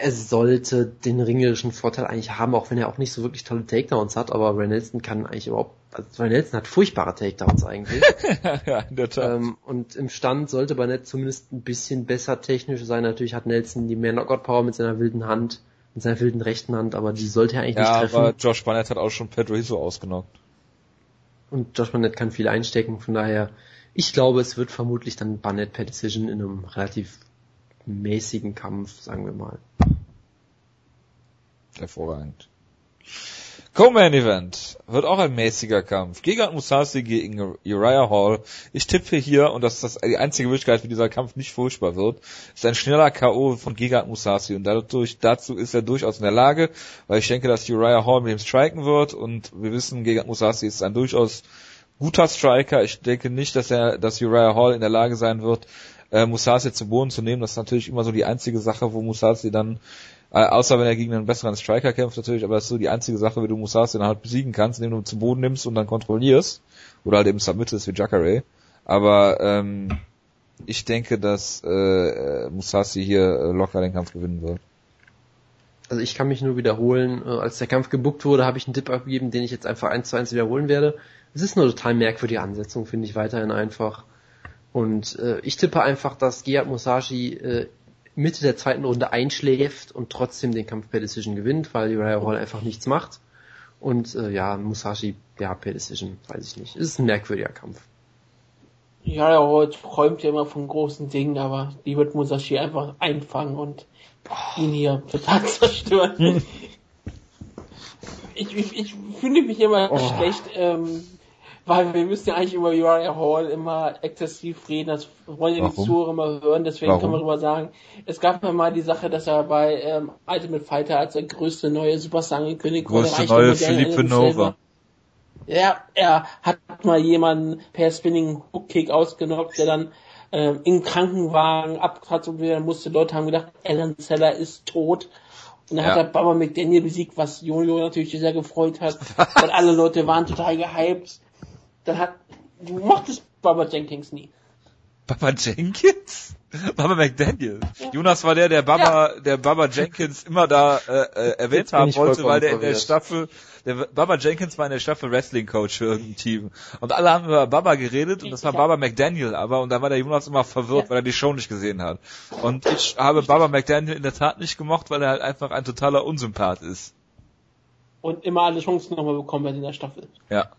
er sollte den ringerischen Vorteil eigentlich haben, auch wenn er auch nicht so wirklich tolle Takedowns hat, aber Ray Nelson kann eigentlich überhaupt, also Ray Nelson hat furchtbare Takedowns eigentlich. ja, in der Tat. Ähm, und im Stand sollte Barnett zumindest ein bisschen besser technisch sein. Natürlich hat Nelson die mehr Knockout-Power mit seiner wilden Hand, mit seiner wilden rechten Hand, aber die sollte er eigentlich ja, nicht treffen. Ja, aber Josh Barnett hat auch schon Pedro Hiso ausgenockt. Und Josh Barnett kann viel einstecken, von daher, ich glaube, es wird vermutlich dann Barnett per Decision in einem relativ mäßigen Kampf, sagen wir mal. Hervorragend. Co-Main Event wird auch ein mäßiger Kampf. Gegard Musashi gegen Uriah Hall. Ich tippe hier, und das ist die einzige Möglichkeit, wie dieser Kampf nicht furchtbar wird, ist ein schneller K.O. von Gegard Musashi. Und dadurch, dazu ist er durchaus in der Lage, weil ich denke, dass Uriah Hall mit ihm striken wird. Und wir wissen, Gegard Musashi ist ein durchaus guter Striker. Ich denke nicht, dass er, dass Uriah Hall in der Lage sein wird, äh, Musasi zu Boden zu nehmen. Das ist natürlich immer so die einzige Sache, wo Musasi dann, äh, außer wenn er gegen einen besseren Striker kämpft natürlich, aber das ist so die einzige Sache, wie du Musasi dann halt besiegen kannst, indem du zu Boden nimmst und dann kontrollierst. Oder halt eben submittest wie Jacare. Aber ähm, ich denke, dass äh, Musasi hier äh, locker den Kampf gewinnen wird. Also ich kann mich nur wiederholen, äh, als der Kampf gebuckt wurde, habe ich einen Tipp abgegeben, den ich jetzt einfach eins zu eins wiederholen werde. Es ist eine total merkwürdige Ansetzung, finde ich weiterhin einfach. Und äh, ich tippe einfach, dass Gerard Musashi äh, Mitte der zweiten Runde einschläft und trotzdem den Kampf per Decision gewinnt, weil Uriah Hall einfach nichts macht. Und äh, ja, Musashi, ja, per Decision, weiß ich nicht. Es ist ein merkwürdiger Kampf. Ja, der Hall träumt ja immer von großen Dingen, aber die wird Musashi einfach einfangen und ihn hier total zerstören. ich, ich, ich fühle mich immer oh. schlecht, ähm, weil wir müssen ja eigentlich über Uriah Hall immer exzessiv reden, das wollen ja die Zuhörer immer hören, deswegen Warum? kann man darüber sagen, es gab ja mal die Sache, dass er bei ähm, Ultimate Fighter als der größte neue Superstar angekündigt wurde. Größte neue Philippe Nova. Ja, er hat mal jemanden per Spinning Hook Kick ausgenockt, der dann ähm, im Krankenwagen abgetratscht werden musste. Leute haben gedacht, Alan Zeller ist tot. Und dann ja. hat er Baba McDaniel besiegt, was Jojo natürlich sehr gefreut hat. Weil alle Leute waren total gehypt. Dann hat, du mochtest Baba Jenkins nie. Baba Jenkins? Baba McDaniel. Ja. Jonas war der, der Baba, ja. der Baba Jenkins immer da äh, äh, erwähnt haben wollte, weil der in der Staffel, der Baba Jenkins war in der Staffel Wrestling Coach für irgendein Team. Und alle haben über Baba geredet und das war Baba McDaniel aber und da war der Jonas immer verwirrt, ja. weil er die Show nicht gesehen hat. Und ich habe Baba McDaniel in der Tat nicht gemocht, weil er halt einfach ein totaler Unsympath ist. Und immer alle Chancen nochmal bekommen hat in der Staffel. Ja.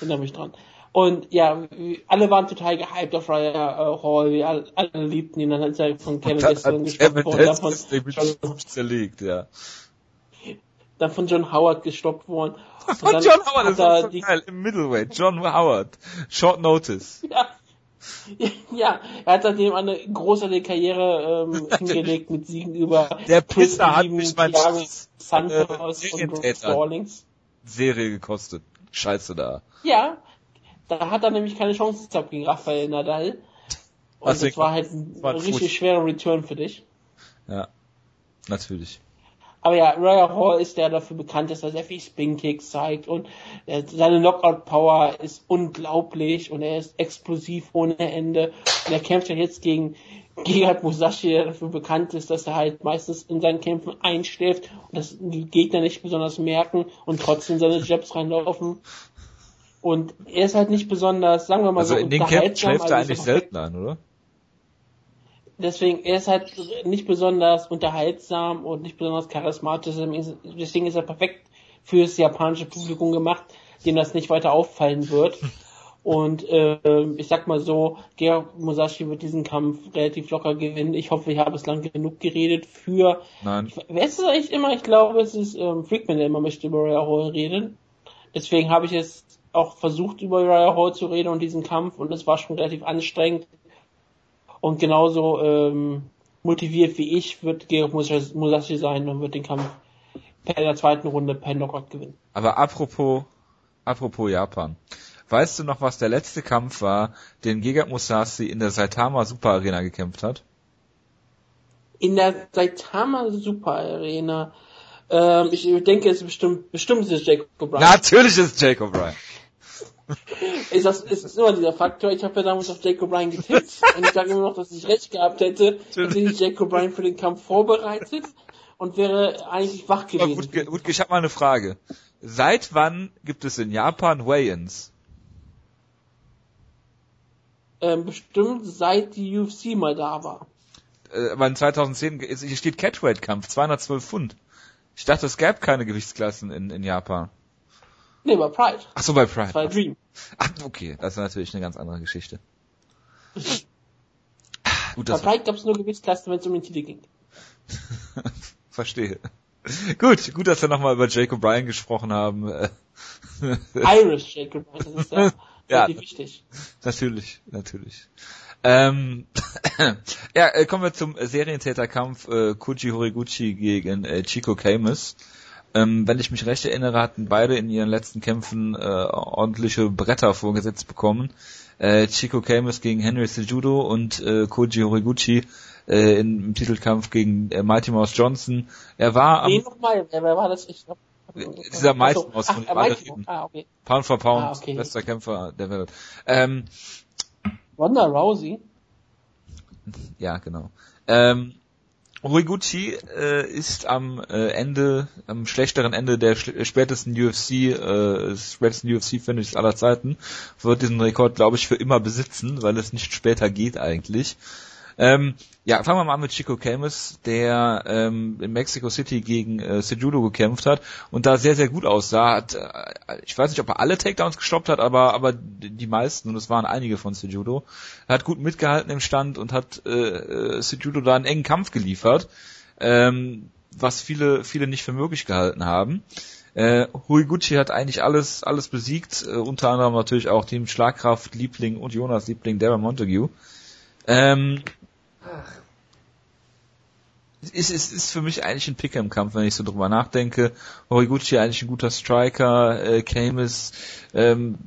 Erinnere mich dran. Und ja, alle waren total gehyped auf Ryan äh, Hall, alle, alle liebten ihn, dann ist er von Kevin Gastelum gestoppt worden. Davon John, zerlegt, ja. Dann von John Howard gestoppt worden. Von John Howard, das ist so die, geil, im Middleweight, John Howard, Short Notice. Ja. Ja, er hat seitdem eine großartige Karriere ähm, hingelegt mit Siegen über Der Pisser hat mich mein Santos äh, und Stallings. Serie gekostet. Scheiße da. Ja, da hat er nämlich keine Chance gehabt gegen Rafael Nadal. Und also das war halt ein war richtig Fuß. schwerer Return für dich. Ja, natürlich. Aber ja, Raya Hall ist der dafür bekannt, dass er sehr viel Spin-Kicks zeigt und äh, seine Knockout-Power ist unglaublich und er ist explosiv ohne Ende. Und er kämpft ja jetzt gegen Gerard Musashi, der dafür bekannt ist, dass er halt meistens in seinen Kämpfen einschläft und dass die Gegner nicht besonders merken und trotzdem seine Jabs reinlaufen. Und er ist halt nicht besonders, sagen wir mal also so, in den Camp schläft er eigentlich selten an, oder? Deswegen, er ist halt nicht besonders unterhaltsam und nicht besonders charismatisch. Deswegen ist er perfekt fürs japanische Publikum gemacht, dem das nicht weiter auffallen wird. Und äh, ich sag mal so, Gerard Musashi wird diesen Kampf relativ locker gewinnen. Ich hoffe, ich habe es lang genug geredet für. Nein. wer ist es eigentlich immer? Ich glaube, es ist ähm, Freakman, der immer möchte über Royal reden. Deswegen habe ich es auch versucht, über Uriah Hall zu reden und diesen Kampf und es war schon relativ anstrengend. Und genauso ähm, motiviert wie ich wird Gerard Musashi sein und wird den Kampf per der zweiten Runde per Knockout gewinnen. Aber apropos, apropos Japan. Weißt du noch, was der letzte Kampf war, den Gegard Musashi in der Saitama Super Arena gekämpft hat? In der Saitama Super Arena. Ähm, ich denke, es ist bestimmt, bestimmt ist es Jacob O'Brien. Natürlich ist es Jacob O'Brien ist das ist immer dieser Faktor. Ich habe ja damals auf Jake O'Brien getippt und ich sage immer noch, dass ich recht gehabt hätte, hätte ich Jake O'Brien für den Kampf vorbereitet und wäre eigentlich wach gewesen. Gut, gut, ich habe mal eine Frage. Seit wann gibt es in Japan Weigh-ins? Ähm, bestimmt seit die UFC mal da war. Äh, aber in 2010 hier steht Catweight-Kampf, 212 Pfund. Ich dachte, es gäbe keine Gewichtsklassen in, in Japan. Nee, bei Pride. Ach so, bei Pride. Das war Dream. Ach, okay, das ist natürlich eine ganz andere Geschichte. Gut, bei Pride gab es nur Gewichtsklassen, wenn es um den Titel ging. Verstehe. Gut, gut, dass wir nochmal über Jacob Bryan gesprochen haben. Irish Jacob Bryan, das ist ja, ja wichtig. Natürlich, natürlich. Ähm, ja, äh, kommen wir zum Serientäterkampf äh, Kuji Horiguchi gegen äh, Chico Camus. Ähm, wenn ich mich recht erinnere, hatten beide in ihren letzten Kämpfen äh, ordentliche Bretter vorgesetzt bekommen. Äh, Chico Camus gegen Henry Sejudo und äh, Koji Horiguchi äh, im Titelkampf gegen äh, Mighty Mouse Johnson. Er war am... Nee, nochmal, wer war das? Ich glaub, dieser Mighty Mouse von ach, dem ah, okay. Pound for Pound, ah, okay. bester Kämpfer der Welt. Ähm, Ronda Rousey? Ja, genau. Ähm, Horiguchi äh, ist am äh, Ende, am schlechteren Ende der spätesten UFC, äh, spätesten UFC-Finish aller Zeiten, wird diesen Rekord, glaube ich, für immer besitzen, weil es nicht später geht eigentlich. Ähm, ja, fangen wir mal an mit Chico Camus, der ähm, in Mexico City gegen äh, Sejudo gekämpft hat und da sehr, sehr gut aussah. Hat, äh, ich weiß nicht, ob er alle Takedowns gestoppt hat, aber, aber die meisten, und es waren einige von Sejudo. Hat gut mitgehalten im Stand und hat äh, äh, Sejudo da einen engen Kampf geliefert, ähm, was viele, viele nicht für möglich gehalten haben. Äh, Huiguchi hat eigentlich alles, alles besiegt, äh, unter anderem natürlich auch Team Schlagkraft, Liebling und Jonas Liebling, Darren Montague. Ähm, Ach. Es ist, ist für mich eigentlich ein Pick im Kampf, wenn ich so drüber nachdenke. Horiguchi eigentlich ein guter Striker, äh, Kamis, ähm,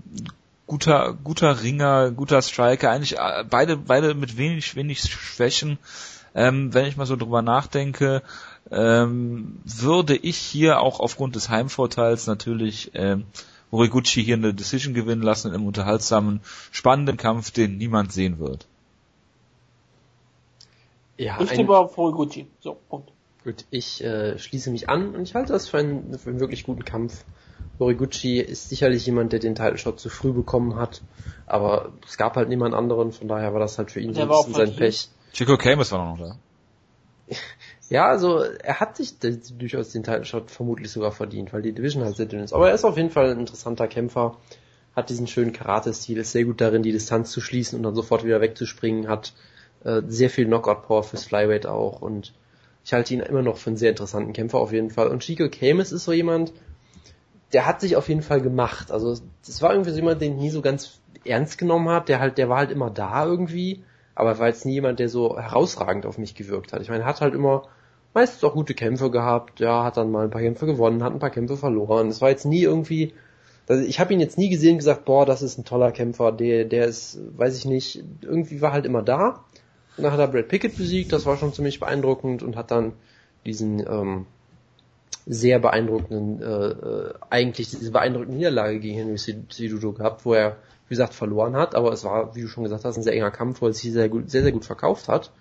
guter, guter Ringer, guter Striker, eigentlich äh, beide, beide mit wenig, wenig Schwächen. Ähm, wenn ich mal so drüber nachdenke, ähm, würde ich hier auch aufgrund des Heimvorteils natürlich ähm, Horiguchi hier eine Decision gewinnen lassen im unterhaltsamen, spannenden Kampf, den niemand sehen wird. Ja, ich tippe auf Horiguchi. So, Punkt. Gut, ich äh, schließe mich an und ich halte das für einen, für einen wirklich guten Kampf. Horiguchi ist sicherlich jemand, der den Title Shot zu früh bekommen hat, aber es gab halt niemand anderen, von daher war das halt für ihn so ein bisschen sein Pech. Chico Camus war noch da. Ja, also er hat sich durchaus den Title Shot vermutlich sogar verdient, weil die Division halt sehr dünn ist. Aber er ist auf jeden Fall ein interessanter Kämpfer, hat diesen schönen Karate-Stil, ist sehr gut darin, die Distanz zu schließen und dann sofort wieder wegzuspringen, hat äh, sehr viel Knockout-Power fürs Flyweight auch und ich halte ihn immer noch für einen sehr interessanten Kämpfer auf jeden Fall. Und Chico Camus ist so jemand, der hat sich auf jeden Fall gemacht. Also das war irgendwie so jemand, den ich nie so ganz ernst genommen hat. Der halt, der war halt immer da irgendwie, aber war jetzt nie jemand, der so herausragend auf mich gewirkt hat. Ich meine, er hat halt immer meistens auch gute Kämpfe gehabt. Ja, hat dann mal ein paar Kämpfe gewonnen, hat ein paar Kämpfe verloren. Es war jetzt nie irgendwie also ich habe ihn jetzt nie gesehen und gesagt, boah, das ist ein toller Kämpfer, der, der ist, weiß ich nicht, irgendwie war halt immer da. Und dann hat er Brad Pickett besiegt, das war schon ziemlich beeindruckend und hat dann diesen ähm, sehr beeindruckenden, äh, äh, eigentlich diese beeindruckende Niederlage gegen Henry Cejudo gehabt, wo er, wie gesagt, verloren hat, aber es war, wie du schon gesagt hast, ein sehr enger Kampf, wo er sich sehr gut, sehr, sehr gut verkauft hat.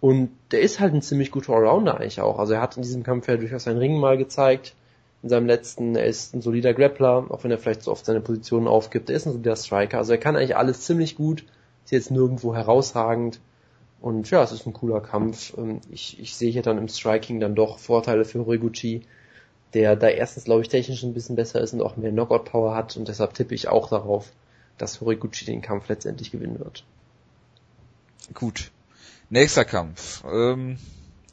Und der ist halt ein ziemlich guter Allrounder eigentlich auch. Also er hat in diesem Kampf ja durchaus seinen Ring mal gezeigt. In seinem letzten, er ist ein solider Grappler, auch wenn er vielleicht so oft seine Positionen aufgibt. Er ist ein solider Striker. Also er kann eigentlich alles ziemlich gut. Ist jetzt nirgendwo herausragend. Und ja, es ist ein cooler Kampf. Ähm, ich, ich sehe hier dann im Striking dann doch Vorteile für Horiguchi, der da erstens, glaube ich, technisch ein bisschen besser ist und auch mehr Knockout-Power hat. Und deshalb tippe ich auch darauf, dass Horiguchi den Kampf letztendlich gewinnen wird. Gut. Nächster Kampf. Ähm,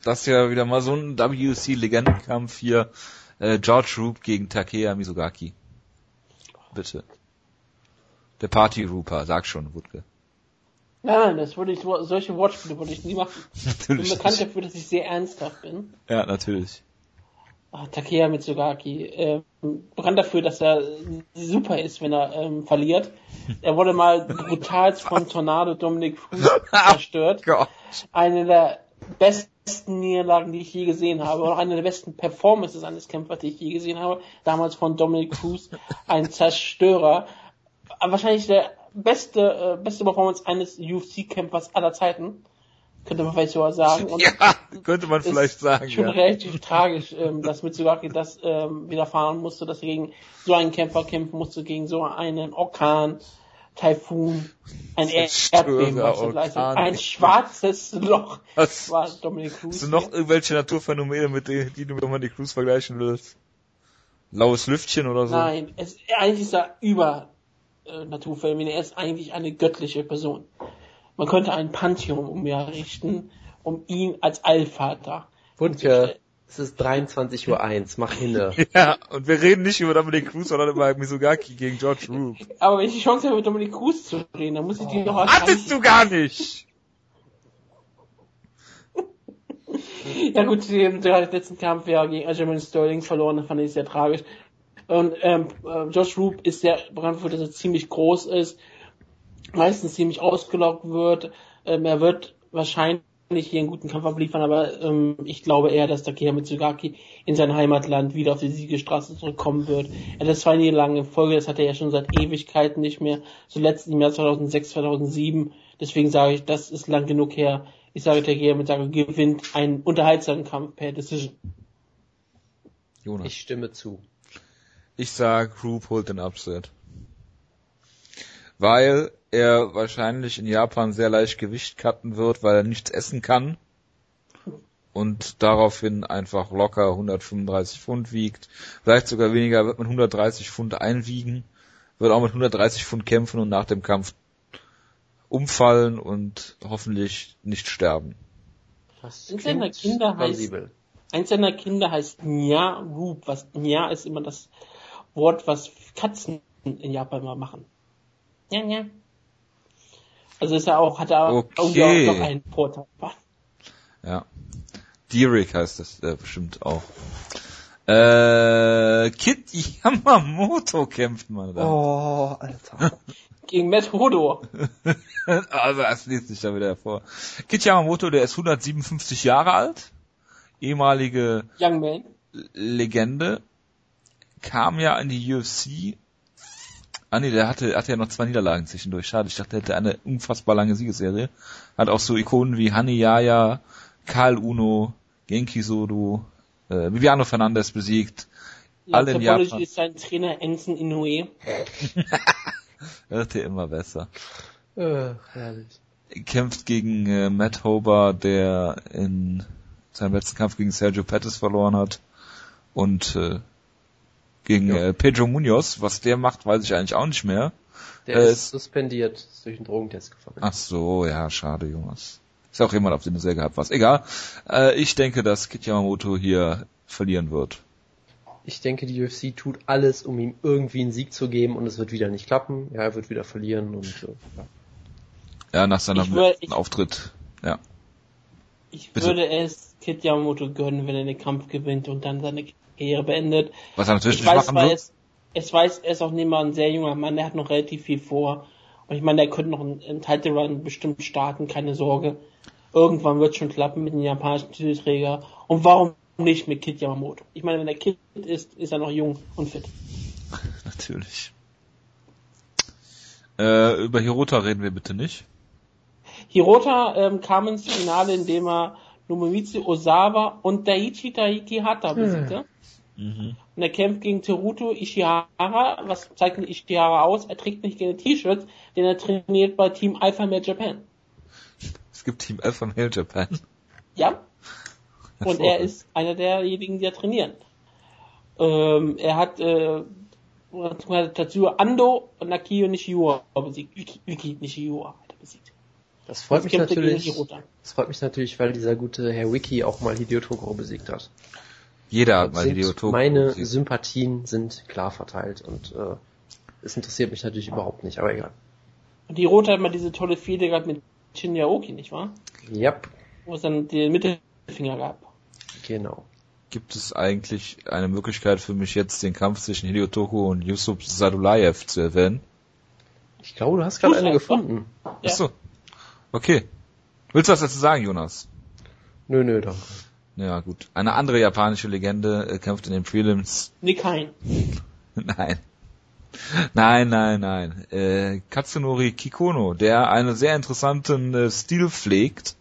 das ist ja wieder mal so ein WC-Legendenkampf hier. Äh, George Roop gegen Takeya Misugaki. Bitte. Der Party Rooper, sag schon, Wutke. Nein, das würde ich, solche Wortspiele würde ich nie machen. Natürlich. Ich bin bekannt dafür, dass ich sehr ernsthaft bin. Ja, natürlich. Ach, Takeya Mitsugaki, äh, bekannt dafür, dass er super ist, wenn er ähm, verliert. Er wurde mal brutal von Tornado Dominic Cruz zerstört. Oh eine der besten Niederlagen, die ich je gesehen habe, oder eine der besten Performances eines Kämpfers, die ich je gesehen habe. Damals von Dominic Cruz, ein Zerstörer. Wahrscheinlich der beste, äh, beste Performance eines UFC-Kämpfers aller Zeiten. Könnte man vielleicht sogar sagen. Und ja, könnte man vielleicht sagen. Schon ja. relativ tragisch, ähm, dass Mitsugaki das ähm, widerfahren musste, dass er gegen so einen Kämpfer kämpfen musste, gegen so einen Orkan, Taifun, ein Erdbeben, ein schwarzes Loch. Was? War Dominic Cruz. Hast du noch irgendwelche Naturphänomene, mit denen die du mit Dominic Cruz vergleichen willst? Laues Lüftchen oder so? Nein, es, eigentlich ist er über äh, Naturphänomen. Er ist eigentlich eine göttliche Person. Man könnte ein Pantheon um ihn errichten, um ihn als Allvater. Wunke, es ist 23.01 Uhr, mach hinne. Ja, und wir reden nicht über Dominic Cruz, sondern über Misugaki gegen George Roop. Aber wenn ich die Chance habe, mit Dominic Cruz zu reden, dann muss ich die noch als Hattest du gar nicht! ja gut, den, den letzten Kampf ja gegen Aljamain Sterling verloren, das fand ich sehr tragisch. Und ähm, äh, Josh Roop ist sehr bekannt dafür, dass er ziemlich groß ist, meistens ziemlich ausgelockt wird. Ähm, er wird wahrscheinlich hier einen guten Kampf abliefern, aber ähm, ich glaube eher, dass Takeya Mitsugaki in sein Heimatland wieder auf die Siegestraße zurückkommen wird. Er hat zwei Niederlagen in Folge, das hat er ja schon seit Ewigkeiten nicht mehr, zuletzt im Jahr 2006, 2007. Deswegen sage ich, das ist lang genug her. Ich sage, Takeya Mitsugaki gewinnt einen unterhaltsamen Kampf per Decision. Jonas. Ich stimme zu. Ich sag, Group holt den Upset. Weil er wahrscheinlich in Japan sehr leicht Gewicht cutten wird, weil er nichts essen kann. Und daraufhin einfach locker 135 Pfund wiegt. Vielleicht sogar weniger wird man 130 Pfund einwiegen. Wird auch mit 130 Pfund kämpfen und nach dem Kampf umfallen und hoffentlich nicht sterben. Was eins seiner Kinder heißt, eins seiner Kinder heißt Nya Roop. Was Nya ist immer das Wort, was Katzen in Japan mal machen. Ja, ja. Also ist er auch, hat er okay. auch noch einen Vorteil. Ja. Derek heißt das äh, bestimmt auch. Äh, Kit Yamamoto kämpft man da. Oh, Alter. Gegen Matt Hodo. also das liest sich da wieder hervor. Kit Yamamoto, der ist 157 Jahre alt. Ehemalige Young Man. Legende kam ja in die UFC. Ah nee, der hatte, hatte ja noch zwei Niederlagen zwischendurch. Schade, ich dachte, er hätte eine unfassbar lange Siegesserie. Hat auch so Ikonen wie Hani Yaya, Karl Uno, Genki Sodo, äh, Viviano Fernandez besiegt. Ja, alle in Japan. ist sein Trainer Ensen Inoue. Wird ja immer besser. Äh, herrlich. Kämpft gegen äh, Matt Hober, der in seinem letzten Kampf gegen Sergio Pettis verloren hat. Und äh, gegen ja. äh, Pedro Munoz. Was der macht, weiß ich eigentlich auch nicht mehr. Der äh, ist suspendiert, ist durch einen Drogentest gefallen. Ach so, ja, schade, Jungs. Ist auch jemand auf den sehr gehabt was. Egal. Äh, ich denke, dass Kit Yamamoto hier verlieren wird. Ich denke, die UFC tut alles, um ihm irgendwie einen Sieg zu geben und es wird wieder nicht klappen. Ja, er wird wieder verlieren und äh, ja. ja, nach seinem letzten Auftritt. Ja. Ich Bitte. würde es Kit Yamamoto gönnen, wenn er den Kampf gewinnt und dann seine Karriere beendet. Was er natürlich ich nicht weiß, machen wird. Es, es weiß, er ist auch nicht mal ein sehr junger Mann, der hat noch relativ viel vor. Und ich meine, der könnte noch einen, einen Title Run bestimmt starten, keine Sorge. Irgendwann wird schon klappen mit dem japanischen Titelträger. Und warum nicht mit Kid Yamamoto? Ich meine, wenn der Kid ist, ist er noch jung und fit. Natürlich. Äh, über Hirota reden wir bitte nicht. Hirota ähm, kam ins Finale, indem er Nomomitsu Osawa und Daichi Taikihata besiegte. Hm. Mhm. Und er kämpft gegen Teruto Ishihara. Was zeichnet Ishihara aus? Er trägt nicht gerne T-Shirts, denn er trainiert bei Team Alpha Male Japan. Es gibt Team Alpha Male Japan? Ja. Und er ist einer derjenigen, die da trainieren. Ähm, er hat äh, Tatsuya Ando und Nakio Nishiura besiegt. Wiki, Wiki Nishiura hat er besiegt. Das freut mich natürlich. Das freut mich natürlich, weil dieser gute Herr Wiki auch mal Hideo Toguro besiegt hat. Jeder hat mal Hideo Toguro Meine besiegt. Sympathien sind klar verteilt und äh, es interessiert mich natürlich überhaupt nicht, aber egal. Und die Rote hat mal diese tolle Fehde gehabt mit Shinya Oki, nicht wahr? Ja. Yep. Wo es dann den Mittelfinger gab. Genau. Gibt es eigentlich eine Möglichkeit für mich jetzt den Kampf zwischen Hideo Toko und Yusuf Sadulayev zu erwähnen? Ich glaube, du hast gerade eine gefunden. Ja. Achso. Okay. Willst du was dazu sagen, Jonas? Nö, nö, danke. Ja, gut. Eine andere japanische Legende äh, kämpft in den Prelims. Nick Hein. nein. Nein, nein, nein. Äh, Katsunori Kikono, der einen sehr interessanten äh, Stil pflegt.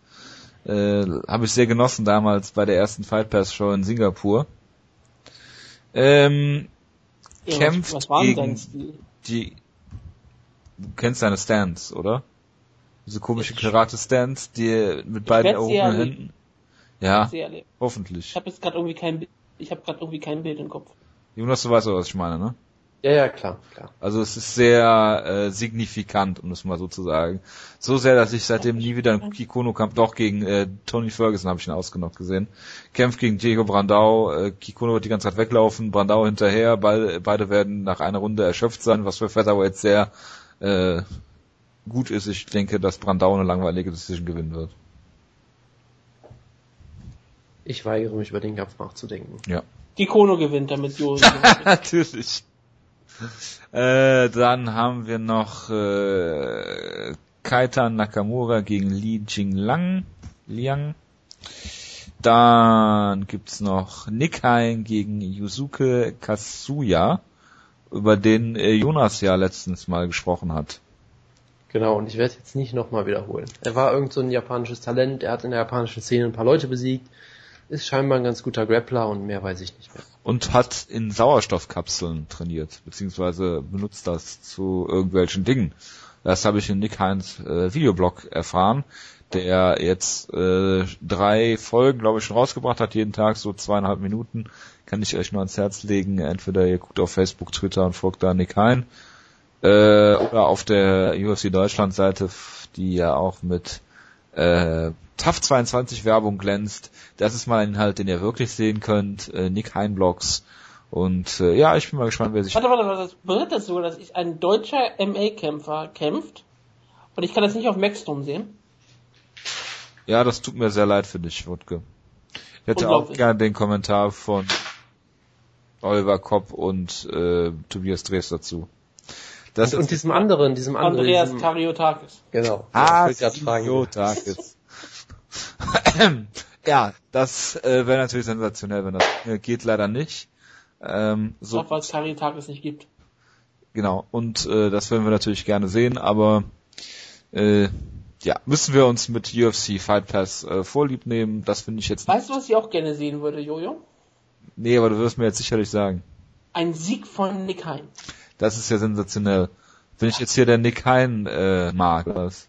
Äh, Habe ich sehr genossen damals bei der ersten Fight Pass Show in Singapur. Ähm, ja, kämpft was, was gegen die. Du kennst seine Stands, oder? Diese komische Karate-Stands, die mit beiden erhobenen Händen. Ja, hoffentlich. Ich habe jetzt gerade irgendwie kein, ich habe gerade irgendwie kein Bild im Kopf. Jonas, du weißt, was ich meine, ne? Ja, ja, klar, klar. Also es ist sehr äh, signifikant, um es mal so zu sagen. So sehr, dass ich seitdem nie wieder einen Kikono-Kampf, doch gegen äh, Tony Ferguson habe ich ihn ausgenockt gesehen. Kämpft gegen Diego Brandau, äh, Kikono wird die ganze Zeit weglaufen, Brandau hinterher, beide, beide werden nach einer Runde erschöpft sein, was für Featherweight sehr äh, gut ist. Ich denke, dass Brandau eine langweilige Decision gewinnen wird. Ich weigere mich über den Kampf nachzudenken. Ja. Die Kono gewinnt, damit Jojo Natürlich. Äh, dann haben wir noch äh, Kaita Nakamura gegen Li Jinglang. Liang. Dann gibt's noch Nickhain gegen Yusuke Kasuya, über den äh, Jonas ja letztens mal gesprochen hat. Genau, und ich werde jetzt nicht nochmal wiederholen. Er war irgend so ein japanisches Talent, er hat in der japanischen Szene ein paar Leute besiegt, ist scheinbar ein ganz guter Grappler und mehr weiß ich nicht mehr. Und hat in Sauerstoffkapseln trainiert, beziehungsweise benutzt das zu irgendwelchen Dingen. Das habe ich in Nick Heinz äh, Videoblog erfahren der jetzt äh, drei Folgen, glaube ich, schon rausgebracht hat, jeden Tag so zweieinhalb Minuten. Kann ich euch nur ans Herz legen. Entweder ihr guckt auf Facebook, Twitter und folgt da Nick Hein. Äh, oder auf der UFC Deutschland Seite, die ja auch mit äh, TAF 22 Werbung glänzt. Das ist mal ein Inhalt, den ihr wirklich sehen könnt. Äh, Nick Hein Blogs. Und äh, ja, ich bin mal gespannt, wer sich. Warte, warte, warte, bedeutet das so, dass ich ein deutscher MA-Kämpfer kämpft und ich kann das nicht auf Maxdome sehen? Ja, das tut mir sehr leid für dich, Wutke. Ich hätte auch gerne den Kommentar von Oliver Kopp und äh, Tobias Drees dazu. Das und, und diesem anderen, diesem anderen. Andreas diesem, Tariotakis. Genau. Ah, Tariotakis. ja, das äh, wäre natürlich sensationell, wenn das äh, geht leider nicht. Ähm, so, auch weil es Tariotakis nicht gibt. Genau, und äh, das würden wir natürlich gerne sehen, aber äh, ja, müssen wir uns mit UFC Fight Pass äh, vorlieb nehmen. Das finde ich jetzt. Weißt du, was ich auch gerne sehen würde, Jojo? Nee, aber du wirst mir jetzt sicherlich sagen. Ein Sieg von Nick Hein. Das ist ja sensationell. Wenn ich jetzt hier der Nick Hein äh, mag, was?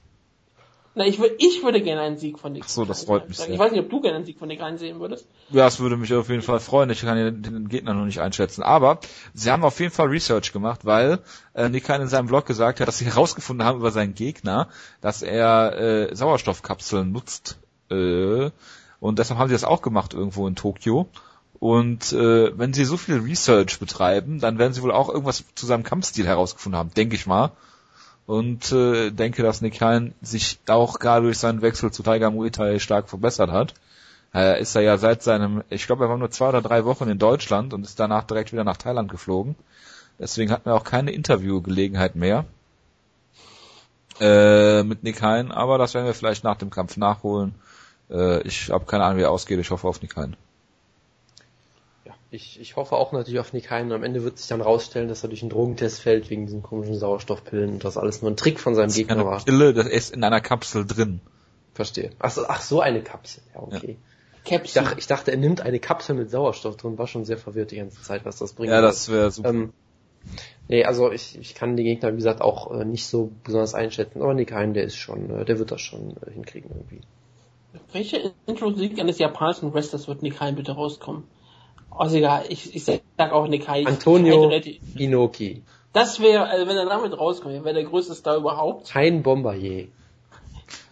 Na, ich, würde, ich würde gerne einen Sieg von Nick Ach so, das freut mich sehr. Ich weiß nicht, ob du gerne einen Sieg von Nick einsehen würdest. Ja, es würde mich auf jeden Fall freuen. Ich kann den Gegner noch nicht einschätzen. Aber sie haben auf jeden Fall Research gemacht, weil äh, Nick in seinem Blog gesagt hat, dass sie herausgefunden haben über seinen Gegner, dass er äh, Sauerstoffkapseln nutzt. Äh, und deshalb haben sie das auch gemacht irgendwo in Tokio. Und äh, wenn sie so viel Research betreiben, dann werden sie wohl auch irgendwas zu seinem Kampfstil herausgefunden haben, denke ich mal und äh, denke, dass Nick Hein sich auch gerade durch seinen Wechsel zu Tiger Muay Thai stark verbessert hat. Er ist er ja seit seinem, ich glaube, er war nur zwei oder drei Wochen in Deutschland und ist danach direkt wieder nach Thailand geflogen. Deswegen hatten wir auch keine Interviewgelegenheit mehr äh, mit Nick Hein, aber das werden wir vielleicht nach dem Kampf nachholen. Äh, ich habe keine Ahnung, wie er ausgeht. Ich hoffe auf Nick Hein ich, ich hoffe auch natürlich auf Nick Hein. Am Ende wird sich dann rausstellen, dass er durch einen Drogentest fällt wegen diesen komischen Sauerstoffpillen und das alles nur ein Trick von seinem das Gegner war. Pille, das ist in einer Kapsel drin. Verstehe. Ach so, ach so eine Kapsel. Ja, okay. Ja. Ich, dachte, ich dachte, er nimmt eine Kapsel mit Sauerstoff drin, war schon sehr verwirrt die ganze Zeit, was das bringt. Ja, das wäre super. Ähm, nee, also ich, ich kann den Gegner, wie gesagt, auch äh, nicht so besonders einschätzen, aber Nick Hein, der ist schon, äh, der wird das schon äh, hinkriegen irgendwie. Welche Intro-Musik eines japanischen Wrestlers wird Nick Hein bitte rauskommen? Also egal, ich, ich sag auch Nikai. Antonio Inoki. Das wäre, also wenn er damit rauskommt, wäre der größte Star überhaupt. Kein Bombardier.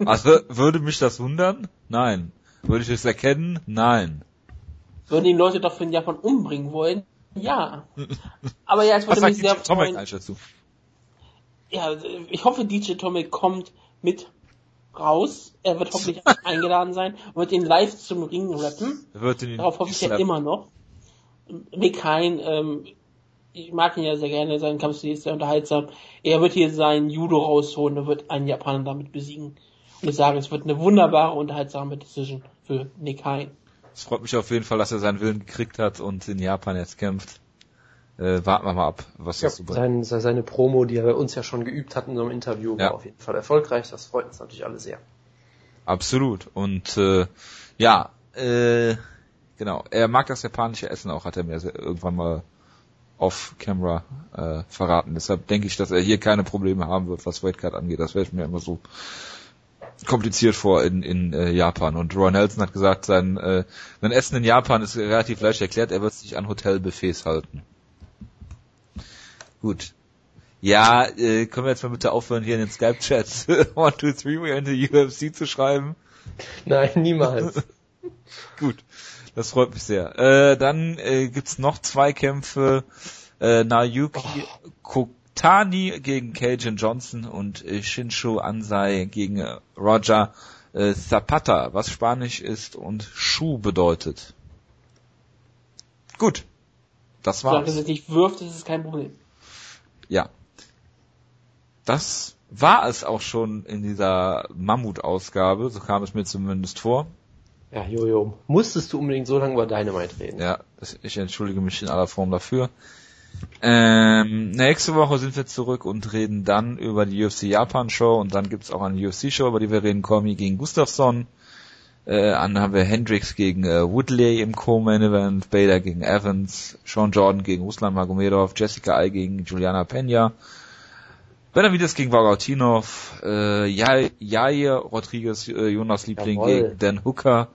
Also würde mich das wundern? Nein. Würde ich es erkennen? Nein. Würden die Leute doch für den Japan umbringen wollen? Ja. Aber ja, es würde mich sehr freuen. Ja, ich hoffe, DJ Tomek kommt mit raus. Er wird hoffentlich eingeladen sein und wird ihn live zum Ring rappen. Darauf hoffe ich ja immer noch. Nick Hein, ähm, ich mag ihn ja sehr gerne, sein Kampfstil ist sehr unterhaltsam. Er wird hier sein Judo rausholen und wird einen Japaner damit besiegen. Und ich sage, es wird eine wunderbare, unterhaltsame Decision für Nick Hein. Es freut mich auf jeden Fall, dass er seinen Willen gekriegt hat und in Japan jetzt kämpft. Äh, warten wir mal ab, was ja, das so sein, Seine Promo, die er bei uns ja schon geübt hat in unserem Interview, ja. war auf jeden Fall erfolgreich. Das freut uns natürlich alle sehr. Absolut. Und äh, ja, äh, Genau. Er mag das japanische Essen auch, hat er mir irgendwann mal off-camera äh, verraten. Deshalb denke ich, dass er hier keine Probleme haben wird, was Weightcard angeht. Das wäre mir immer so kompliziert vor in, in äh, Japan. Und Roy Nelson hat gesagt, sein, äh, sein Essen in Japan ist relativ leicht erklärt, er wird sich an Hotelbuffets halten. Gut. Ja, äh, können wir jetzt mal bitte aufhören, hier in den Skype-Chat 1, 2, 3, we're in the UFC zu schreiben? Nein, niemals. Gut. Das freut mich sehr. Äh, dann äh, gibt's noch zwei Kämpfe. Äh, Nayuki oh. Kokutani gegen Cajun Johnson und äh, Shinshu Ansai gegen äh, Roger äh, Zapata, was Spanisch ist und Schuh bedeutet. Gut. Das war's. Solange es nicht wirft, ist es kein Problem. Ja. Das war es auch schon in dieser Mammut-Ausgabe, so kam es mir zumindest vor. Ja, Jojo, musstest du unbedingt so lange über Dynamite reden? Ja, ich entschuldige mich in aller Form dafür. Ähm, nächste Woche sind wir zurück und reden dann über die UFC Japan Show und dann gibt's auch eine UFC Show, über die wir reden, Komi gegen Gustafsson. Äh, dann haben wir Hendricks gegen äh, Woodley im Co-Main Event, Bader gegen Evans, Sean Jordan gegen Ruslan Magomedov, Jessica Ai gegen Juliana Pena, Benavides gegen Vagautinov, äh, Jair Rodriguez, äh, Jonas Liebling Jawohl. gegen Dan Hooker,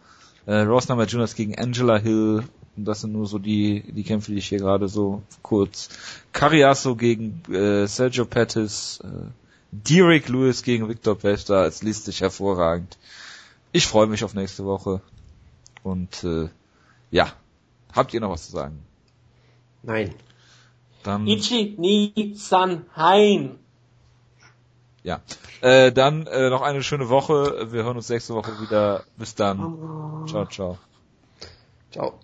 äh, Ross Namajunas gegen Angela Hill, und das sind nur so die, die Kämpfe, die ich hier gerade so kurz. Cariaso gegen äh, Sergio Pettis, äh, Derek Lewis gegen Victor Pesta, es liest sich hervorragend. Ich freue mich auf nächste Woche. Und äh, ja, habt ihr noch was zu sagen? Nein. Dann Ichi ni san hein. Ja. Äh, dann äh, noch eine schöne Woche. Wir hören uns nächste Woche wieder. Bis dann. Ciao, ciao. Ciao.